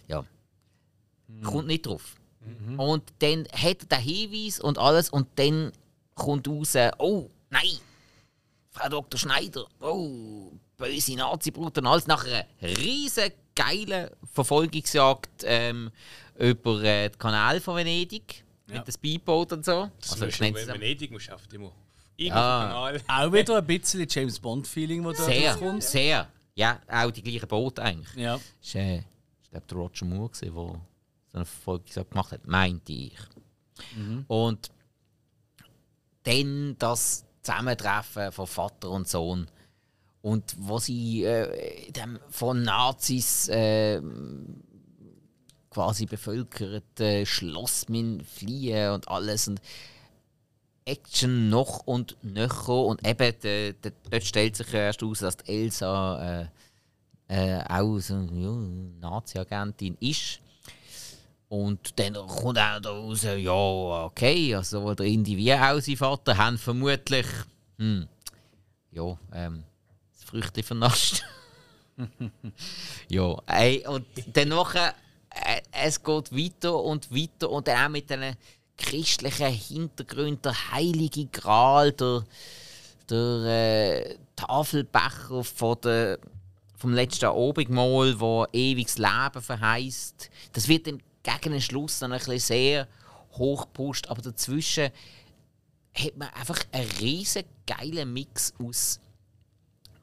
ja, kommt nicht drauf. Und dann hat er den Hinweis und alles und dann kommt raus, oh, nein, Frau Dr. Schneider, oh, böse Nazi-Brut und alles. Nach einer riesen geilen Verfolgungsjagd ähm, über äh, den Kanal von Venedig Ja. mit dem Speedboat und so. Also, das wenn nennt sich- Venedig du oft immer irgendwo Ja. Kanal. Auch wieder ein bisschen James Bond-Feeling, das da Sehr, kommt. sehr. Ja, auch die gleichen Boote eigentlich. Ja. Äh, ich glaube, der Roger Moore, der so eine Verfolgung gemacht hat, meinte ich. Und dann das Zusammentreffen von Vater und Sohn. Und wo sie äh, in dem von Nazis äh, quasi bevölkerten Schloss fliehen und alles. Und Action noch und nöcher. Und eben, de, de, dort stellt sich erst aus, dass die Elsa äh, äh, auch so ja, Nazi-Agentin ist. Und dann kommt auch da raus, ja, okay, also sowohl der Indy wie auch sein Vater haben vermutlich hm, ja, ähm, das Früchtchen vernascht. (laughs) ja, ey, und dann nachher, äh, es geht weiter und weiter und dann auch mit diesen christlichen Hintergründen, der heilige Gral, der, der äh, Tafelbecher von der, vom letzten Abendmahl, wo ewiges Leben verheißt. Das wird dann gegen den Schluss dann ein bisschen sehr hochgepusht, aber dazwischen hat man einfach einen riesen geilen Mix aus,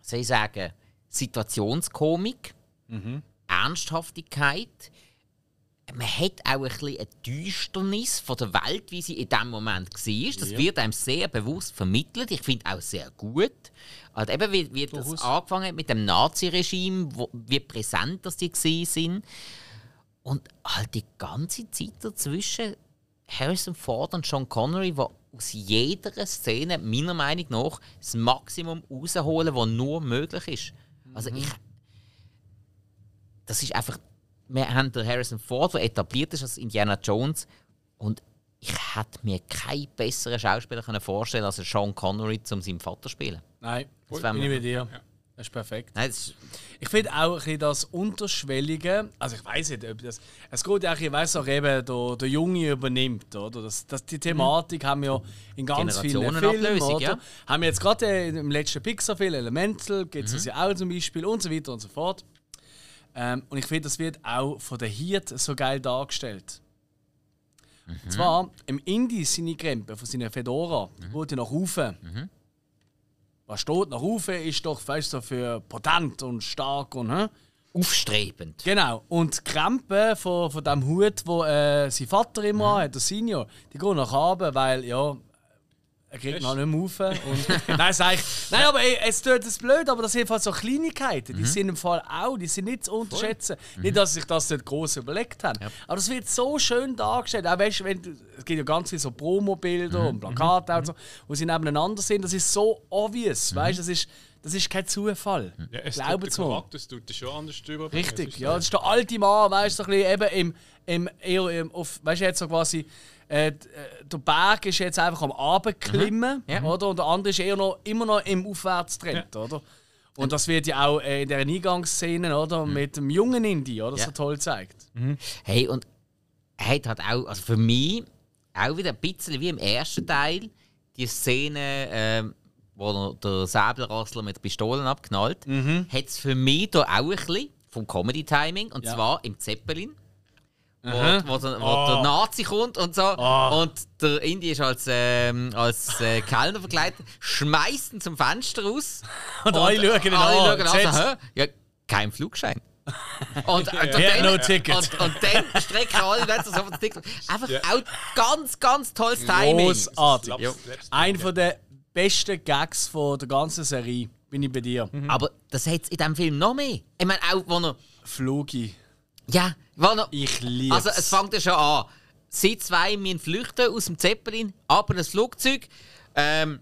soll ich sagen, Situationskomik, Ernsthaftigkeit. Man hat auch ein bisschen eine Düsternis von der Welt, wie sie in diesem Moment war. Das Ja. wird einem sehr bewusst vermittelt. Ich finde auch sehr gut. Also eben, wie, wie das angefangen hat mit dem Nazi-Regime, wo- wie präsent das die sind. Und halt die ganze Zeit dazwischen Harrison Ford und Sean Connery, die aus jeder Szene, meiner Meinung nach, das Maximum rausholen, was nur möglich ist. Also ich. Das ist einfach. Wir haben den Harrison Ford, der etabliert ist als Indiana Jones. Und ich hätte mir keinen besseren Schauspieler können vorstellen als Sean Connery, um seinen Vater zu spielen. Nein, Das bin ich mit dir. Das ist perfekt. Nein, das ist, Ich finde auch ein bisschen das Unterschwellige, also ich weiß nicht, ob das. Es geht ja auch, ich weiß auch eben, der, der Junge übernimmt, oder? Das, das, die Thematik haben wir in ganz vielen Filmen. Oder? ja. Haben wir jetzt gerade im letzten Pixar-Film, Elemental, gibt es das ja auch zum Beispiel und so weiter und so fort. Ähm, und ich finde, das wird auch von der Hirt so geil dargestellt. Und zwar im Indie seine Krempe von seiner Fedora geht ja nach oben. Was steht nach oben, ist doch weißt du, für potent und stark und hä? aufstrebend. Genau. Und die Krempe von, von dem Hut, wo äh, sein Vater immer hat, der Senior, die gehen nach oben, weil ja. Er kriegt noch nicht mehr rauf. Und, (laughs) nein, sag ich, nein, aber ey, es tut es blöd, aber das sind halt so Kleinigkeiten. Die sind im Fall auch, die sind nicht zu unterschätzen. Nicht, dass sich das nicht groß überlegt haben. Aber das wird so schön dargestellt. Auch weißt, wenn es gibt ja ganz viele so Promo-Bilder und Plakate und so, wo sie nebeneinander sind. Das ist so obvious. Weißt, das, ist, das ist kein Zufall. Ja, es Glauben tut mir. Das tut schon anders drüber. Richtig, ja. Das ist der alte Mann, weißt du, so ein bisschen eben im, im, eher im, auf, weißt du, jetzt so quasi, äh, äh, der Berg ist jetzt einfach am Abendklimmen, Ja. oder? Und der andere ist eher noch, immer noch im Aufwärtstrend, oder? Und das wird ja auch äh, in der Eingangsszene, oder? Mit dem jungen Indie, oder? Ja. So toll zeigt. Hey, und er hat halt auch, also für mich, auch wieder ein bisschen wie im ersten Teil, die Szene, ähm, wo er der Säbelrassler mit Pistolen abknallt, hat es für mich da auch ein bisschen vom Comedy-Timing, und Ja. zwar im Zeppelin. Wo, Aha. wo, der, wo Oh. der Nazi kommt und so. Oh. Und der Indi ist als, ähm, als äh, Kellner verkleidet, schmeißt ihn zum Fenster raus. (laughs) Und alle schauen ihn alle an. schauen an? Ja, kein Flugschein. (laughs) Und, und, Ja, dann, no ticket. und, und dann strecken alle Leute so auf den Stick. Einfach auch ganz, ganz tolles Timing. Großartig. Ja. Ein von der besten Gags von der ganzen Serie. Bin ich bei dir. Aber das hat es in diesem Film noch mehr. Ich meine, auch, wo er. Flugi. Ja, er. Ich liebe Also, es fängt ja schon an. Sie zwei müssen flüchten aus dem Zeppelin, aber ein Flugzeug. Ähm,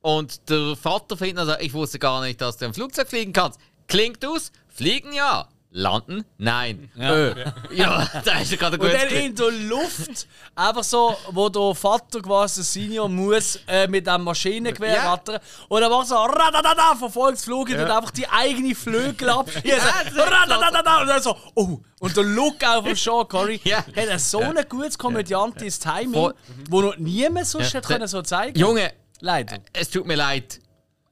und der Vater findet also, ich wusste gar nicht, dass du im Flugzeug fliegen kannst. Klingt aus, fliegen ja. Landen? Nein. Ja, äh. ja (laughs) da ist ja gerade ein Und gutes dann in der Luft, einfach so, wo der Vater quasi, der Senior, muss äh, mit dem Maschinengewehr Ja. rattern. Und dann macht so radadada, verfolgt das Flugzeug und einfach die eigenen Flügel abschießen. Ja, radadada, und dann so, oh. Und der Look auch von Sean Connery Ja. hat er so ein gutes komödiantisches Timing, Voll. wo noch niemand sonst Ja. hätte können so zeigen Junge, Leider. es tut mir leid.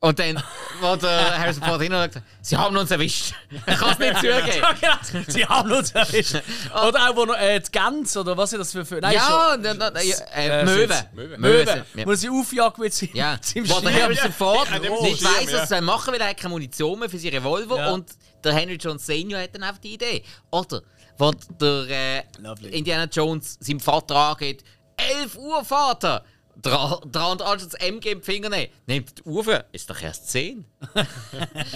Und dann, wo der Harrison Ford hin sagt, sie haben uns erwischt. Er kann es nicht zugeben. Ja, genau. Sie haben uns erwischt. Oder auch, wo noch äh, die Gans, oder was ist das für... für nein, Ja, schon- und ja, äh, Äh, Möwe. Möwe. Möwe, Ja. wo sie aufjagt mit seinem Ja, seinem wo der. Harrison Ford nicht weiss, ja. was er machen will, er hat keine Munition mehr für seinen Revolver Ja. und der Henry Jones Senior hat dann einfach die Idee. Oder, wo der äh. Indiana Jones seinem Vater angeht, 11 Uhr Vater! Der andere anstatt das MG im Finger nehmen, nimmt die Uhr für, ist doch erst 10.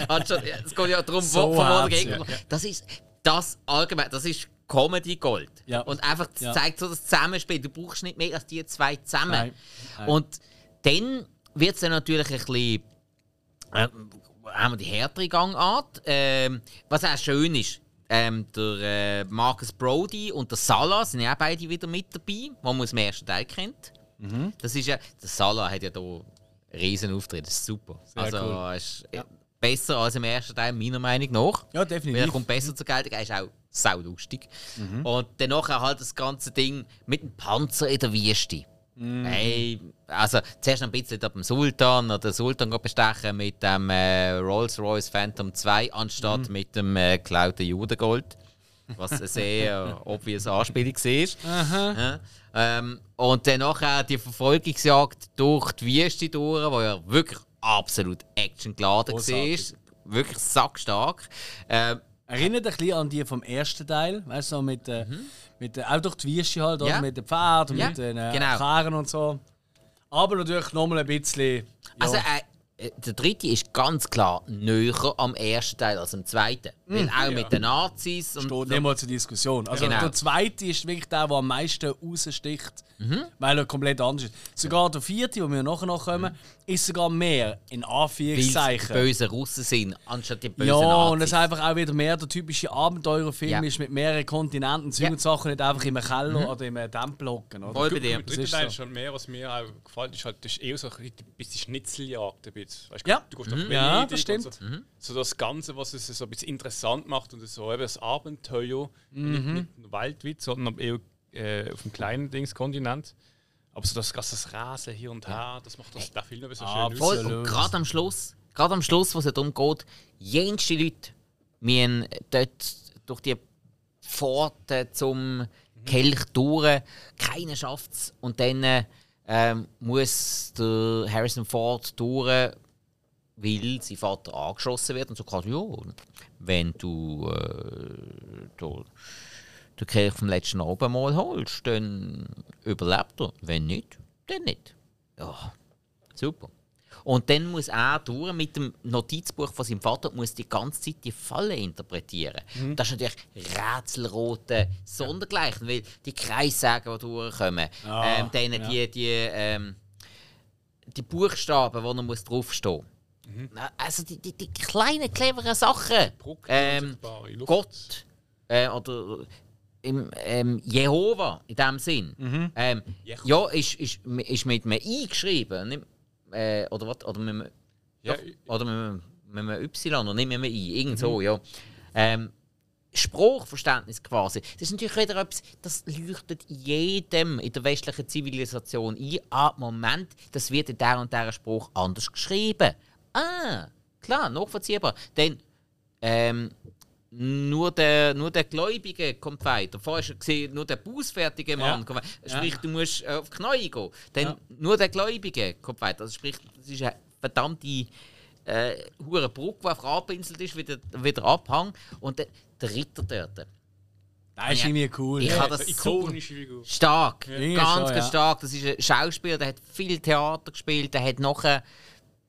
anstatt, ja, es geht ja darum, So wo, von wo der Gegner Das ist das allgemein, das ist Comedy Gold. Ja. Und einfach Ja. zeigt so das Zusammenspiel. Du brauchst nicht mehr als die zwei zusammen. Nein. Nein. Und dann wird es dann natürlich ein bisschen. Äh, haben wir die härtere Gangart. Ähm, was auch schön ist, ähm, der äh, Marcus Brody und der Salah sind ja auch beide wieder mit dabei, die man aus dem ersten Teil kennt. Mhm. Das ist ja, der Salah hat ja da riesen Auftritt, das ist super. also cool. ist äh, besser als im ersten Teil, meiner Meinung nach. Ja, Weil er definitiv. kommt besser zur Geltung, er ist auch sau lustig. Und danach halt das ganze Ding mit dem Panzer in der Wüste. Hey, also zuerst ein bisschen ab dem Sultan oder den Sultan bestechen mit dem äh, Rolls-Royce Phantom 2 anstatt mit dem äh, geklauten Judengold. Was eine sehr obvious Anspielung war. Ähm, und dann nachher die Verfolgungsjagd durch die Wüste durch, wo ja wirklich absolut actiongeladen war. Wirklich sackstark. Ähm, Erinnert ein bisschen an die vom ersten Teil, weißt du, so mit, äh, mit äh, auch durch die Wüste halt? Mhm. Ja. mit den Pferden und Ja, mit den äh, genau. Karren und so. Aber natürlich nochmal ein bisschen. Ja. Also, äh, äh, der dritte ist ganz klar näher am ersten Teil als am zweiten. Weil auch mit den Nazis und steht nicht mal zur Diskussion. Also Genau. der zweite ist wirklich der, der am meisten raussticht, Mhm. weil er komplett anders ist. Sogar der vierte, wo wir nachher noch kommen, ist sogar mehr in weil Anführungszeichen. es böse Russen sind, anstatt die bösen Ja, Nazis. und es einfach auch wieder mehr der typische Abenteurerfilm Ja. ist mit mehreren Kontinenten, Ja. und Sachen, nicht einfach im Keller oder im Tempel hocken. Oder? Voll bei dir. Das ist schon mehr, was mir auch gefällt, ist halt, das ist eher so ein bisschen Schnitzeljagd. Ein bisschen. Weißt, Ja. Du gehst Mhm. Ja, das stimmt. So, so das Ganze, was es so ein bisschen interessant macht und so eben das Abenteuer. Nicht, nicht nur weltweit, sondern eher äh, auf dem kleinen Dingskontinent. Aber so das, das Rasen hier und her, das macht das, der Film eben so schön. Voll. Und gerade am Schluss, gerade am Schluss, wo es darum geht, jenste Leute müssen dort durch die Pforten zum Kelch durch, keiner schafft es. Und dann ähm, muss der Harrison Ford durch, weil sein Vater angeschossen wird und so quasi, ja, wenn du äh, den Kelch vom letzten Abendmahl holst, dann überlebt er. Wenn nicht, dann nicht. Ja, super. Und dann muss er durch mit dem Notizbuch von seinem Vater muss die ganze Zeit die Falle interpretieren. Und Das ist natürlich rätselrote Sondergleichen, weil die Kreissägen, die durchkommen, Ah, ähm, dann ja. die, die, ähm, die Buchstaben, die er muss draufstehen muss. Also die, die, die kleinen, cleveren Sachen. Ähm. Gott äh, oder im, ähm, Jehova in dem Sinn. Ähm, Jehova. ja, ist, ist, ist mit einem I geschrieben. Nicht, äh, oder was? Oder mit einem, Ja, doch, oder mit einem, mit einem Y oder nicht mit einem I. Irgend so, ja. Ähm, Sprachverständnis quasi. Das ist natürlich wieder etwas, das leuchtet jedem in der westlichen Zivilisation ein. Ah, Moment, das wird in der und der Spruch anders geschrieben. Ah, klar, nachvollziehbar. Denn ähm, nur der, nur der Gläubige kommt weiter. Vorher gesehen, nur der bußfertige Mann Ja. Sprich, du musst äh, auf die Knie gehen. Denn Ja. nur der Gläubige kommt weiter. Also sprich, das ist eine verdammte äh, hure Brücke, die einfach abpinselt ist, wieder, wieder Abhang. Und der, der Ritter dort. Das ist Ja. irgendwie cool. Ich ja. habe das ikonische Figur. stark, Irgendwie ganz, ganz ja. stark. Das ist ein Schauspieler, der hat viel Theater gespielt, der hat nachher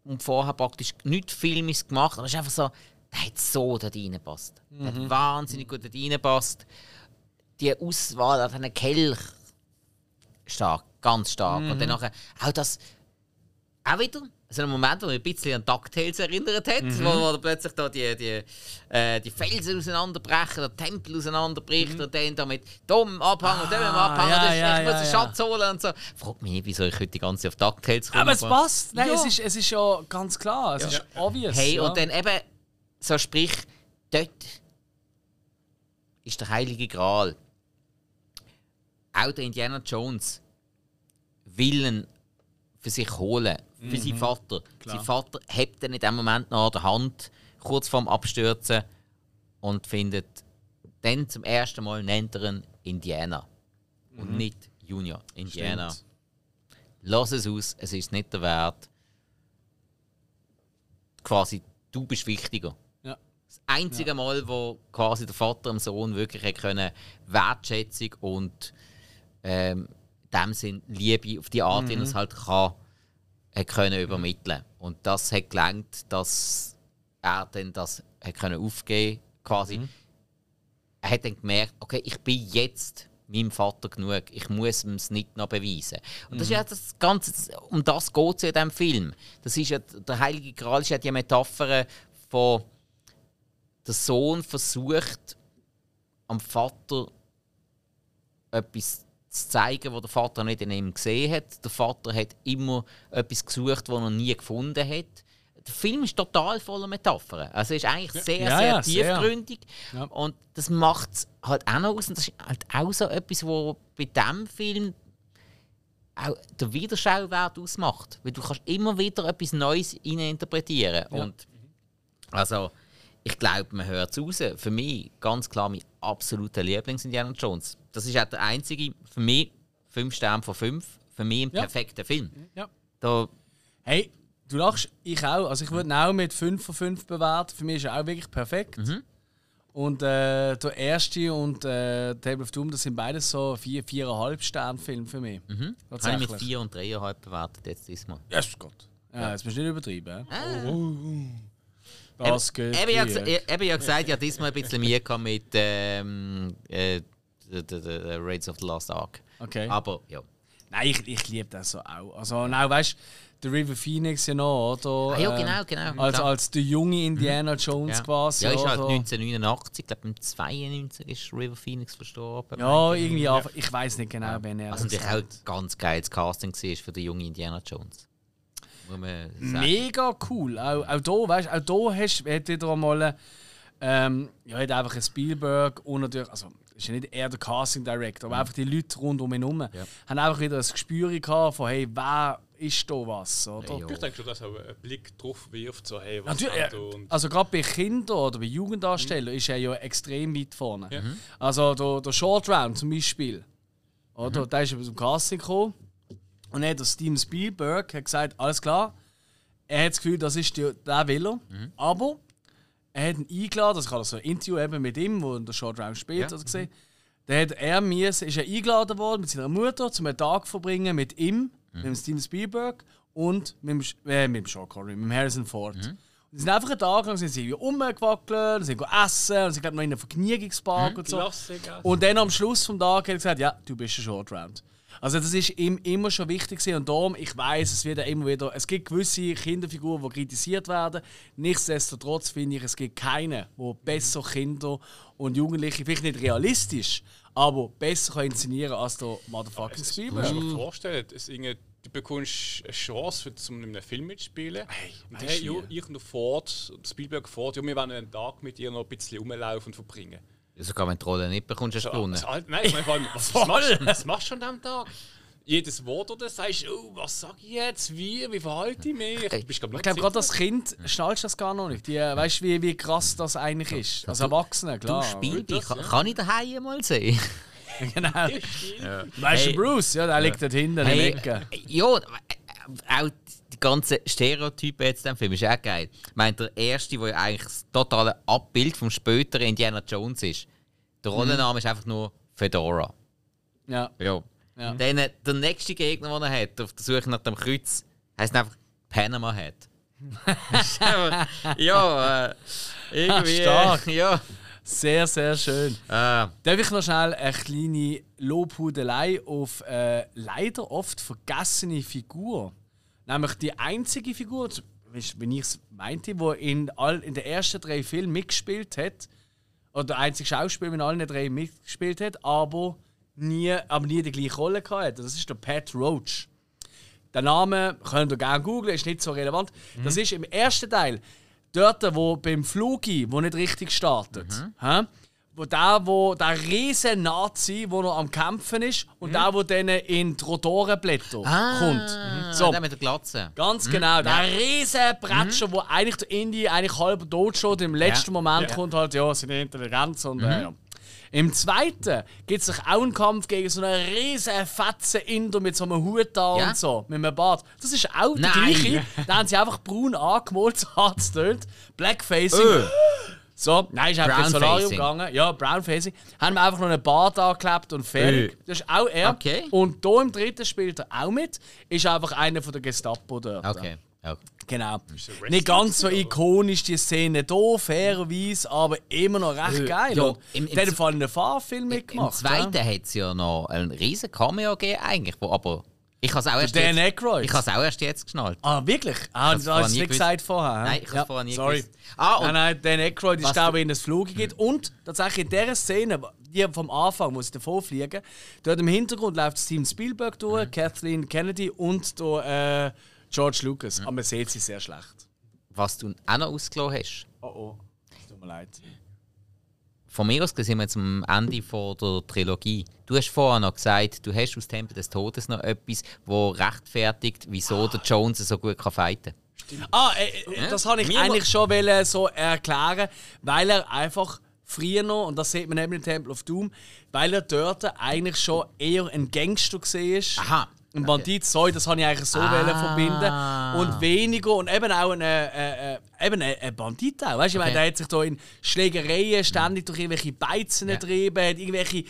und vorher praktisch nichts Filmes gemacht, aber es ist einfach so, der hat so dort reingepasst. Der Mhm. hat wahnsinnig gut dort reingepasst. Die Auswahl auf einen Kelch, stark, ganz stark. Und Mhm. dann nachher auch das, auch wieder, so ein Moment, wo mich ein bisschen an DuckTales erinnert hat, Mhm. wo, wo plötzlich da die, die, äh, die Felsen auseinanderbrechen, der Tempel auseinanderbricht und dann da mit dem Abhang und dem Mhm. Ah, ja, und dann ja, ich muss ja, den ja. Schatz holen und so. Frag mich nicht, wieso ich heute die ganze Zeit auf DuckTales komme. Aber es passt. Nein, Ja. es, ist, es ist ja ganz klar. Es ist obvious. Hey, ja. und dann eben, so sprich, dort ist der Heilige Gral. Auch der Indiana Jones will ihn für sich holen, für seinen Vater. Sein Vater hebt ihn in dem Moment noch an der Hand, kurz vorm Abstürzen, und findet dann zum ersten Mal nennt er ihn Indiana. Und nicht Junior. Indiana. Stimmt. Lass es aus, es ist nicht der Wert. Quasi, du bist wichtiger. Ja. Das einzige Mal, wo quasi der Vater dem Sohn wirklich können Wertschätzung und ähm, in dem Sinn Liebe auf die Art, wie er es halt kann, hat können übermitteln. Und das hat gelangt, dass er dann das hat können aufgeben quasi. Er hat dann gemerkt, okay, ich bin jetzt meinem Vater genug. Ich muss ihm es nicht noch beweisen. Und das ist ja das Ganze, um das geht es ja in diesem Film. Das ist ja, der Heilige Gral ist ja die Metapher von der Sohn versucht, am Vater etwas zu zeigen, was der Vater nicht in ihm gesehen hat. Der Vater hat immer etwas gesucht, was er nie gefunden hat. Der Film ist total voller Metaphern. Also ist eigentlich sehr, Ja, sehr ja, sehr. tiefgründig. Ja. Und das macht es halt auch noch aus. Und das ist halt auch so etwas, was bei diesem Film auch der Wiederschauwert ausmacht. Weil du kannst immer wieder etwas Neues interpretieren. Und also, ich glaube, man hört es raus. Für mich ganz klar mein absoluter Lieblings-Indiana Jones. Das ist auch der einzige, für mich, 5 Sterne von 5, für mich ein Ja. perfekter Film. Ja. Da, Hey, du lachst, ich auch. Also ich würde ihn auch mit 5 von 5 bewerten. Für mich ist er auch wirklich perfekt. Mhm. Und äh, der erste und äh, Table of Doom, das sind beides so 4, 4,5 Sterne Film für mich. mhm. habe ich mit 4 und 3,5 bewertet jetzt diesmal. Yes, Gott. Ja, jetzt bist du nicht übertrieben. Ah. hä? Das geht. Eben, eben, habe gesagt, hatte diesmal ein bisschen gehabt mit ähm, äh, the, the, the Raids of the Lost Ark. Okay. Aber ja. Nein, ich, ich liebe das so auch. Also, und auch, weißt du, der River Phoenix ja noch, oder? Ah, ja, Ähm, genau, genau. Als, als der junge Indiana Jones ja. quasi. ja, ist halt oder? 1989, ich glaube im 92 ist River Phoenix verstorben. Ja, irgendwie, aber ich weiß nicht genau, wen er Was natürlich auch ganz geiles Casting war für den jungen Indiana Jones. Mega cool. Auch, auch hier, weißt auch hier hast du wieder einmal ähm, ja, hat einfach ein Spielberg und natürlich, also ist ja nicht er der Casting Director, aber einfach die Leute rund um ihn herum haben einfach wieder ein Gespür gehabt von hey, wer ist da was, oder? Ja. Ich denke schon, dass auch ein Blick drauf wirft, so hey, was Natürlich, hat äh, er und also gerade bei Kindern oder bei Jugenddarstellern ist er ja extrem weit vorne. Ja. Mhm. Also der, der Short Round zum Beispiel, oder? Der ist aus dem Casting gekommen und dann hat der Steven Spielberg hat gesagt, alles klar, er hat das Gefühl, das ist der, der Willer, aber er hat ihn eingeladen, also ich habe so ein Interview eben mit ihm, wo der Short Round spielt, Ja. gesehen. Dann hat er mir, ist er eingeladen worden mit seiner Mutter, zum einen Tag zu verbringen mit ihm, mit dem Steven Spielberg und mit dem, äh, mit dem Sean Connery, mit dem Harrison Ford. Und sie sind einfach einen Tag lang sind sie rumgewackelt, sind essen, und sie glaube noch in einem Vergnügungspark und so. Klassiker. Und dann am Schluss vom Tag hat er gesagt, ja, du bist ein Short Round. Also das ist ihm immer schon wichtig gewesen. und darum, ich weiß, es wird ja immer wieder, es gibt gewisse Kinderfiguren, die kritisiert werden. Nichtsdestotrotz finde ich, es gibt keine, wo besser Kinder und Jugendliche, vielleicht nicht realistisch, aber besser kann inszenieren als der Motherfucking Du musst Spielberg. dir vorstellen, es du bekommst eine Chance, für, zum in einem Film mitzuspielen. und hey, du ja, ich und Ford, Spielberg Ford, ja, wir wollen einen Tag mit dir noch ein bisschen rumlaufen und verbringen. Sogar wenn du die Rolle nicht bekommst, hast du gewonnen. Also, nein, ich meine, vor allem, (laughs) was, was, machst, was machst du an diesem Tag? Jedes Wort, oder sagst du, oh, was sag ich jetzt, wie, wie verhalte ich mich? Du glaub, Ich glaube, gerade das Kind schnallst das gar noch nicht. Die, weißt du, wie, wie krass das eigentlich ist? Als Erwachsener, Du klar. Spielbein, das, kann, ja. kann ich daheim mal sehen? (laughs) genau. Ja. Weißt du, Hey. Bruce, ja, der liegt dort hinten in Hey, der Ecke. äh, ja, äh, auch die ganzen Stereotypen jetzt in dem Film ist auch geil. Ich meine, der erste, der ja eigentlich das totale Abbild vom späteren Indiana Jones ist. Der Rollenname ist einfach nur Fedora. Ja. Ja. Ja. Dann äh, der nächste Gegner, den er hat, auf der Suche nach dem Kreuz, heisst einfach Panama (laughs) einfach- ja, äh, irgendwie. Stark. Äh, (laughs) ja. Sehr, sehr schön. Äh, Darf ich noch schnell eine kleine Lobhudelei auf äh, leider oft vergessene Figur? Nämlich die einzige Figur, wie ich es meinte, die in, all, in den ersten drei Filmen mitgespielt hat, oder der einzige Schauspieler, der in allen drei mitgespielt hat, aber nie, aber nie die gleiche Rolle hatte. Das ist der Pat Roach. Der Name könnt ihr gerne googeln, ist nicht so relevant. Das ist im ersten Teil dort, wo beim Flugi, wo nicht richtig startet. hä? Wo der, wo der riesen Nazi, wo noch am Kämpfen ist, und der, wo dann in die Rotorenblätter kommt. so. So, Der mit der Glatze. ganz genau. Der riesen Bretscher, wo eigentlich der Indie eigentlich halb tot steht, im letzten Moment kommt halt, ja, seine Intelligenz und äh, ja. Im zweiten gibt es auch einen Kampf gegen so einen riesen fetzen Inder mit so einem Hut da Ja. und so, mit einem Bart. Das ist auch der Nein. gleiche. Da haben sie einfach braun angemalt, (laughs) so hart es. Blackfacing. Öh. (laughs) So, nein, ist einfach ins Solarium gegangen. Ja, Brownfacing. Haben wir einfach noch einen Bart angeklebt und fertig. Öh. Das ist auch er. Okay. Und hier im dritten spielt er auch mit. Ist einfach einer von der Gestapo dort. Okay. Ja. Genau. Nicht ganz so ikonisch die Szene hier, fairerweise, aber immer noch recht Äh, geil. ja, im- im der hat Z- vor allem einen Fahrfilm Im mitgemacht. zweiten hat es ja noch einen riesen Cameo gegeben, eigentlich, wo aber ich habe es auch erst Dan jetzt, ich habe es auch erst jetzt geschnallt. Ah, wirklich? Ah, das hast du nicht gesagt vorher. Nein, ich hab's vorher nie Sorry. gewusst. Ah, und nein, nein, Dan Aykroyd ist der in das Flug geht. Und tatsächlich in dieser Szene, die vom Anfang, wo sie davor fliegen, dort im Hintergrund läuft Steven Spielberg durch, Kathleen Kennedy und der, äh, George Lucas. Aber man sieht sie sehr schlecht. was du auch noch ausgelassen hast, Oh oh, es tut mir leid. Von mir aus gesehen sind wir jetzt am Ende von der Trilogie. Du hast vorher noch gesagt, du hast aus Tempel des Todes noch etwas, wo rechtfertigt, wieso der Jones so gut kann fighten Ah, äh, äh, das habe ich Mir eigentlich schon wollen so erklären, weil er einfach früher noch, und das sieht man eben im Temple of Doom, weil er dort eigentlich schon eher ein Gangster war. Aha. Ein Bandit, sorry, das habe ich eigentlich so Ah. wollen verbinden. Und weniger, und eben auch ein, äh, äh, eben ein, Bandit auch. Weißt du, ich meine, Okay. der hat sich da in Schlägereien ständig durch irgendwelche Beizen Ja. getrieben, hat irgendwelche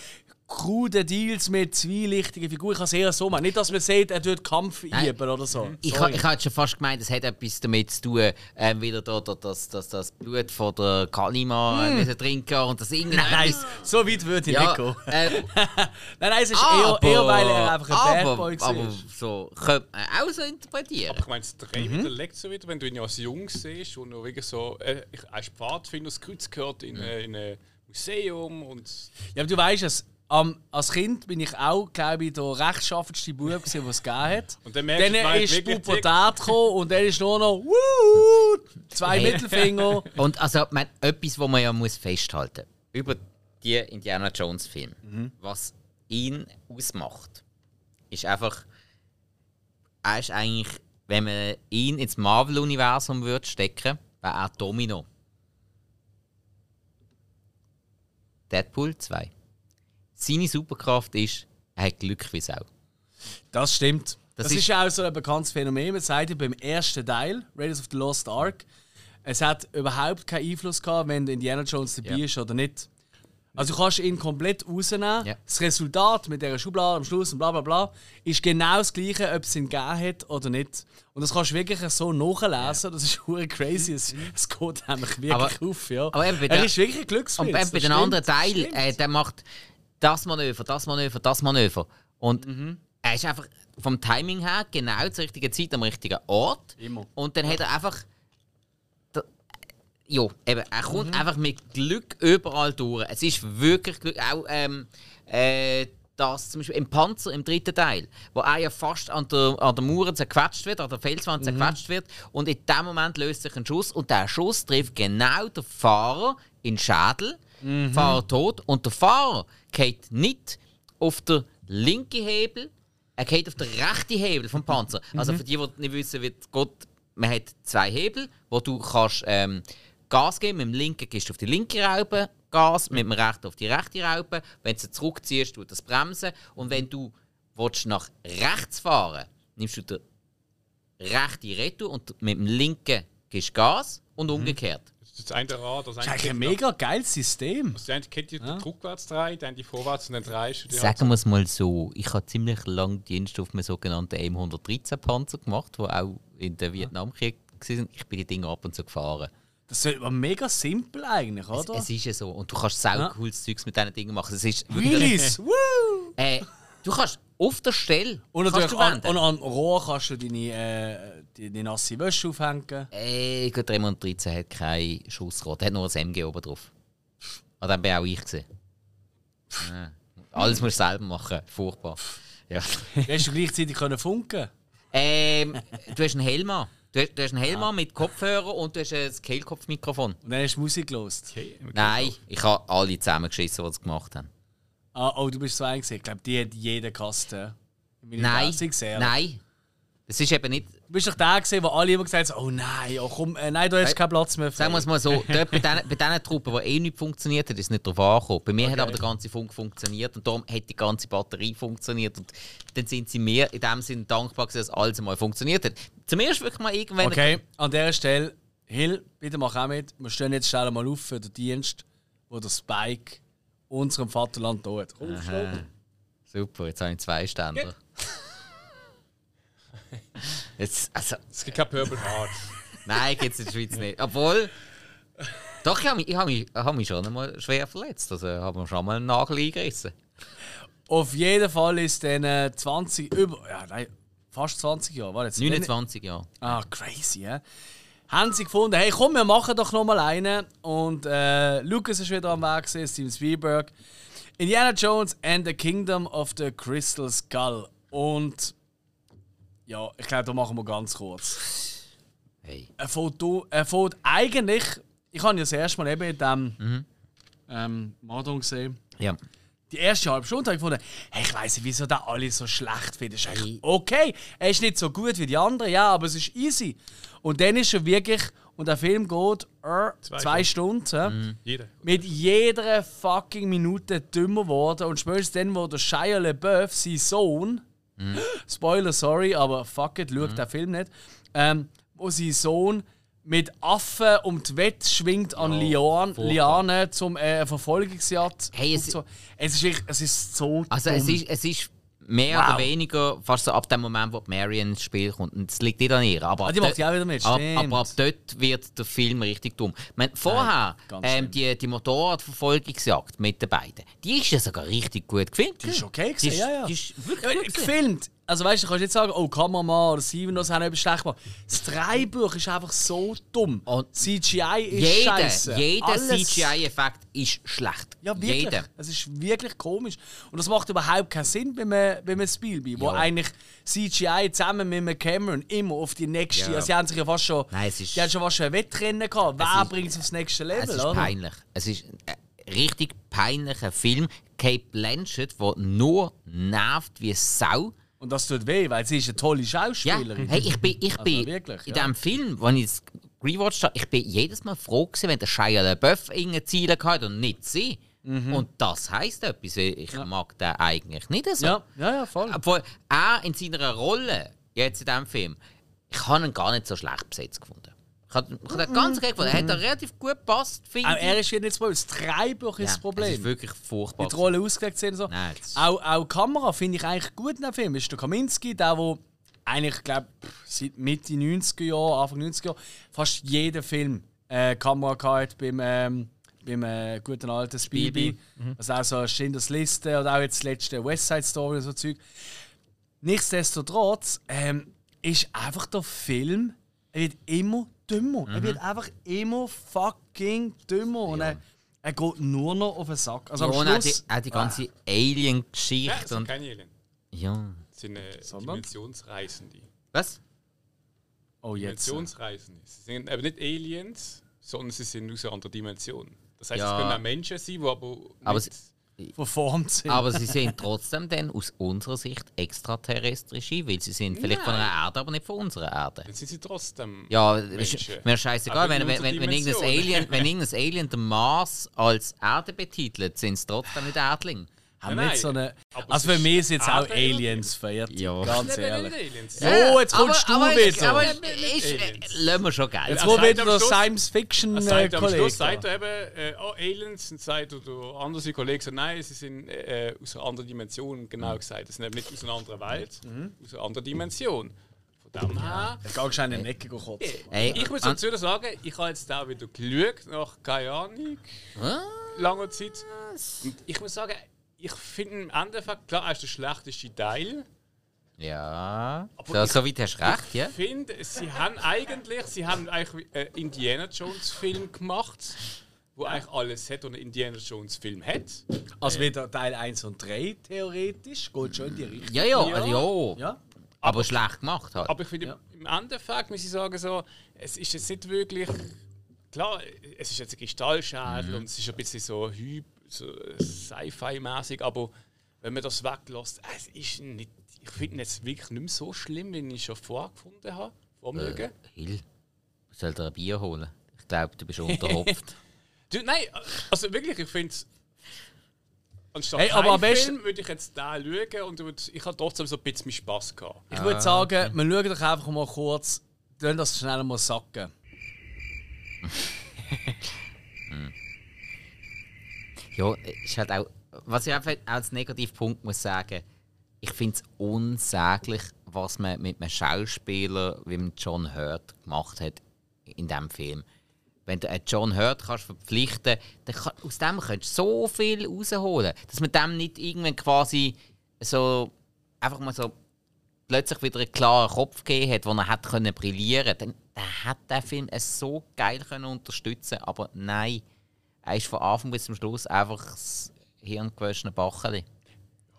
krude Deals mit zwielichtigen Figuren. Ich kann es eher so machen. Nicht, dass man sieht, er tut Kampf Nein. üben oder so. Ich, Sorry. ha, ich schon fast gemeint, es hat etwas damit zu tun, ähm, wieder da, da, das, das, das Blut von der Kalima mm. trinken und das irgendwie Hm. Nein, so weit würde ich ja, nicht gehen. äh, (laughs) Nein, nein, es ist aber, eher, eher, weil er einfach ein aber, Bad Boy war. aber so könnte man auch so interpretieren. Ich meine, das Dreh widerlegt so wieder, wenn du ihn ja als Jung siehst und noch wirklich so, äh, ich- als Pfadfinder, das Kreuz gehört in, äh, in ein Museum und Ja, aber du weißt es, am, als Kind bin ich auch, glaube ich, der rechtschaffendste Bub, den es gegeben hat. Und dann merkst Dann ist Pubertät gekommen und dann ist nur noch Wuhu, zwei Hey. Mittelfinger. (laughs) Und also, mein, etwas, was man ja muss festhalten über die Indiana Jones Filme, Mhm. was ihn ausmacht, ist einfach, er ist eigentlich, wenn man ihn ins Marvel-Universum würde stecken, wäre er Domino. Deadpool 2. Seine Superkraft ist, er hat Glück wie Sau. Das stimmt. Das, Das ist ist- ja auch so ein bekanntes Phänomen. Man sagt ja beim ersten Teil, Raiders of the Lost Ark, es hat überhaupt keinen Einfluss gehabt, wenn Indiana Jones dabei Ja. ist oder nicht. Also du kannst ihn komplett rausnehmen. Ja. Das Resultat mit dieser Schublade am Schluss und bla bla bla ist genau das gleiche, ob es ihn gegeben hat oder nicht. Und das kannst du wirklich so nachlesen. Das ist hure crazy. Es, (laughs) es geht nämlich wirklich Aber- auf. Ja. aber er ist wirklich ein Glücksfilm. Und bei den anderen Teil, äh, der macht das Manöver, das Manöver, das Manöver. Und Mhm. er ist einfach vom Timing her genau zur richtigen Zeit am richtigen Ort. Immer. Und dann hat er einfach. Ja, eben, er kommt Mhm. einfach mit Glück überall durch. Es ist wirklich Glück. Auch ähm, äh, das zum Beispiel im Panzer im dritten Teil, wo er ja fast an der, an der Mauer zerquetscht wird, an der Felswand Mhm. zerquetscht wird. Und in dem Moment löst sich ein Schuss und der Schuss trifft genau den Fahrer in den Schädel. Mhm. Fahrer tot. Und der Fahrer geht nicht auf den linken Hebel, er geht auf den rechten Hebel vom Panzer. Also Mhm. für die, die nicht wissen, wie geht, man hat zwei Hebel, wo du kannst ähm, Gas geben. Mit dem linken gehst du auf die linke Raube Gas, mit dem rechten auf die rechte Raube. Wenn du sie zurückziehst, tut das bremsen. Und wenn du willst nach rechts fahren nimmst du den rechten Retour und mit dem linken gehst du Gas und umgekehrt. Das eine Rad, das Das ist eigentlich ein mega geiles System. Das eine geht die rückwärts dreht, dann die vorwärts und dann die Sagen wir es mal so, ich habe ziemlich lange Dienst auf einem sogenannten M113 Panzer gemacht, wo auch in der Vietnamkrieg war. Ich bin die Dinge ab und zu gefahren. Das ist mega simpel eigentlich, Es, oder? es ist ja so. Und du kannst sau Ja. cooles Zeugs mit diesen Dingen machen. Es ist wirklich, Wheelies! Woo! äh, du kannst auf der Stelle Und kannst natürlich du an, und am Rohr kannst du deine, äh, deine nasse Wäsche aufhängen. Äh, gut, der M113 hat kein Schussrad, der hat nur ein MG oben drauf. Ah, dann bin auch ich gesehen. Ja. Alles musst du selber machen. Furchtbar. Ja. Hast du gleichzeitig können funken? Ähm, du hast einen Helm an. Du hast, du hast einen Helm an mit Kopfhörer und du hast ein Kehlkopfmikrofon. Und dann hast du Musik gelost. Okay. Nein, ich habe alle zusammengeschissen, die es gemacht haben. Ah, oh, du bist so ein gesehen. Ich glaube, die hat jeder Kasten. Nein, Nein. nein. Das ist eben nicht. Du bist doch der gesehen, wo alle immer gesagt haben, oh nein, oh komm, äh, nein, du hast Hey, keinen Platz mehr. Sagen wir es mal so, dort bei diesen bei Truppen, die eh nicht funktioniert hat, ist es nicht darauf angekommen. Bei mir hat aber der ganze Funk funktioniert und darum hat die ganze Batterie funktioniert. Und dann sind sie mir in dem Sinne dankbar, gewesen, dass alles einmal funktioniert hat. Zumindest wirklich mal irgendwann. Okay, an dieser Stelle, Hill, bitte mach auch mit. Wir stehen jetzt schnell mal auf für den Dienst, wo der Spike unserem Vaterland tut. Komm, Aha. Super, jetzt habe ich zwei Ständer. (laughs) Jetzt, also, Es gibt kein Purple Heart. (laughs) nein, gibt es in der Schweiz nicht. Obwohl. Doch, ich habe mich, ich hab mich, ich hab mich schon einmal schwer verletzt. Also, ich habe mir schon mal einen Nagel eingerissen. Auf jeden Fall ist dann äh, 20, über, ja, nein, fast 20 Jahre, war jetzt 29 Jahre. Ah, crazy, ja. Haben sie gefunden, hey komm, wir machen doch noch mal einen. Und äh, Lucas ist wieder am Weg, gewesen, Steven Spielberg. Indiana Jones and the Kingdom of the Crystal Skull. Und ja, ich glaube, da machen wir ganz kurz. Hey. Er fährt, er fährt eigentlich, ich habe ja das erste Mal eben in diesem ähm, Marathon gesehen. Ja. Die erste halbe Stunde habe ich gefunden, hey, ich weiß nicht, wieso da alle so schlecht finden. Ist eigentlich okay. Er ist nicht so gut wie die anderen, ja, aber es ist easy. Und dann ist er wirklich, und der Film geht äh, zwei, Zwei Stunden, ja, Jeder. mit jeder fucking Minute dümmer geworden. Und spätestens dann, wo der Shia LaBeouf, sein Sohn, (gasps) Spoiler, sorry, aber fuck it, schaut den Film nicht, ähm, wo sein Sohn mit Affen um die Wette schwingt an Lian. Lianen zum äh, Verfolgungsjagd. Hey, es- so. es, ist, wirklich- es ist so Also dumm. es ist, es ist mehr Wow. oder weniger fast so ab dem Moment, wo die Marion ins Spiel kommt. Und es liegt nicht an ihr. Aber Ah, ab die macht dort- ja auch wieder mit, ab, aber ab dort wird der Film richtig dumm. Meine, vorher, ganz ähm, die, die Motorradverfolgungsjagd mit den beiden, die ist ja sogar richtig gut gefilmt. Die ist okay Die gewesen, ist, ja, ja. Die ist Ja, wirklich gut gewesen. gefilmt. Also weißt du, kannst nicht sagen, oh, Kameramann oder Steven, das haben etwas schlecht gemacht. Das Dreibuch ist einfach so dumm. Und CGI ist Jeder, scheiße. jeder CGI-Effekt ist schlecht. Ja, wirklich. Jeder. Es ist wirklich komisch. Und das macht überhaupt keinen Sinn bei einem, bei einem Spielbein, wo eigentlich CGI zusammen mit einem Cameron immer auf die nächste. Ja. Also, sie haben sich ja fast schon. Nein, es ist- die haben schon fast schon ein Wettrennen gehabt. Wer bringt es aufs nächste Level, Es ist oder? peinlich. Es ist ein richtig peinlicher Film. Kate Blanchett, der nur nervt wie Sau. Und das tut weh, weil sie ist eine tolle Ja, Schauspielerin. hey, ich bin, ich bin wirklich, in ja. diesem Film, wenn ich es rewatcht habe, ich bin jedes Mal froh gewesen, wenn der Shia LaBeouf irgendeine Ziele hatte und nicht sie. Und das heisst etwas, ich mag den eigentlich nicht so. Ja, ja, ja, voll. Obwohl er in seiner Rolle, jetzt in diesem Film, ich habe ihn gar nicht so schlecht besetzt gefunden. Ich habe den ganz okay gefunden. Er hat da relativ gut gepasst, finde Auch ich. er ist wieder nicht das Problem. Das Dreibuch ist das Problem. Es ist wirklich furchtbar. wie die Rollen ausgelegt sind. So. Nein, das- auch, auch die Kamera finde ich eigentlich gut in dem Film. Ist der Kaminski, der, der eigentlich, glaube seit Mitte 90er Jahre, Anfang 90er Jahre, fast jeden Film äh, Kamera gehabt beim, ähm, beim äh, guten alten Spielbein. Also auch so Schindlers Liste oder auch jetzt das letzte West Side Story und so Zeug. Nichtsdestotrotz ähm, ist einfach der Film, er wird immer dümmer. Er wird einfach immer fucking dümmer. Und er, er geht nur noch auf den Sack. Also Ja, am und auch die, auch die ganze Ja, Alien-Geschichte. das sind keine Alien. ja. Das sind äh, Sondern? Dimensionsreisende. Was? Oh, jetzt. Dimensionsreisende. Sie sind aber nicht Aliens, sondern sie sind aus einer anderen Dimension. Das heißt, Ja. es können auch Menschen sein, die aber. Aber nicht- verformt sind. Aber sie sind trotzdem dann aus unserer Sicht extraterrestrische, weil sie sind vielleicht von einer Erde, aber nicht von unserer Erde. dann sind sie trotzdem. Ja, Menschen. mir scheißegal, wenn, wenn, wenn, wenn, irgendein. Alien, wenn irgendein Alien den Mars als Erde betitelt, sind es trotzdem nicht Erdling. Haben Nein, wir jetzt so eine. aber Also für ist mich sind jetzt auch Aliens verehrt. Ja. Ganz ehrlich. So, jetzt kommst aber, du aber, wieder. Aber ist, äh, lassen wir schon geil. Jetzt Er wo wieder der Science Fiction äh, sagt, am Schluss sagt Kollege. er eben, äh, oh, Aliens, und sagt, oder andere Kollegen sagen, nein, sie sind äh, aus einer anderen Dimension, genau gesagt. Das sind eben nicht aus einer anderen Welt, aus einer anderen Dimension. Von dem her. Jetzt gehst du in die Ecke kotzen. Ich muss dazu sagen, ich habe jetzt da wieder geschaut, nach keine Ahnung, langer Zeit. Und ich muss sagen, ich finde im Endeffekt, klar, er ist der schlechteste Teil. Ja, Aber so, ich- so weit hast du recht, ja. Ich finde, sie haben eigentlich, sie haben eigentlich einen Indiana Jones Film gemacht, wo eigentlich alles hat, was ein Indiana Jones Film hat. Also wieder Teil 1 und 3 theoretisch. Geht schon in die Richtung. Ja, ja, Ja. also, ja. Ja? Aber schlecht gemacht halt. Aber ich finde, Ja. im Endeffekt muss ich sagen, so, es ist jetzt nicht wirklich. Klar, es ist jetzt ein Kristallschädel und es ist ein bisschen so, Hy- so Sci-Fi-mäßig, aber wenn man das weglässt, es ist nicht. Ich finde es wirklich nicht mehr so schlimm, wie ich schon vorgefunden habe. Vormögen. Hill, soll dir ein Bier holen? Ich glaube, du bist unterhopft. (laughs) Du, nein, also wirklich, ich finde es. Anstatt Hey, aber am besten- Film würde ich jetzt da schauen und würd- ich habe trotzdem so ein bisschen Spass gehabt. Ich würde sagen, wir schauen doch einfach mal kurz, lassen das schnell mal sacken. (laughs) Ja, ist halt auch. Was ich einfach als Negativpunkt muss sagen, ich finde es unsäglich, was man mit einem Schauspieler wie John Hurt gemacht hat in diesem Film. Wenn du einen John Hurt kannst verpflichten dann kann, aus dem könntest du so viel rausholen. Dass man dem nicht irgendwann quasi so einfach mal so plötzlich wieder einen klaren Kopf gegeben hat, wo er hat brillieren dann, dann hat der Film es so geil können unterstützen Aber nein, er ist von Anfang bis zum Schluss einfach das hirngewaschene Bacheli.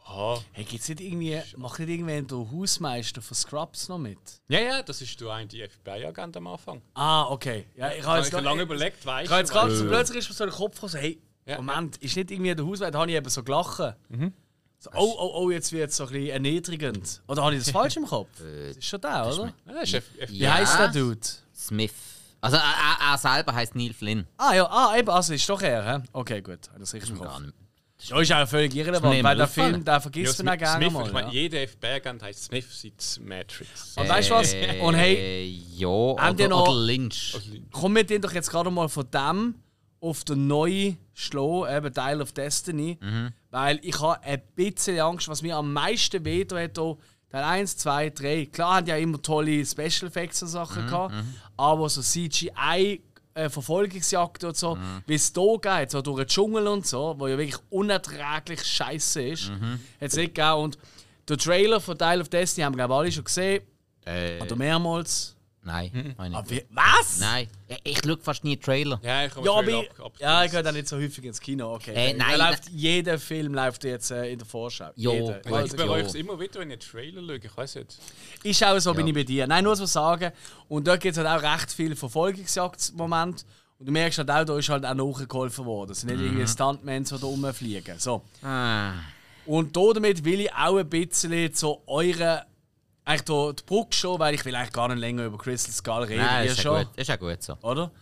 Aha. Hey, gibt's nicht irgendwie, macht nicht irgendwann der Hausmeister von Scrubs noch mit? Ja, ja, das ist du ein die FBI-Agent am Anfang. Ah, okay. Ja, ich habe jetzt schon lange ich, überlegt, weißt ich habe jetzt gerade so plötzlich ist mir so in den Kopf gekommen, so, hey, Ja. Moment, ist nicht irgendwie der Hausmeister, da habe ich eben so gelacht. So, oh, oh, oh, jetzt wird es so ein bisschen erniedrigend. Oder habe ich das (laughs) falsch im Kopf? Das ist schon der, oder? Ja, das ist F FBI. Wie Ja. heißt der Dude? Smith. Also er, er, er selber heißt Neil Flynn. Ah ja, ah, eben, also ist doch er, hä? Okay, gut, das richtig im Gar Kopf. nicht. Ja, ist auch völlig irrelevant, weil der. Film, den vergisst Ja, man auch gerne Smith, mal. ich meine, Ja. jeder FBI-Agent heißt Smith seit Matrix. Und weißt du was? Äh, Und hey, Ja, Haben die oder, noch- oder Lynch. kommen wir den doch jetzt gerade mal von dem auf den neuen Schlo, eben Teil of Destiny. Weil ich habe ein bisschen Angst, was mir am meisten wehtut hat. Teil 1, 2, 3. Klar haben die ja immer tolle Special Effects und Sachen gehabt, aber so CGI. Äh, Verfolgungsjagd und so, wie es hier geht, so durch den Dschungel und so, wo ja wirklich unerträglich scheiße ist, hat es nicht gegeben. Und Der Trailer von Dial of Destiny haben wir glaube ich alle schon gesehen. Äh, Oder mehrmals. Nein, meine Aber ich. wie, was? Nein, ich, ich schaue fast nie Trailer. Ja, ich komme Ja, schon aber ab, ab, ja, ich gehe dann nicht so häufig ins Kino. Okay. Äh, nein, Da läuft, jeder Film läuft jetzt äh, in der Vorschau. Jo, Jeder. Also, Ich bereue Ja. es immer wieder, wenn ich Trailer schaue. Ich weiß nicht. Ist auch so, bin Ja. ich bei dir. Nein, nur so sagen. Und dort gibt es halt auch recht viele Verfolgungsjagdmomente. Und du merkst halt auch, da ist halt auch nachgeholfen worden. Es sind nicht irgendwie Stuntmans, die da rumfliegen. So. Ah, Und damit will ich auch ein bisschen zu euren. Eigentlich da die Brücke schon, weil ich will eigentlich gar nicht länger über Crystal Skull reden. nein, ist ja, schon, gut, ist ja gut so. oder?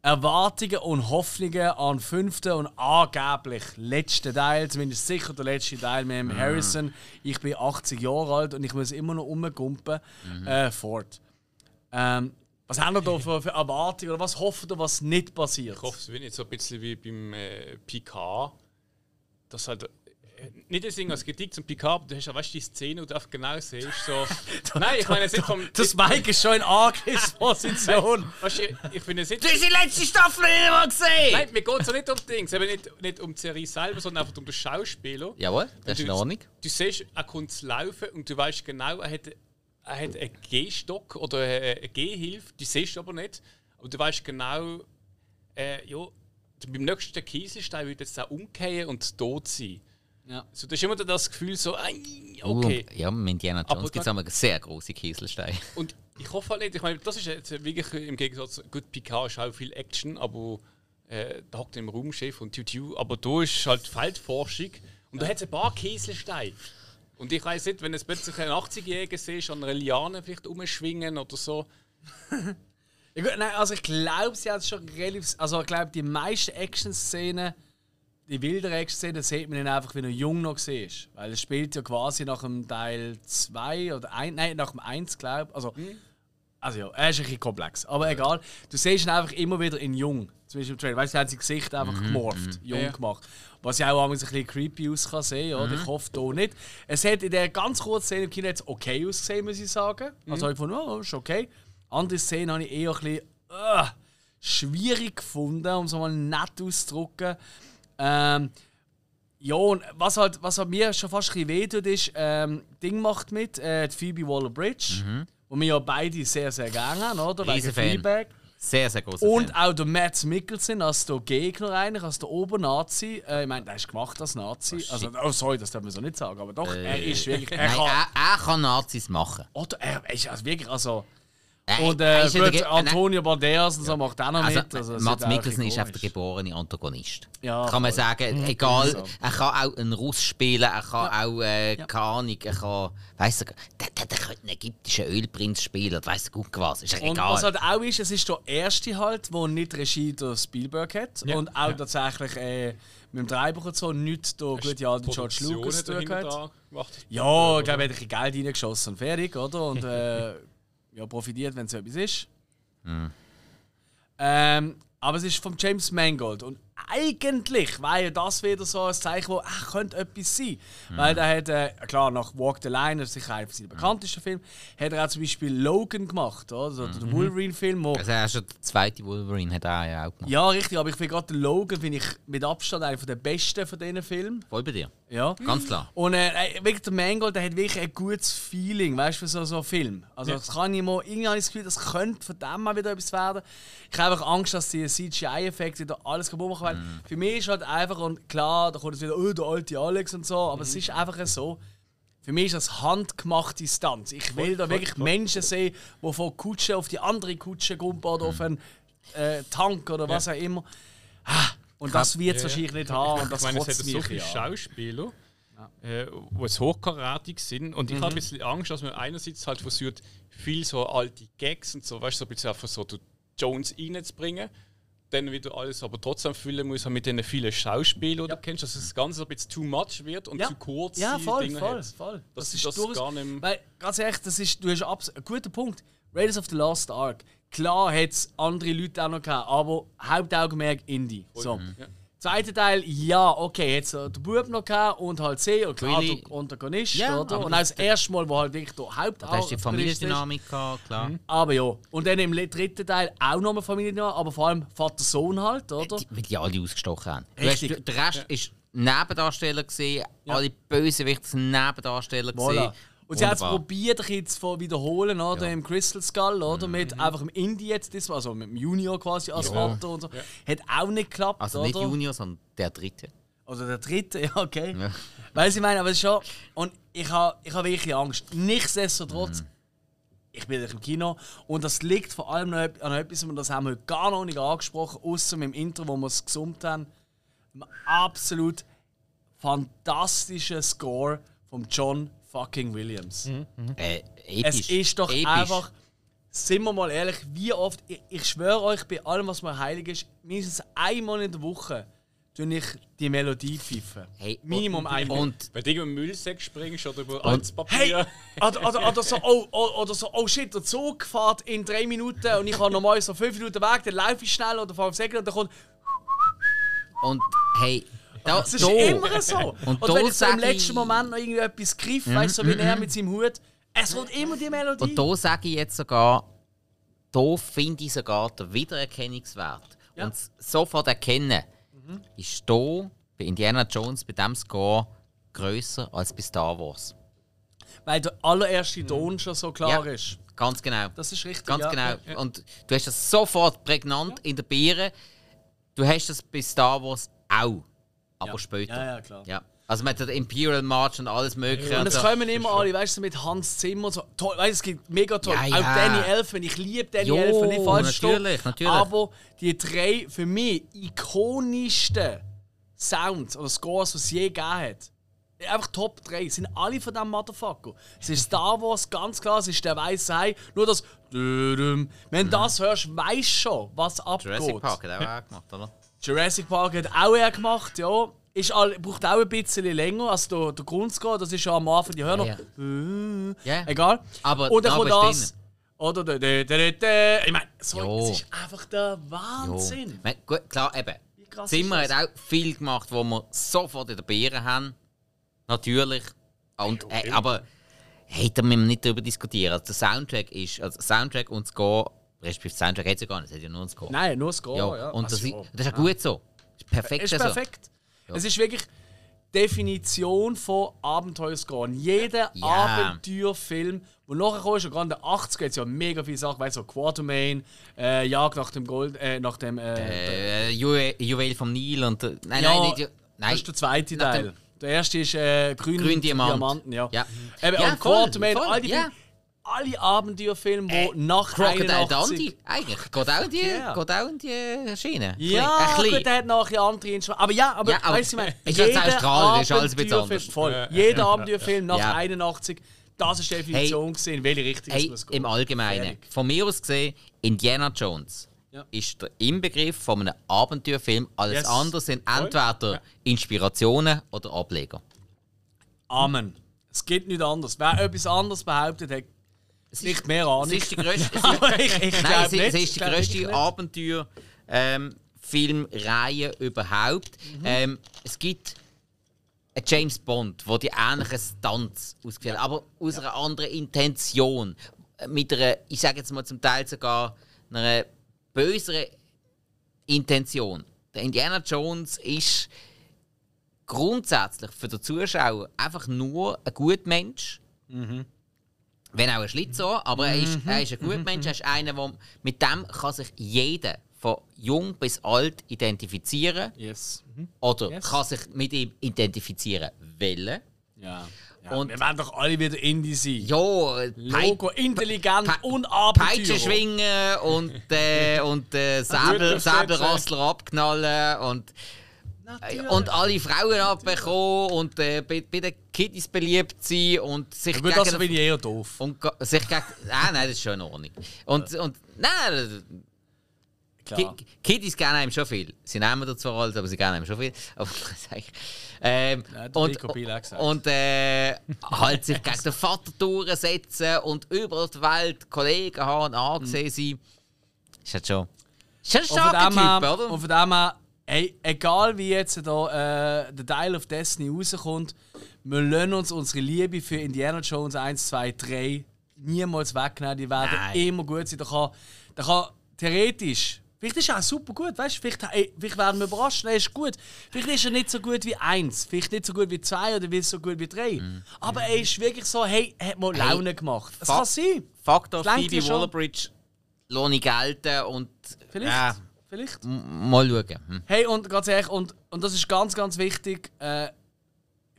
Erwartungen und Hoffnungen an den fünften und angeblich letzten Teil, zumindest sicher der letzte Teil mit dem Harrison. Ich bin 80 Jahre alt und ich muss immer noch rumgumpen. Äh, fort. Ähm, was haben wir da für, für Erwartungen oder was hofft ihr, was nicht passiert? Ich hoffe, es wird nicht so ein bisschen wie beim äh, PK. Das halt. Nicht deswegen als Kritik zum PK, aber du hast ja, weißt du, die Szene, und du einfach genau siehst, so. (laughs) Nein, ich meine, es ist vom. Das Mike ist schon in Angriffsposition. Weißt du, ich, ich finde es nicht. Du hast die letzte Staffel nicht mal gesehen! Nein, mir geht es nicht um Dings, eben nicht, nicht um die Serie selber, sondern einfach um den Schauspieler. Jawohl, das ist in Ordnung. Du siehst, er kommt zu laufen und du weißt genau, er hat, er hat einen Gehstock oder eine Gehhilfe, die siehst du aber nicht. Aber du weißt genau, äh, ja, beim nächsten Kieselstein wird jetzt auch umkehren und tot sein. Ja. So, du hast immer das Gefühl, so, ei, okay. Uh, ja, mit Indiana Aber Jones gibt es einmal sehr große Kieselsteine. (laughs) Und ich hoffe halt nicht, ich meine, das ist jetzt wirklich im Gegensatz, gut, Picard ist auch viel Action, aber äh, da hockt er im Raumschiff und Tutu, aber da ist halt Feldforschung und da hat es ein paar Kieselsteine. Und ich weiß nicht, wenn es plötzlich einen 80-Jährigen siehst, an einer Liane vielleicht umschwingen oder so. (laughs) Ja, gut, nein, also ich glaube, sie hat schon relativ. Also ich glaube, die meisten Action-Szenen, die wilderen Action-Szenen, sieht man dann einfach, wenn er jung noch war. Weil es spielt ja quasi nach dem Teil 2 oder 1, nein, nach dem 1, glaube ich. Also, also ja, er ist ein bisschen komplex. Aber egal. Du siehst ihn einfach immer wieder in jung. Zum Beispiel im Trailer. Weißt du, er hat sein Gesicht einfach gemorpht, jung Ja. gemacht. Was ja auch manchmal ein bisschen creepy aus kann sehen, oder? Ich hoffe hier nicht. Es hat in der ganz kurzen Szene im Kino jetzt okay ausgesehen, muss ich sagen. Also habe ich gefunden, oh, ist okay. Andere Szenen habe ich eher ein bisschen äh, schwierig gefunden, um es mal nett auszudrücken. Ähm, ja, und was halt, was halt mir schon fast ein bisschen wehtut, ist, ähm, Ding macht mit, äh, die Phoebe Waller-Bridge, wo wir ja beide sehr, sehr gerne haben, oder? Wegen Riesenfan. Fleabag. Sehr, sehr großer Und Fan. auch der Matt Mikkelsen als der Gegner eigentlich, als der Obernazi. Äh, ich meine, der ist gemacht als Nazi. also, oh, sorry, das darf man so nicht sagen, aber doch, er ist wirklich. Er Nein, kann, er, er kann Nazis machen. oder er ist also wirklich, also. Er- Und er äh, ist ja gut, der Ge- Antonio Banderas und so macht auch noch Also, mit. Also, das Mats Mikkelsen ist einfach der geborene Antagonist. Ja, kann man voll. sagen, egal, so. er kann auch einen Russ spielen, er kann auch, äh, keine Ahnung, er kann, weiss er, der, der, der könnte einen ägyptischen Ölprinz spielen, weiss der gut was, ist ja Und egal. was halt auch ist, es ist der erste halt, der nicht Regie der Spielberg hat. Und auch tatsächlich äh, mit dem Drehbuch und so nicht der gute alte George Lucas gemacht. Ja, ich glaube, er hat ein bisschen Geld reingeschossen und fertig, oder? Und äh, (laughs) ja, profitiert, wenn es so etwas ist. Ähm, aber es ist von James Mangold. Und eigentlich war ja das wieder so ein Zeichen, wo ach, könnte etwas sein. Weil er hat, äh, klar, nach Walk the Line, das ist sicher einer seiner bekanntesten Filme, hat er auch zum Beispiel Logan gemacht, oder? Also, Der Wolverine-Film, wo also er ist schon der zweite Wolverine, hat er ja auch gemacht. ja, richtig, aber ich finde gerade den Logan finde ich mit Abstand einer der besten von diesen Filmen. Voll bei dir, Ja. ganz klar. Und äh, wirklich der Mangold, der hat wirklich ein gutes Feeling, weißt du, für so, so einen Film. Also das kann ich mal, irgendwie habe ich das Gefühl, das könnte von dem mal wieder etwas werden. Ich habe einfach Angst, dass die CGI-Effekte wieder alles kaputt machen werden. Für mich ist halt einfach, und klar, da kommt jetzt wieder, oh, der alte Alex und so, aber es ist einfach so, für mich ist das handgemachte Stunts. Ich will da wirklich Menschen sehen, die von Kutsche auf die andere Kutsche gumpen oder auf einen äh, Tank oder was auch immer. Ah, Und das wird es wahrscheinlich nicht haben und das ich meine, es hat so viele. Schauspieler, äh, die jetzt hochkarätig sind. Und ich Mhm. habe ein bisschen Angst, dass man einerseits halt versucht, viel so alte Gags und so, weißt du, so ein bisschen einfach so Jones reinzubringen. Dann wieder alles aber trotzdem füllen muss mit den vielen Schauspielern, die Ja. du kennst, dass das Ganze ein bisschen too much wird und Ja. zu kurz Ja, voll, Dinge voll, hat. voll. Das- ist das durchaus- gar nicht Weil, ganz ehrlich, das ist, du hast abs ein guter Punkt. Raiders of the Lost Ark. Klar hat es andere Leute auch noch gehabt, aber Hauptaugenmerk Indie. So. Ja. Zweiter Teil, ja, okay, jetzt äh, der Bub noch gehabt und halt C und klar, Really? der Antagonist, Ja, oder? aber Und auch das erste Mal, wo halt wirklich der Da hast du die. Familiendynamik gehabt, klar. Aber ja, und dann im dritten Teil auch nochmal Familie, aber vor allem Vater-Sohn halt, oder? Die, weil die alle ausgestochen haben. Du. Hast, der Rest ist Nebendarsteller gesehen, alle Bösewichte sind Nebendarsteller Voilà. gesehen. Und sie hat es probiert, ein bisschen zu wiederholen, oder? Ja. Im Crystal Skull, oder? Mhm. Mit einfach im Indie jetzt, also mit dem Junior quasi als Vater und so. Hat auch nicht geklappt, Also oder? nicht Junior, sondern der dritte. Oder der dritte, (laughs) ja, okay. Ja. Weil ich meine, aber es ist schon. Und ich habe ich hab wirklich Angst. Nichtsdestotrotz, Mhm. ich bin im Kino und das liegt vor allem an etwas, und das haben wir heute gar noch nicht angesprochen, außer im Intro, wo wir es gesummt haben. Ein absolut fantastischer Score von John fucking Williams. Äh, Es ist doch episch. einfach, sind wir mal ehrlich, wie oft, ich, ich schwöre euch, bei allem, was mir heilig ist, mindestens einmal in der Woche tue ich die Melodie pfeifen. Hey, Minimum und, einmal. Und Wenn du irgendwo im Müllsack springst oder über Und- altes Papier. Hey! Oder, oder, oder, so, oh, oh, oder so, oh shit, der Zug fährt in drei Minuten und ich habe normal so fünf Minuten Weg, dann laufe ich schnell oder fahre auf Säckel und dann kommt. Und hey, da, Das ist da, immer so. (laughs) Und Und, wenn so im letzten ich- Mhm, Moment noch irgendwie etwas griff, weißt du, so wie er mit seinem Hut, es kommt immer die Melodie. Und da sage ich jetzt sogar, da finde ich sogar den Wiedererkennungswert. Ja. Und sofort erkennen, ist da bei Indiana Jones bei diesem Score grösser als bei Star Wars. Weil der allererste Ton schon so klar Ja. ist. Ganz genau. Das ist richtig. Ganz ja. genau. Ja. Und du hast das sofort prägnant in der Biere. Du hast das bei Star Wars auch. Aber Ja. später. Ja, ja, klar. Ja. Also mit der Imperial March und alles Mögliche. Und und es so. kommen immer alle, weißt du, mit Hans Zimmer und so. Toll, weißt du, es gibt mega toll. Ja, Auch ja. Danny Elfman, ich liebe Danny Jo, Elfman, nicht falsch natürlich, natürlich. Aber die drei für mich ikonischsten Sounds oder Scores, die es je gegeben hat. Einfach Top 3, sind alle von diesem Motherfucker. Es ist Star Wars, ganz klar, es ist der weiße Hai. Nur das. Wenn du das hörst, weißt du schon, was abgeht. Mhm. Jurassic Park hat auch, (laughs) auch gemacht, oder? Jurassic Park hat auch er gemacht, ja. Ist all, braucht auch ein bisschen länger als der, der Grundscore. Das ist ja am Anfang die Hörner. Ja, Ja. Egal. Aber aber kommt das. Oder der, der, der, der, Ich meine, so, es ist einfach der. Wahnsinn. Me- Gut, klar, eben. Zimmer hat auch viel gemacht, wo wir sofort in der Beeren haben. Natürlich. Und, äh, aber hey, da müssen wir nicht darüber diskutieren. Also der Soundtrack ist, also Soundtrack und Score, respektive Soundtrack hat es ja gar nicht, es hat ja nur einen Score. Nein, nur Score, ja. ja. Und Also, das, ist, ja. das ist auch gut so. Das ist perfekt ist so. perfekt. Es ist wirklich Definition von Abenteuerscore. Jeder Ja. Abenteuerfilm, der nachher kam, schon gerade in den 80er, hat es ja mega viele Sachen, weißt du, so Quartermain, äh, Jagd nach dem Gold, äh, nach dem. Äh, Äh, Juwel, Juwel vom Nil und. äh, Nein, Ja, nein, nicht. Ju- das Nein. ist der zweite Teil. Der erste ist äh, Grün, Grün Diamant. Diamanten, ja. Ja. Eben, Ja, und voll, Quartermain, voll, all die ja. Filme, alle Abenteuerfilme, die Äh, nach Crocodile 81... Dundee, eigentlich. Geht auch in die, Ja. geht auch in die Schiene. Ja, Ein bisschen. gut, der hat nachher andere Instrumente. Aber ja, aber, Ja, aber weißt du, ich meine, ist ja jeder Australien, ist alles ein bisschen anders. Voll. Jeder Abenteuerfilm nach Ja. 81, das ist die Definition gesehen, in welche Richtung es Hey, muss gehen. im Allgemeinen. Fertig. Von mir aus gesehen, Indiana Jones Ja. ist der Inbegriff von einem Abenteuerfilm. Alles Yes. andere sind entweder Inspirationen oder Ableger. Amen. Es gibt nichts anderes. Wer etwas anderes behauptet, hat nicht mehr Es Ahnung. ist die grösste, (laughs) ich, ich Nein, es, nicht. es ist die grösste. Abenteuer-Filmreihe überhaupt. Mhm. Ähm, es gibt einen James Bond, wo die ähnlichen Stunts ausgeführt hat, aber aus einer anderen Intention. Mit einer, ich sage jetzt mal zum Teil sogar einer böseren Intention. Der Indiana Jones ist grundsätzlich für den Zuschauer einfach nur ein guter Mensch. Wenn auch ein Schlitzohr, aber er ist, er ist ein guter Mensch. Er ist einer, der, mit dem kann sich jeder, von jung bis alt, identifizieren. Yes. Oder Yes. kann sich mit ihm identifizieren wollen. Ja. ja. Und- wir werden doch alle wieder Indie sein. Ja, Logo, intelligent Pe- und Abenteuer. Peitsche schwingen und, äh, und äh, Säbel, Säbelrassler abknallen und, Natürlich. und alle Frauen abbekommen und äh, bei, bei den Kiddies beliebt sein und sich Aber das gegen- bin ich eher doof. und sich gegen. (laughs) Ah, nein, das ist schon in Ordnung. Und, und nein, Klar. Ki- Kiddies kennen einem schon viel. Sie nehmen da zwar alles, aber sie kennen einem schon viel. (laughs) Aber. Ähm, Ja, und und äh, halt sich (laughs) gegen den Vater durchsetzen und überall auf der Welt Kollegen haben, angesehen sein. Ist halt schon. Ist Und dem her, Typ, und oder? von dem her, hey, egal wie jetzt da äh, der Teil of Destiny rauskommt, wir lassen uns unsere Liebe für Indiana Jones 1, 2, 3 niemals wegnehmen. Die werden Nein. immer gut sein. Da kann, da kann theoretisch Vielleicht ist er auch super gut, weißt du? Vielleicht, ey, vielleicht werden wir überrascht, er ist gut. Vielleicht ist er nicht so gut wie eins, vielleicht nicht so gut wie zwei oder nicht so gut wie drei. Aber er ist wirklich so, hey, er hat mal Hey, Laune gemacht. Es fuck. kann sein. Faktor Das Phoebe. Waller-Bridge lohne gelten und Vielleicht. Ja, Vielleicht. m- mal schauen. Hm. Hey, und ganz ehrlich, und, und das ist ganz, ganz wichtig, äh,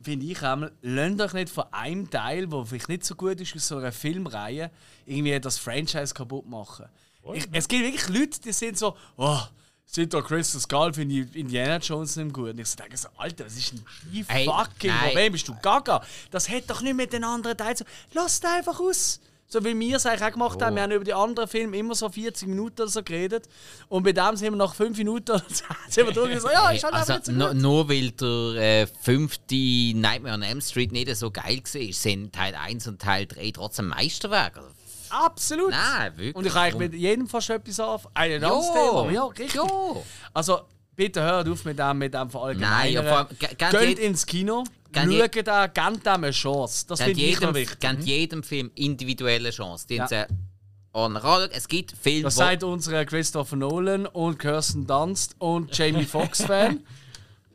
finde ich einmal, lasst euch nicht von einem Teil, der vielleicht nicht so gut ist, aus so einer Filmreihe, irgendwie das Franchise kaputt machen. Ich, es gibt wirklich Leute, die sind so, oh, sind da Crystal Skull, finde ich Indiana Jones nicht gut. Und ich so denke so, Alter, was ist denn die Hey, fucking nein. Problem? Bist du gaga? Das hat doch nicht mit den anderen Teilen zu Lass den einfach aus. So wie wir es eigentlich auch gemacht haben. Wir haben über die anderen Filme immer so 40 Minuten oder so geredet. Und bei dem sind wir nach 5 Minuten oder so, (laughs) sind wir durch und so, ja, ist halt also, so no, nur weil der äh, fünfte Nightmare on Elm Street nicht so geil war, sind Teil 1 und Teil 3 trotzdem Meisterwerke. Also, Absolut. Nein, wirklich. Und ich kann mit jedem fast etwas auf. Ein anderes Thema. Ja, richtig. Ja. Also, bitte hört auf mit dem, mit dem Verallgemeinern. Nein, ja, vor allem, Geht ins Kino, schaut da, gebt dem eine Chance. Das finde ich jedem, wichtig. gebt jedem Film individuelle Chance. Die Ja. Es gibt Filme, Das sagt unser Christopher Nolan und Kirsten Dunst und Jamie (laughs) Foxx-Fan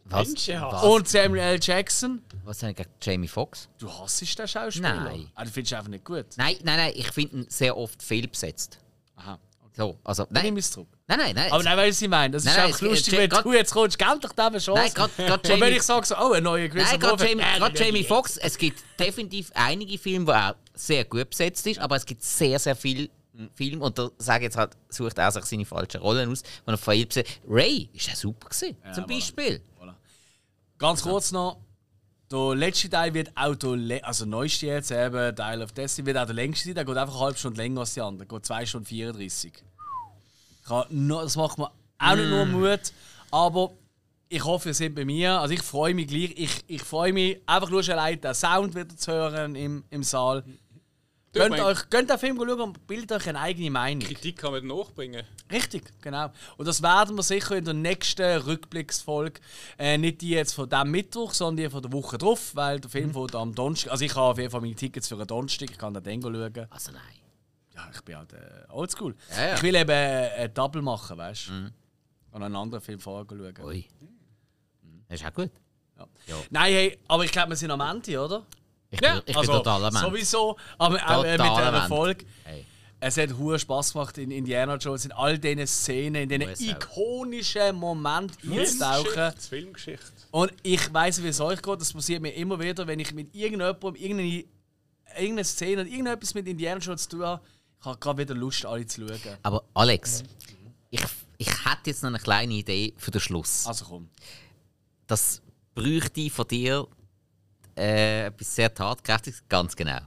was, und Samuel L. Jackson. was haben gegen Jamie Foxx? Du hasst den Schauspieler? Nein. Ah, du findest ihn einfach nicht gut. Nein, nein, nein, ich finde ihn sehr oft fehlbesetzt. Aha. So, also, nein, ich es zurück. Nein, nein, nein. Aber nein, weil ich sie meine. Das ist Nein, nein, einfach lustig, wenn du jetzt kommst, doch dem eine Chance. Nein, grad- grad Und wenn Jamie- ich sage so, oh, ein neuer Nein, Christopher gerade Jamie, äh, nicht Jamie jetzt. Foxx. Es gibt definitiv einige Filme, wo er sehr gut besetzt ist, aber es gibt sehr, sehr viele Filme, und da sage ich jetzt halt, sucht er sich seine falschen Rollen aus, wo er besetzt. Ray ist ja super gewesen, zum voilà. Beispiel. Ganz kurz noch. Der letzte Teil wird auch der, also neueste jetzt, eben Teil of Destiny, wird auch der längste sein. Der geht einfach eine halbe Stunde länger als die anderen. Der geht 2 Stunden 34. Das macht mir auch nicht nur Mut, aber ich hoffe, ihr seid bei mir. Also ich freue mich gleich. Ich, ich freue mich einfach nur schon allein, den Sound wieder zu hören im, im Saal. Könnt, mein- euch, könnt den Film schauen und bildet euch eine eigene Meinung. Kritik kann man nachbringen. Richtig, genau. Und das werden wir sicher in der nächsten Rückblicksfolge, äh, nicht die jetzt von diesem Mittwoch, sondern die von der Woche drauf, weil der Mhm. Film fängt am Donnerstag, also ich habe auf jeden Fall meine Tickets für einen Donnerstag, ich kann den dann schauen. Also nein. Ja, ich bin halt äh, oldschool. Ja, ja. Ich will eben äh, ein Double machen, weißt du? Mhm. Und einen anderen Film vorher schauen. Ui. Das ist auch gut. Ja. Ja. Nein, hey, aber ich glaube, wir sind am Ende, oder? Ich Ja, bin, ich also, bin total am Ende. Sowieso, aber auch äh, mit der Ende. Erfolg. Hey. Es hat hohen Spaß gemacht in Indiana Jones, in all diesen Szenen, in diesen ikonischen Momenten einzutauchen. Filmgeschichte, Filmgeschichte. Und ich weiß, wie es euch geht. Das passiert mir immer wieder, wenn ich mit irgendjemandem irgendeine, irgendeine Szene oder irgendetwas mit Indiana Jones zu tun habe. Ich habe gerade wieder Lust, alle zu schauen. Aber Alex, ich, ich hätte jetzt noch eine kleine Idee für den Schluss. Also komm. Das bräuchte von dir äh, etwas sehr tatkräftiges. Ganz genau.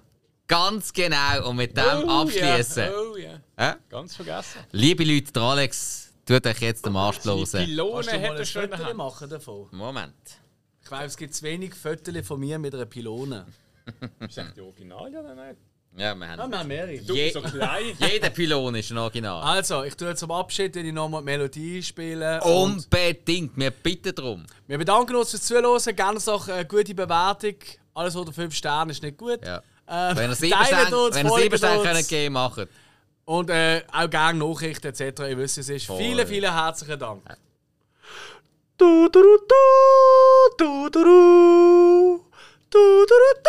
Ganz genau. Und mit dem abschließen. Ja. Oh ja. Hä? Ganz vergessen. Liebe Leute, der Alex tut euch jetzt den Arsch Die bloßen. Pylone mal er ein schon Hand. machen davon? Moment. Ich weiß, es gibt zu wenig Fotos von mir mit einer Pylone. (laughs) Ist das die Original oder nicht? Ja, wir Ja, haben. wir haben mehrere. Du Je- bist so klein. Jeder Pylon ist ein Original. Also, ich tue zum Abschied die nochmal die Melodie spielen. Unbedingt, wir bitten darum. wir bedanken uns fürs Zuhören. Gerne noch eine gute Bewertung. Alles unter 5 Sternen ist nicht gut. Ja. Ähm, Wenn ihr sieben teilt Sterne Sterne könnt geben macht. Und äh, auch gerne Nachrichten etc. Ihr wisst, es ist. Voll. Vielen, vielen herzlichen Dank. Du, du, du, du, du, du, du, du, du, du,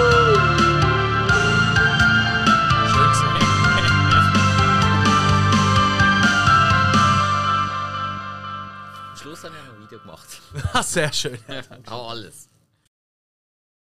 (laughs) Sehr schön. Ja, hau alles.